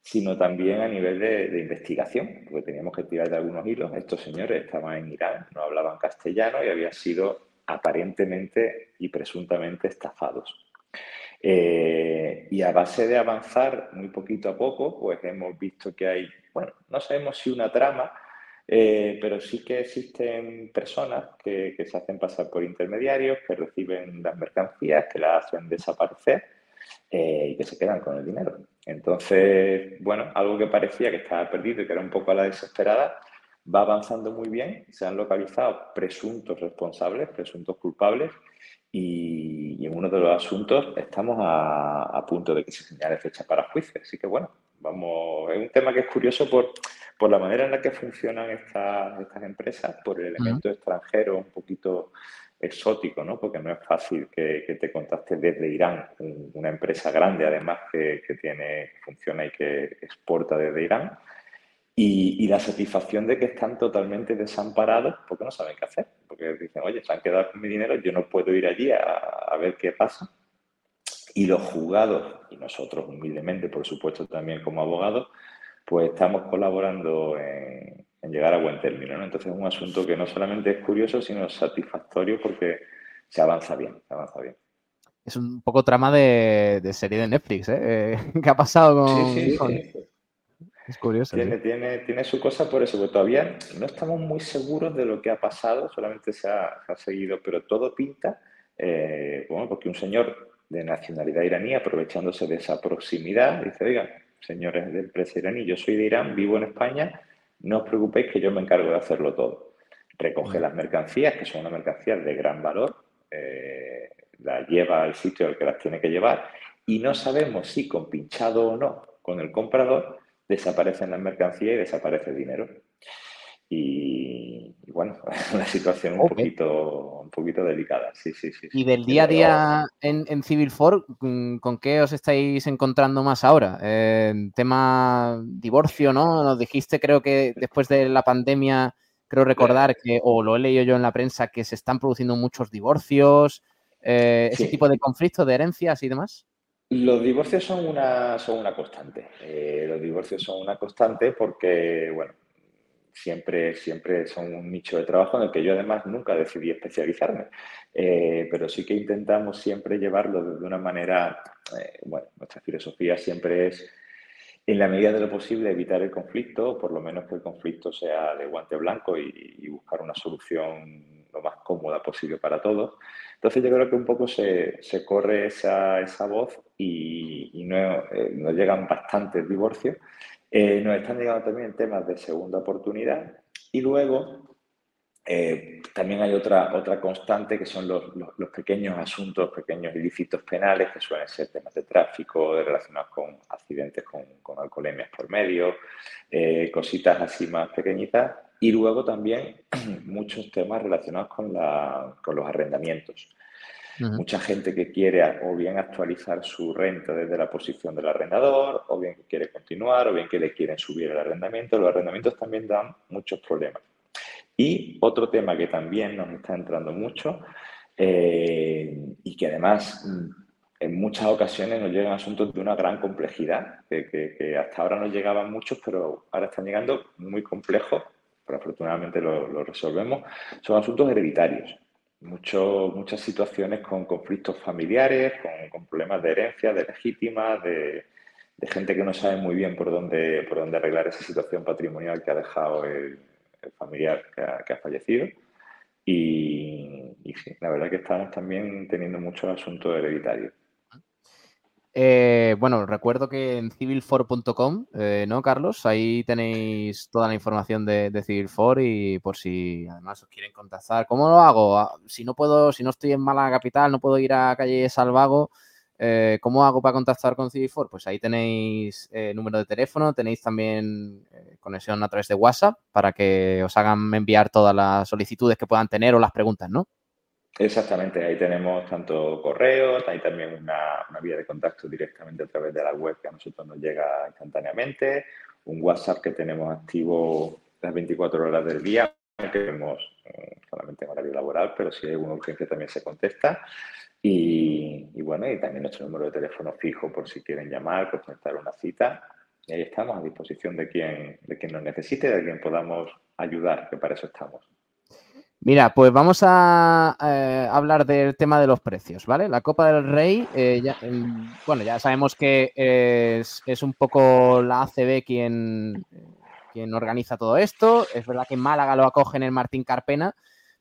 sino también a nivel de, de investigación, porque teníamos que tirar de algunos hilos. Estos señores estaban en Irán, no hablaban castellano y habían sido aparentemente y presuntamente estafados. Eh, y a base de avanzar muy poquito a poco, pues hemos visto que hay, bueno, no sabemos si una trama, eh, pero sí que existen personas que, se hacen pasar por intermediarios, que reciben las mercancías, que las hacen desaparecer eh, y que se quedan con el dinero. Entonces, bueno, algo que parecía que estaba perdido y que era un poco a la desesperada, va avanzando muy bien, se han localizado presuntos responsables, presuntos culpables, y, y en uno de los asuntos estamos a, a punto de que se señale fecha para juicio. Así que bueno, vamos, es un tema que es curioso por, por la manera en la que funcionan estas, estas empresas, por el elemento extranjero un poquito exótico, ¿no? Porque no es fácil que, que te contacte desde Irán, un- una empresa grande además que, que tiene, que funciona y que exporta desde Irán. Y, y la satisfacción de que están totalmente desamparados porque no saben qué hacer. Porque dicen, oye, se han quedado con mi dinero, yo no puedo ir allí a, a ver qué pasa. Y los juzgados, y nosotros humildemente, por supuesto, también como abogados, pues estamos colaborando en, en llegar a buen término. ¿no? Entonces es un asunto que no solamente es curioso, sino satisfactorio porque se avanza bien, se avanza bien. Es un poco trama de, de serie de Netflix, ¿eh? ¿Qué ha pasado con...? Sí, sí, con- sí. Es curioso. Tiene, sí. tiene, tiene su cosa por eso, porque todavía no estamos muy seguros de lo que ha pasado, solamente se ha, se ha seguido, pero todo pinta, eh, bueno, porque un señor de nacionalidad iraní, aprovechándose de esa proximidad, dice, oigan, señores de empresa iraní, yo soy de Irán, vivo en España, no os preocupéis que yo me encargo de hacerlo todo. recoge las mercancías, que son unas mercancías de gran valor, eh, las lleva al sitio al que las tiene que llevar y no sabemos si con pinchado o no con el comprador desaparecen las mercancías y desaparece el dinero. Y, y bueno, una situación un, poquito, un poquito delicada, sí, sí, sí. Y del día a día en, en Civil 4, mm, ¿con qué os estáis encontrando más ahora? Eh, tema divorcio, ¿no? Nos dijiste, creo que después de la pandemia, creo recordar que, o lo he leído yo en la prensa, que se están produciendo muchos divorcios, eh, ese tipo de conflictos, de herencias y demás. Los divorcios son una, son una constante. Eh, los divorcios son una constante porque, bueno, siempre, siempre son un nicho de trabajo en el que yo además nunca decidí especializarme. Eh, pero sí que intentamos siempre llevarlo de una manera, eh, bueno, nuestra filosofía siempre es, en la medida de lo posible, evitar el conflicto, o por lo menos que el conflicto sea de guante blanco y, y buscar una solución lo más cómoda posible para todos. Entonces yo creo que un poco se, se corre esa, esa voz y, no, eh, nos llegan bastantes divorcios. Eh, nos están llegando también temas de segunda oportunidad y luego eh, también hay otra, otra constante que son los, los- los pequeños asuntos, pequeños ilícitos penales que suelen ser temas de tráfico, de relacionados con accidentes con, con alcoholemias por medio, eh, cositas así más pequeñitas y luego también muchos temas relacionados con, la- con los arrendamientos. Mucha gente que quiere o bien actualizar su renta desde la posición del arrendador, o bien que quiere continuar, o bien que le quieren subir el arrendamiento. Los arrendamientos también dan muchos problemas. Y otro tema que también nos está entrando mucho eh, y que además mm, en muchas ocasiones nos llegan asuntos de una gran complejidad, que, que- que hasta ahora nos llegaban muchos, pero ahora están llegando muy complejos, pero afortunadamente lo, lo resolvemos, son asuntos hereditarios. Mucho- muchas situaciones con conflictos familiares, con, con problemas de herencia, de legítimas, de, de gente que no sabe muy bien por dónde, por dónde arreglar esa situación patrimonial que ha dejado el, el familiar que ha, que ha fallecido. Y, la verdad que estamos también teniendo muchos asuntos hereditarios. Eh, bueno, recuerdo que en civil4.com, eh, ¿no, Carlos? Ahí tenéis toda la información de, de Civil4 y por si además os quieren contactar. ¿Cómo lo hago? Ah, Si no puedo, si no estoy en Málaga Capital, no puedo ir a calle Salvago, eh, ¿cómo hago para contactar con Civil4? Pues ahí tenéis eh, número de teléfono, tenéis también eh, conexión a través de WhatsApp para que os hagan enviar todas las solicitudes que puedan tener o las preguntas, ¿no? Exactamente, ahí tenemos tanto correos, hay también una, una vía de contacto directamente a través de la web que a nosotros nos llega instantáneamente, un WhatsApp que tenemos activo las 24 horas del día, que eh, solamente en horario laboral, pero si hay alguna urgencia también se contesta. Y, bueno, y también nuestro número de teléfono fijo por si quieren llamar, por conectar una cita. Y ahí estamos a disposición de quien, de quien nos necesite, de quien podamos ayudar, que para eso estamos. Mira, pues vamos a eh, hablar del tema de los precios, ¿vale? La Copa del Rey, eh, bueno, ya sabemos que es, es un poco la ACB quien, quien organiza todo esto. Es verdad que en Málaga lo acogen el Martín Carpena,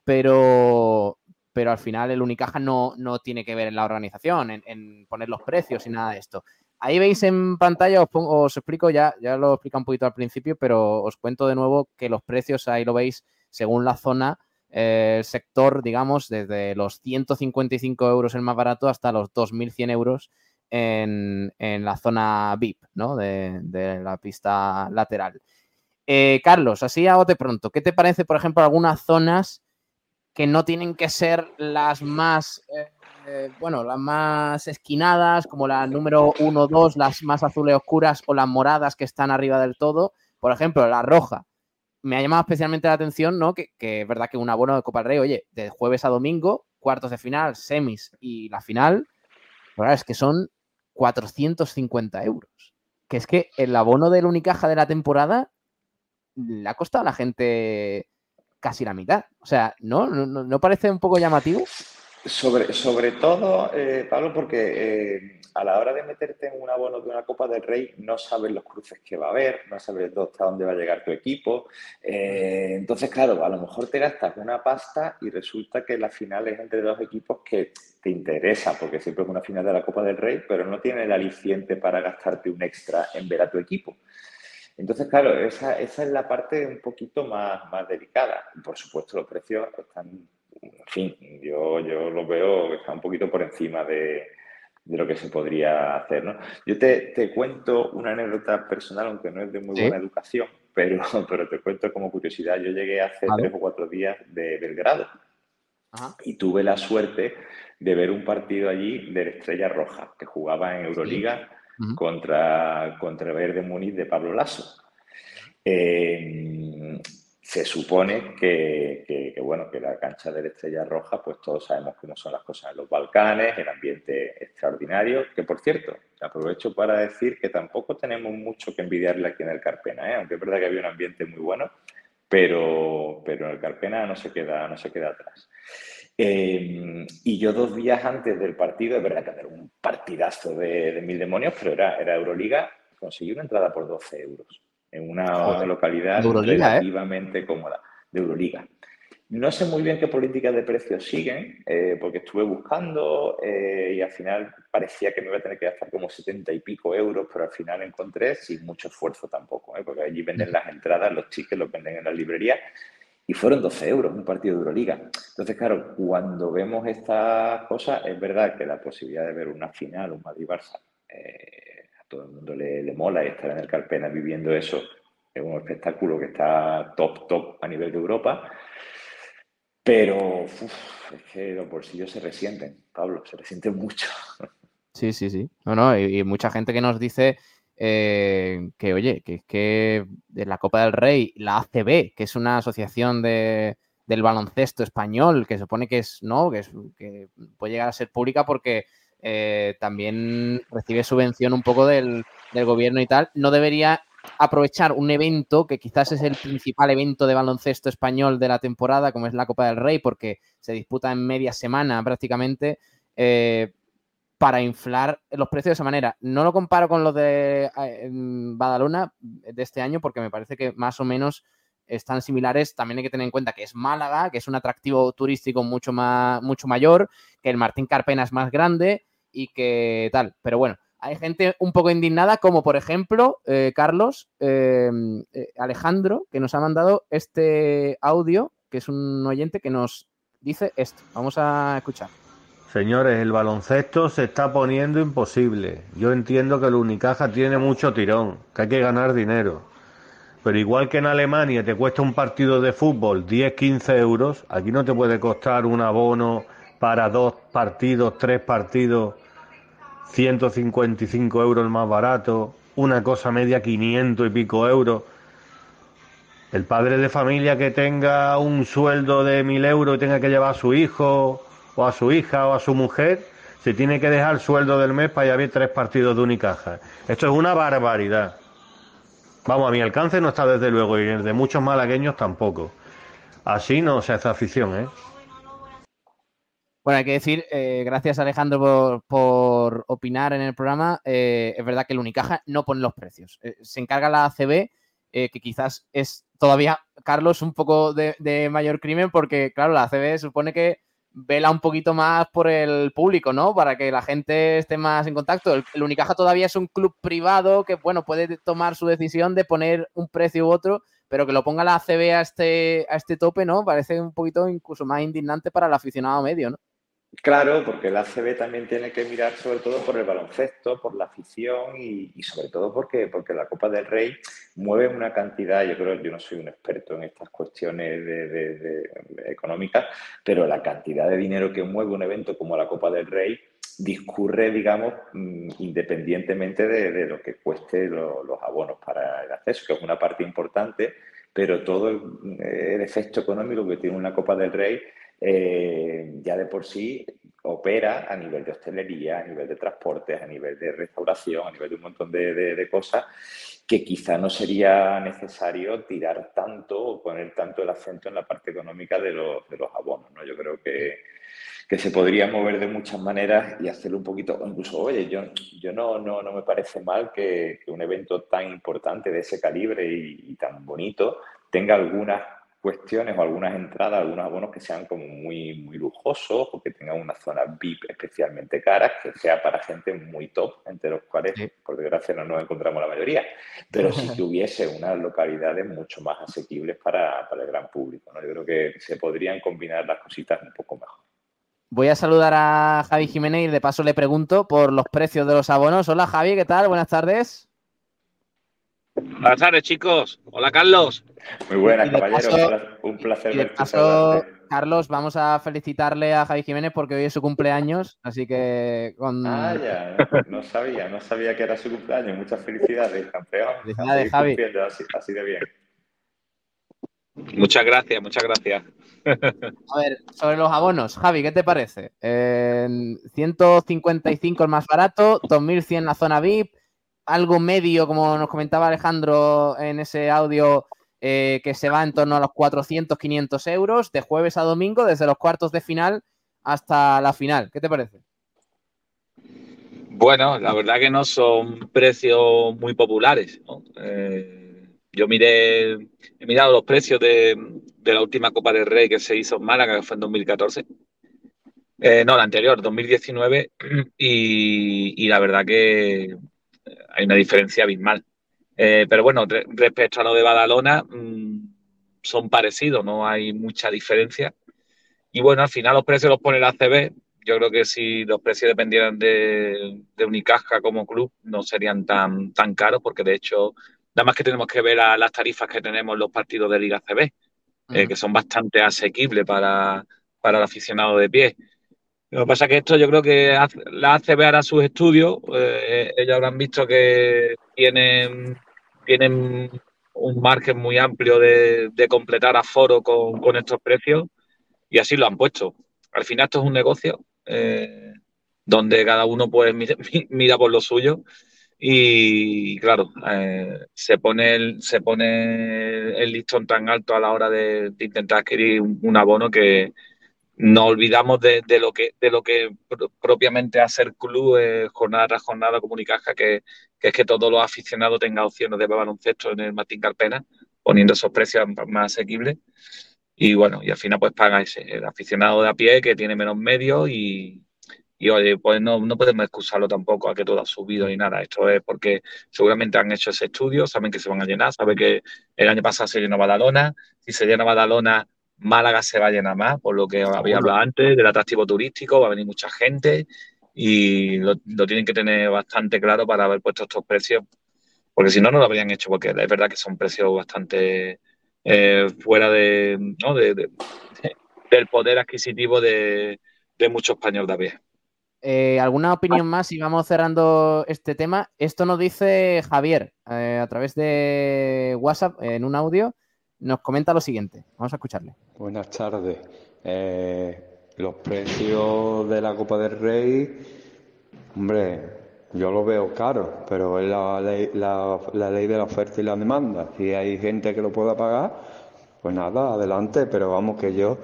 pero, pero al final el Unicaja no, no tiene que ver en la organización, en, poner los precios y nada de esto. Ahí veis en pantalla, os, pongo- os explico, ya, ya lo explica un poquito al principio, pero os cuento de nuevo que los precios ahí lo veis según la zona, eh, el sector, digamos, desde los 155 euros el más barato hasta los 2.100 euros en, en la zona VIP, ¿no? De, de la pista lateral. Eh, Carlos, así a bote pronto, ¿qué te parece, por ejemplo, algunas zonas que no tienen que ser las más, eh, eh, bueno, las más esquinadas, como la número 1, 2, las más azules oscuras o las moradas que están arriba del todo? Por ejemplo, la roja. Me ha llamado especialmente la atención, ¿no? Que, que es verdad que un abono de Copa del Rey, oye, de jueves a domingo, cuartos de final, semis y la final, verdad es que son 450 euros. Que es que el abono del Unicaja de la temporada le ha costado a la gente casi la mitad. O sea, ¿no? ¿No, no- parece un poco llamativo? Sobre, sobre todo, eh, Pablo, porque eh, a la hora de meterte en un abono de una Copa del Rey no sabes los cruces que va a haber, no sabes hasta dónde va a llegar tu equipo. Eh, entonces, claro, a lo mejor te gastas una pasta y resulta que la final es entre dos equipos que te interesa, porque siempre es una final de la Copa del Rey, pero no tiene el aliciente para gastarte un extra en ver a tu equipo. Entonces, claro, esa, esa es la parte un poquito más, más delicada. Por supuesto, los precios están, en fin, yo, yo lo veo que están un poquito por encima de, de lo que se podría hacer. ¿no? Yo te, te, cuento una anécdota personal, aunque no es de muy ¿Sí? buena educación, pero, pero te cuento como curiosidad. Yo llegué hace Vale. tres o cuatro días de Belgrado Ajá. y tuve la suerte de ver un partido allí de la Estrella Roja, que jugaba en Euroliga Contra, contra el Bayern de Múnich de Pablo Lasso. Eh, se supone que, que- que, bueno, que la cancha de la Estrella Roja, pues todos sabemos cómo son las cosas en los Balcanes, el ambiente extraordinario, que por cierto, aprovecho para decir que tampoco tenemos mucho que envidiarle aquí en el Carpena, ¿eh? aunque es verdad que había un ambiente muy bueno, pero, pero el Carpena no se queda, no se queda atrás. Eh, y yo dos días antes del partido, es verdad que era un partidazo de, de mil demonios, pero era, era Euroliga, conseguí una entrada por 12 euros en una Joder. localidad ¿eh? relativamente cómoda, de Euroliga. No sé muy bien qué políticas de precios siguen, eh, porque estuve buscando eh, y al final parecía que me iba a tener que gastar como 70 y pico euros, pero al final encontré sin mucho esfuerzo tampoco, porque allí venden las entradas, los tickets los venden en la librería y fueron 12 euros un partido de Euroliga. Entonces, claro, cuando vemos estas cosas, es verdad que la posibilidad de ver una final, un Madrid-Barça, eh, a todo el mundo le, mola y estar en el Carpena viviendo eso es un espectáculo que está top, top a nivel de Europa. Pero uf, es que los bolsillos se resienten, Pablo, se resienten mucho. Sí, sí, sí. No, no, y mucha gente que nos dice eh, que, oye, que es que la Copa del Rey, la ACB, que es una asociación de, del baloncesto español, que se supone que es, ¿no? Que puede llegar a ser pública porque eh, también recibe subvención un poco del, del gobierno y tal, no debería aprovechar un evento que quizás es el principal evento de baloncesto español de la temporada, como es la Copa del Rey, porque se disputa en media semana prácticamente, eh, para inflar los precios de esa manera. No lo comparo con los de eh, Badalona de este año, porque me parece que más o menos están similares. También hay que tener en cuenta que es Málaga, que es un atractivo turístico mucho, más, mucho mayor, que el Martín Carpena es más grande y que tal. Pero bueno, hay gente un poco indignada, como por ejemplo eh, Carlos eh, eh, Alejandro, que nos ha mandado este audio, que es un oyente que nos dice esto. Vamos a escuchar. Señores, el baloncesto se está poniendo imposible. Yo entiendo que el Unicaja tiene mucho tirón, que hay que ganar dinero. Pero igual que en Alemania te cuesta un partido de fútbol 10-15 euros, aquí no te puede costar un abono para dos partidos, tres partidos, 155 euros el más barato, una cosa media 500 y pico euros. El padre de familia que tenga un sueldo de 1000 euros y tenga que llevar a su hijo o a su hija o a su mujer, se tiene que dejar el sueldo del mes para ir a ver tres partidos de Unicaja. Esto es una barbaridad. Vamos, a mi alcance no está desde luego y el de muchos malagueños tampoco. Así no se hace afición, ¿eh? Bueno, hay que decir, eh, gracias Alejandro por, opinar en el programa. Eh, es verdad que el Unicaja no pone los precios. Eh, se encarga la ACB, que quizás es todavía, Carlos, un poco de, de, mayor crimen, porque, claro, la ACB supone que vela un poquito más por el público, ¿no? Para que la gente esté más en contacto. El, Unicaja todavía es un club privado que, bueno, puede tomar su decisión de poner un precio u otro, pero que lo ponga la ACB a este, a este tope, ¿no? Parece un poquito incluso más indignante para el aficionado medio, ¿no? Claro, porque el ACB también tiene que mirar sobre todo por el baloncesto, por la afición y, sobre todo porque, porque la Copa del Rey mueve una cantidad, yo creo, yo no soy un experto en estas cuestiones de, económicas, pero la cantidad de dinero que mueve un evento como la Copa del Rey discurre, digamos, mm, independientemente de, lo que cueste lo, los abonos para el acceso, que es una parte importante, pero todo el efecto económico que tiene una Copa del Rey eh, ya de por sí opera a nivel de hostelería, a nivel de transportes, a nivel de restauración, a nivel de un montón de, cosas que quizá no sería necesario tirar tanto o poner tanto el acento en la parte económica de los, abonos. ¿no? Yo creo que, que se podría mover de muchas maneras y hacerlo un poquito, incluso, oye, yo, yo no, no, no me parece mal que, que un evento tan importante de ese calibre y, y tan bonito tenga algunas cuestiones o algunas entradas, algunos abonos que sean como muy, muy lujosos o que tengan una zona VIP especialmente cara, que sea para gente muy top, entre los cuales, por desgracia, no nos encontramos la mayoría, pero sí que hubiese unas localidades mucho más asequibles para, para el gran público. ¿no? Yo creo que se podrían combinar las cositas un poco mejor. Voy a saludar a Javi Jiménez y de paso le pregunto por los precios de los abonos. Hola Javi, ¿qué tal? Buenas tardes. Buenas tardes, chicos. Hola, Carlos. Muy buenas, caballero. paso- Un pla- Un placer Y de verte. paso. Carlos, vamos a felicitarle a Javi Jiménez porque hoy es su cumpleaños, así que con... Ah, ya, no, sabía, no sabía que era su cumpleaños. Muchas felicidades, campeón. Felicidades, Javi. así de bien. Muchas gracias, muchas gracias. A ver, sobre los abonos, Javi, ¿qué te parece? Eh, 155 el más barato, 2100 la zona VIP, algo medio, como nos comentaba Alejandro en ese audio, eh, que se va en torno a los 400, 500 euros, de jueves a domingo, desde los cuartos de final hasta la final. ¿Qué te parece? Bueno, la verdad que no son precios muy populares. Eh, yo miré, he mirado los precios de, de la última Copa del Rey que se hizo en Málaga, que fue en 2014. Eh, no, la anterior, 2019, y, y la verdad que hay una diferencia abismal. Eh, pero bueno, re- respecto a lo de Badalona, mm, son parecidos, no hay mucha diferencia. Y bueno, al final los precios los pone la ACB. Yo creo que si los precios dependieran de, de Unicaja como club, no serían tan, tan caros, porque de hecho, nada más que tenemos que ver a las tarifas que tenemos en los partidos de Liga ACB, eh, que son bastante asequibles para, para el aficionado de pie. Lo que pasa es que esto yo creo que la ACB hará sus estudios. eh, ellos habrán visto que tienen, tienen un margen muy amplio de, de completar aforo con, con estos precios y así lo han puesto. Al final esto es un negocio eh, donde cada uno pues mira, por lo suyo y claro, eh, se pone el, se pone el listón tan alto a la hora de, intentar adquirir un abono que nos olvidamos de, lo que de lo que pro- propiamente hacer club eh, jornada tras jornada como Unicaja, que, que es que todos los aficionados tengan opciones de baloncesto en el Martín Carpena, poniendo esos precios más asequibles. Y bueno, y al final pues paga el aficionado de a pie que tiene menos medios y, y oye, pues no, no podemos excusarlo tampoco a que todo ha subido ni nada. Esto es porque seguramente han hecho ese estudio, saben que se van a llenar, saben que el año pasado se llenó Badalona, si se llena Badalona, Málaga se va a llenar más, por lo que había hablado antes, del atractivo turístico, va a venir mucha gente y lo, lo tienen que tener bastante claro para haber puesto estos precios, porque si no, no lo habrían hecho, porque es verdad que son precios bastante eh, fuera de, ¿no? de- de- del poder adquisitivo de, de muchos españoles de a pie. Eh, ¿Alguna opinión más? Y vamos cerrando este tema. Esto nos dice Javier eh, a través de WhatsApp en un audio. Nos comenta lo siguiente. Vamos a escucharle. Buenas tardes. Eh, los precios de la Copa del Rey, hombre, yo lo veo caro, pero es la ley, la, la ley de la oferta y la demanda. Si hay gente que lo pueda pagar, pues nada, adelante, pero vamos que yo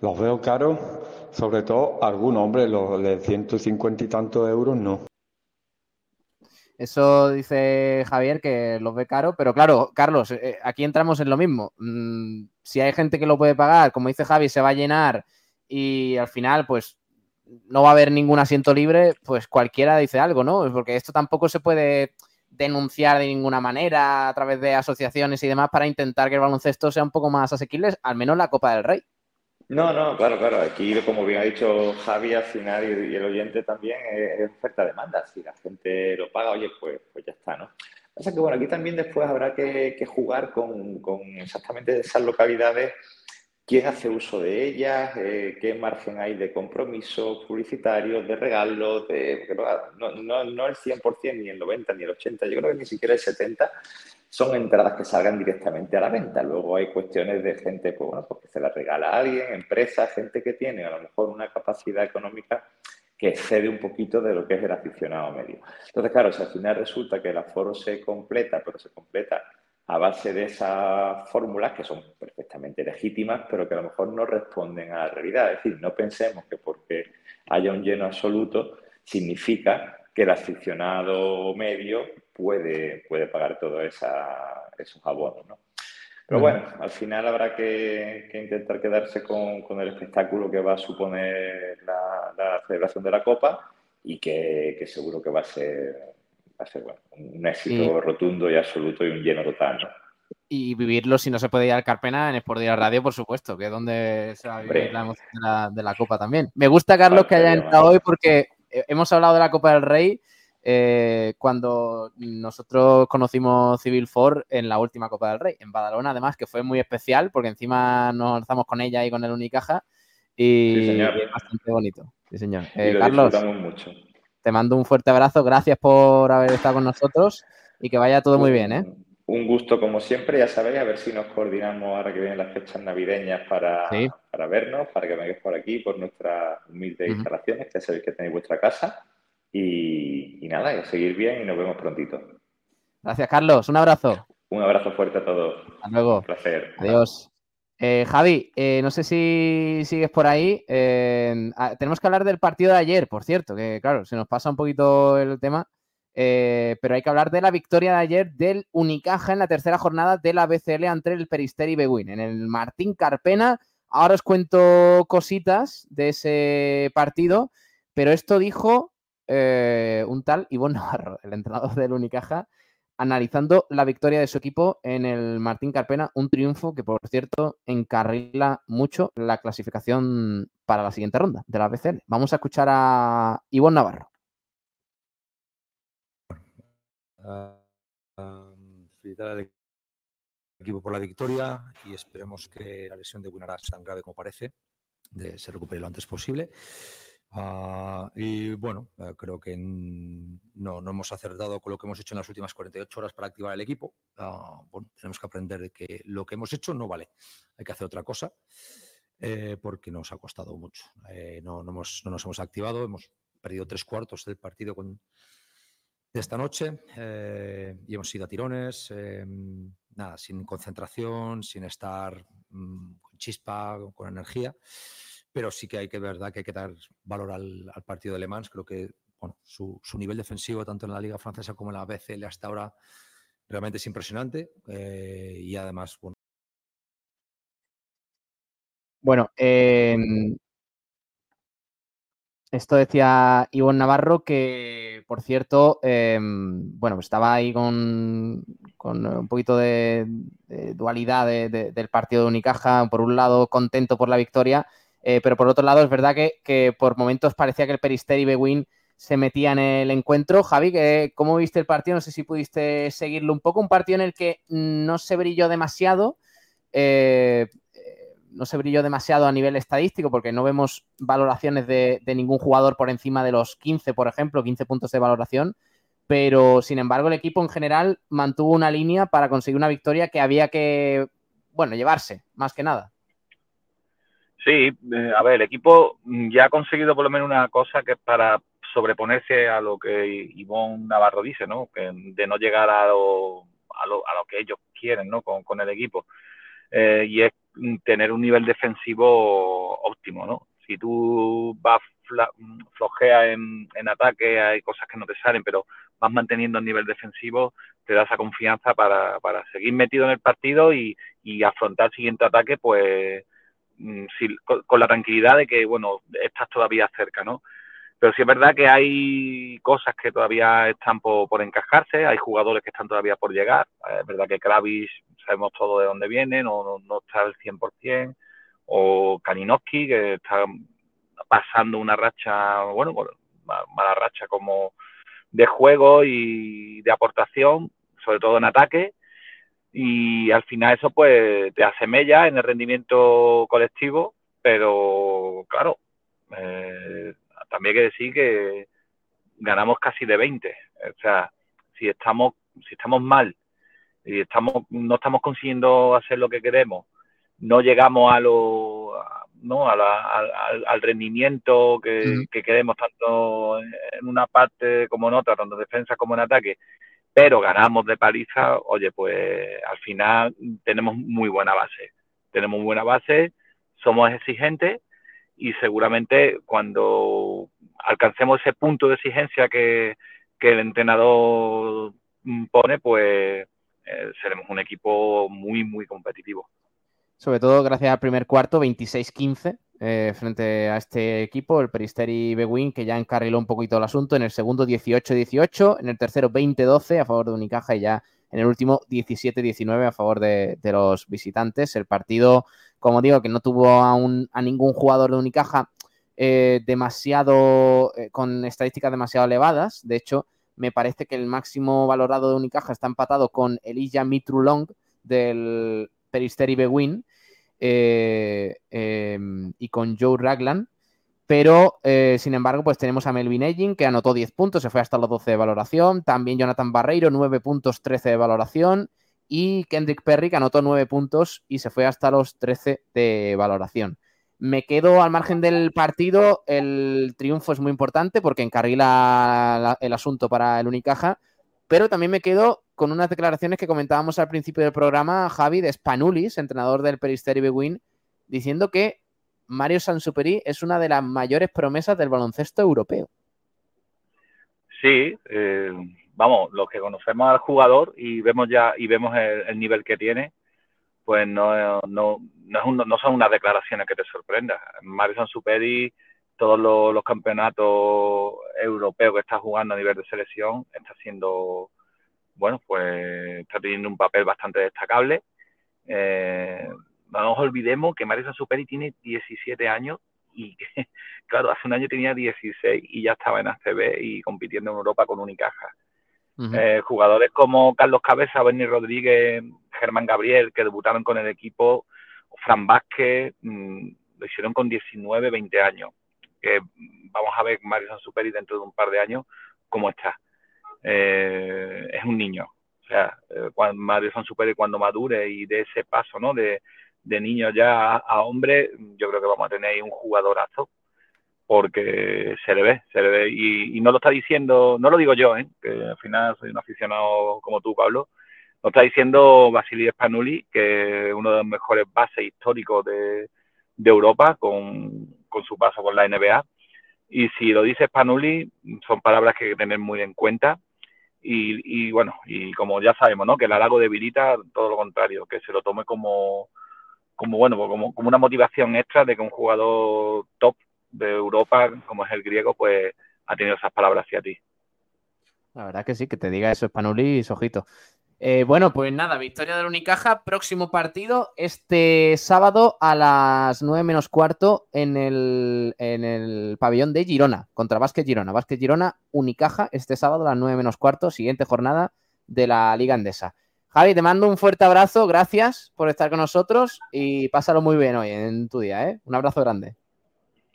los veo caros, sobre todo algunos, hombre, los de 150 y tantos euros no. Eso dice Javier que los ve caro, pero claro, Carlos, eh, aquí entramos en lo mismo. Mm, si hay gente que lo puede pagar, como dice Javi, se va a llenar y al final, pues no va a haber ningún asiento libre, pues cualquiera dice algo, ¿no? Porque esto tampoco se puede denunciar de ninguna manera a través de asociaciones y demás para intentar que el baloncesto sea un poco más asequible, al menos la Copa del Rey. No, no, claro, claro. Aquí, como bien ha dicho Javi, al final y, el oyente también, es, oferta-demanda. Si la gente lo paga, oye, pues, pues ya está, ¿no? Pasa que, bueno, aquí también después habrá que, jugar con, exactamente esas localidades, quién hace uso de ellas, eh, qué margen hay de compromisos publicitarios, de regalos, de, no, no, no el 100%, ni el 90%, ni el 80%, yo creo que ni siquiera el 70% son entradas que salgan directamente a la venta. Luego hay cuestiones de gente pues, bueno, pues que se las regala a alguien, empresas, gente que tiene a lo mejor una capacidad económica que excede un poquito de lo que es el aficionado medio. Entonces, claro, si al final resulta que el aforo se completa, pero se completa a base de esas fórmulas que son perfectamente legítimas, pero que a lo mejor no responden a la realidad. Es decir, no pensemos que porque haya un lleno absoluto significa que el aficionado medio puede, puede pagar todos esos abonos. ¿no? Pero bueno, al final habrá que, que intentar quedarse con, con el espectáculo que va a suponer la, la celebración de la Copa y que, que seguro que va a ser, va a ser bueno, un éxito rotundo y absoluto y un lleno total. ¿no? Y vivirlo si no se puede ir al Carpena en Sport Direct Radio, por supuesto, que es donde se va a vivir la emoción de la, de la Copa también. Me gusta, Carlos, que haya entrado hoy porque eh, hemos hablado de la Copa del Rey eh, cuando nosotros conocimos Civil Four en la última Copa del Rey, en Badalona, además, que fue muy especial porque encima nos alzamos con ella y con el Unicaja y, Sí, señor. y es bastante bonito. Sí, señor. Y Eh, lo Carlos, mucho. te mando un fuerte abrazo. Gracias por haber estado con nosotros y que vaya todo muy bien, ¿eh? Un gusto como siempre, ya sabéis, a ver si nos coordinamos ahora que vienen las fechas navideñas para, Sí. para vernos, para que vengáis por aquí, por nuestras humildes instalaciones, que ya sabéis que tenéis vuestra casa. Y, y nada, y seguir bien y nos vemos prontito. Gracias, Carlos. Un abrazo. Un abrazo fuerte a todos. Hasta luego. Un placer. Adiós. Eh, Javi, eh, no sé si sigues por ahí. eh, ah, tenemos que hablar del partido de ayer, por cierto, que claro, se nos pasa un poquito el tema, pero hay que hablar de la victoria de ayer del Unicaja en la tercera jornada de la BCL ante el Peristeri Beguín, en el Martín Carpena. Ahora os cuento cositas de ese partido, pero esto dijo eh, un tal Ivonne Navarro, el entrenador del Unicaja, analizando la victoria de su equipo en el Martín Carpena, un triunfo que, por cierto, encarrila mucho la clasificación para la siguiente ronda de la BCL. Vamos a escuchar a Ivonne Navarro. Ah, felicitar al equipo por la victoria y esperemos que la lesión de Winara es tan grave como parece, se recupere lo antes posible. Ah, y bueno, eh, creo que no, no hemos acertado con lo que hemos hecho en las últimas 48 horas para activar el equipo. Ah, bueno, tenemos que aprender de que lo que hemos hecho no vale. Hay que hacer otra cosa eh, porque nos ha costado mucho. Eh, no, no hemos- no nos hemos activado, hemos perdido tres cuartos del partido con, de esta noche eh, y hemos ido a tirones, eh, nada, sin concentración, sin estar mm, con chispa, con energía, pero sí que hay que, verdad, que hay que dar valor al, partido de Le Mans. Creo que bueno, su, nivel defensivo, tanto en la Liga Francesa como en la BCL hasta ahora, realmente es impresionante eh, y además, bueno, Bueno, eh, esto decía Ivonne Navarro que, por cierto, eh, bueno, estaba ahí con, con un poquito de, dualidad de- de- del partido de Unicaja. Por un lado, contento por la victoria, eh, pero por otro lado, es verdad que, que por momentos parecía que el Peristeri Beguín se metía en el encuentro. Javi, ¿cómo viste el partido? No sé si pudiste seguirlo un poco. Un partido en el que no se brilló demasiado. eh, no se brilló demasiado a nivel estadístico porque no vemos valoraciones de, de ningún jugador por encima de los 15, por ejemplo, 15 puntos de valoración, pero sin embargo el equipo en general mantuvo una línea para conseguir una victoria que había que, bueno, llevarse, más que nada. Sí, eh, a ver, el equipo mm, ya ha conseguido por lo menos una cosa que es para sobreponerse a lo que Ivonne Navarro dice, ¿no? Que de no llegar a lo, a lo, a lo que ellos quieren, ¿no? Con, con el equipo. Eh, y es mm, tener un nivel defensivo óptimo, ¿no? Si tú vas mm, flojea en, en ataque, hay cosas que no te salen, pero vas manteniendo el nivel defensivo, te da esa confianza para, para seguir metido en el partido y, y afrontar el siguiente ataque, pues mm, sí, con, con la tranquilidad de que, bueno, estás todavía cerca, ¿no? Pero sí es verdad que hay cosas que todavía están por, por encajarse, hay jugadores que están todavía por llegar. Es verdad que Kravis sabemos todo de dónde viene, no, no, no está al 100%, o Kaninowski, que está pasando una racha, bueno, bueno, ma- mala racha como de juego y de aportación, sobre todo en ataque, y al final eso pues te hace mella en el rendimiento colectivo, pero claro, eh, también hay que decir que ganamos casi de 20, o sea, si estamos si estamos mal y estamos no estamos consiguiendo hacer lo que queremos, no llegamos a lo no a la- al, al- al rendimiento que, que queremos tanto en una parte como en otra, tanto en defensa como en ataque, pero ganamos de paliza, oye, pues al final tenemos muy buena base. Tenemos buena base, somos exigentes y seguramente cuando alcancemos ese punto de exigencia que, que el entrenador pone, pues eh, seremos un equipo muy, muy competitivo. Sobre todo gracias al primer cuarto, 26-15 eh, frente a este equipo, el Peristeri Bewin, que ya encarriló un poquito el asunto. En el segundo, 18-18. En el tercero, 20-12 a favor de Unicaja y ya en el último 17-19 a favor de, los visitantes. El partido, como digo, que no tuvo a, un, a ningún jugador de Unicaja eh, demasiado, eh, con estadísticas demasiado elevadas. De hecho, me parece que el máximo valorado de Unicaja está empatado con Elijah Mitrulong del Peristeri Bewin eh, eh, y con Joe Raglan. Pero, eh, sin embargo, pues tenemos a Melvin Egin, que anotó 10 puntos, se fue hasta los 12 de valoración. También Jonathan Barreiro, 9 puntos, 13 de valoración. Y Kendrick Perry, que anotó 9 puntos y se fue hasta los 13 de valoración. Me quedo al margen del partido. El triunfo es muy importante porque encarrila la, el asunto para el Unicaja. Pero también me quedo con unas declaraciones que comentábamos al principio del programa, Javi, de Spanulis, entrenador del Peristeri Bewin, diciendo que Mario Sansuperi es una de las mayores promesas del baloncesto europeo. Sí, eh, vamos, los que conocemos al jugador y vemos ya y vemos el, el nivel que tiene, pues no, no, no, es un, no, son unas declaraciones que te sorprendan. Mario Sansuperi, todos los, campeonatos europeos que está jugando a nivel de selección, está siendo, bueno, pues está teniendo un papel bastante destacable. Eh, no nos olvidemos que Marisa Superi tiene 17 años y que, claro, hace un año tenía 16 y ya estaba en ACB y compitiendo en Europa con Unicaja. Uh -huh. eh, jugadores como Carlos Cabeza, Bernie Rodríguez, Germán Gabriel, que debutaron con el equipo, Fran Vázquez, mmm, lo hicieron con 19, 20 años. Que vamos a ver Marison Superi dentro de un par de años cómo está. Eh, es un niño. O sea, eh, cuando Marison Superi cuando madure y de ese paso, ¿no? De, de niño ya a, hombre, yo creo que vamos a tener ahí un jugadorazo porque se le ve, se le ve y, no lo está diciendo, no lo digo yo, ¿eh? que al final soy un aficionado como tú, Pablo, lo está diciendo Vasily Spanuli, que es uno de los mejores bases históricos de, de Europa con, con, su paso con la NBA. Y si lo dice Spanuli, son palabras que hay que tener muy en cuenta. Y, y bueno, y como ya sabemos, ¿no? Que el halago debilita todo lo contrario, que se lo tome como, como bueno, como, como una motivación extra de que un jugador top de Europa, como es el griego, pues ha tenido esas palabras hacia ti. La verdad que sí, que te diga eso, Spanuli, ojito. Eh, bueno, pues nada, victoria del Unicaja, próximo partido este sábado a las 9 menos cuarto en el, en el pabellón de Girona, contra Vázquez Girona. Vázquez Girona, Unicaja, este sábado a las 9 menos cuarto, siguiente jornada de la Liga Andesa. Javi, te mando un fuerte abrazo, gracias por estar con nosotros y pásalo muy bien hoy en tu día, ¿eh? Un abrazo grande.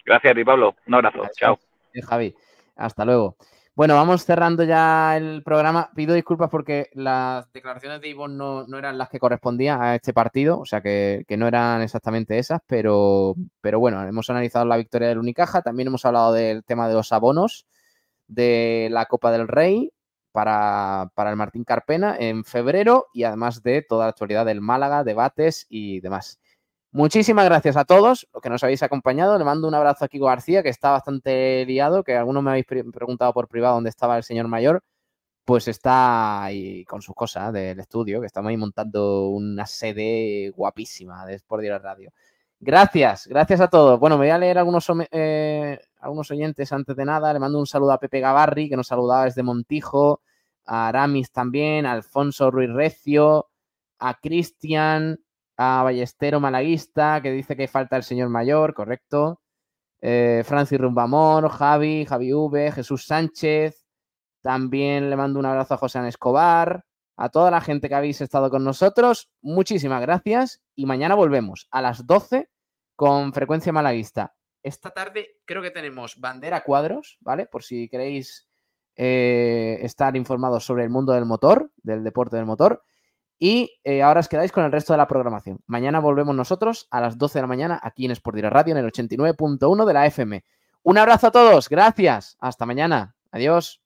Gracias a ti, Pablo. Un abrazo. Gracias. Chao. Javi. Hasta luego. Bueno, vamos cerrando ya el programa. Pido disculpas porque las declaraciones de Ivonne no, no eran las que correspondían a este partido, o sea que, que, no eran exactamente esas, pero, pero bueno, hemos analizado la victoria del Unicaja, también hemos hablado del tema de los abonos de la Copa del Rey para, para el Martín Carpena en febrero y además de toda la actualidad del Málaga, debates y demás. Muchísimas gracias a todos los que nos habéis acompañado. Le mando un abrazo a Kiko García, que está bastante liado, que algunos me habéis pre preguntado por privado dónde estaba el señor mayor. Pues está ahí con sus cosas del estudio, que estamos ahí montando una sede guapísima de Sport Direct Radio. Gracias, gracias a todos. Bueno, me voy a leer algunos, eh, algunos oyentes antes de nada. Le mando un saludo a Pepe Gavarri, que nos saludaba desde Montijo, a Aramis también, a Alfonso Ruiz Recio, a Cristian, a Ballestero Malaguista, que dice que falta el señor mayor, correcto. Eh, Francis Rumbamor, Javi, Javi V, Jesús Sánchez. También le mando un abrazo a José An Escobar. A toda la gente que habéis estado con nosotros, muchísimas gracias. Y mañana volvemos a las 12 con frecuencia malaguista. Esta tarde creo que tenemos bandera cuadros, ¿vale? Por si queréis eh, estar informados sobre el mundo del motor, del deporte del motor. Y eh, ahora os quedáis con el resto de la programación. Mañana volvemos nosotros a las 12 de la mañana aquí en Sport Radio en el 89.1 de la FM. Un abrazo a todos, gracias. Hasta mañana. Adiós.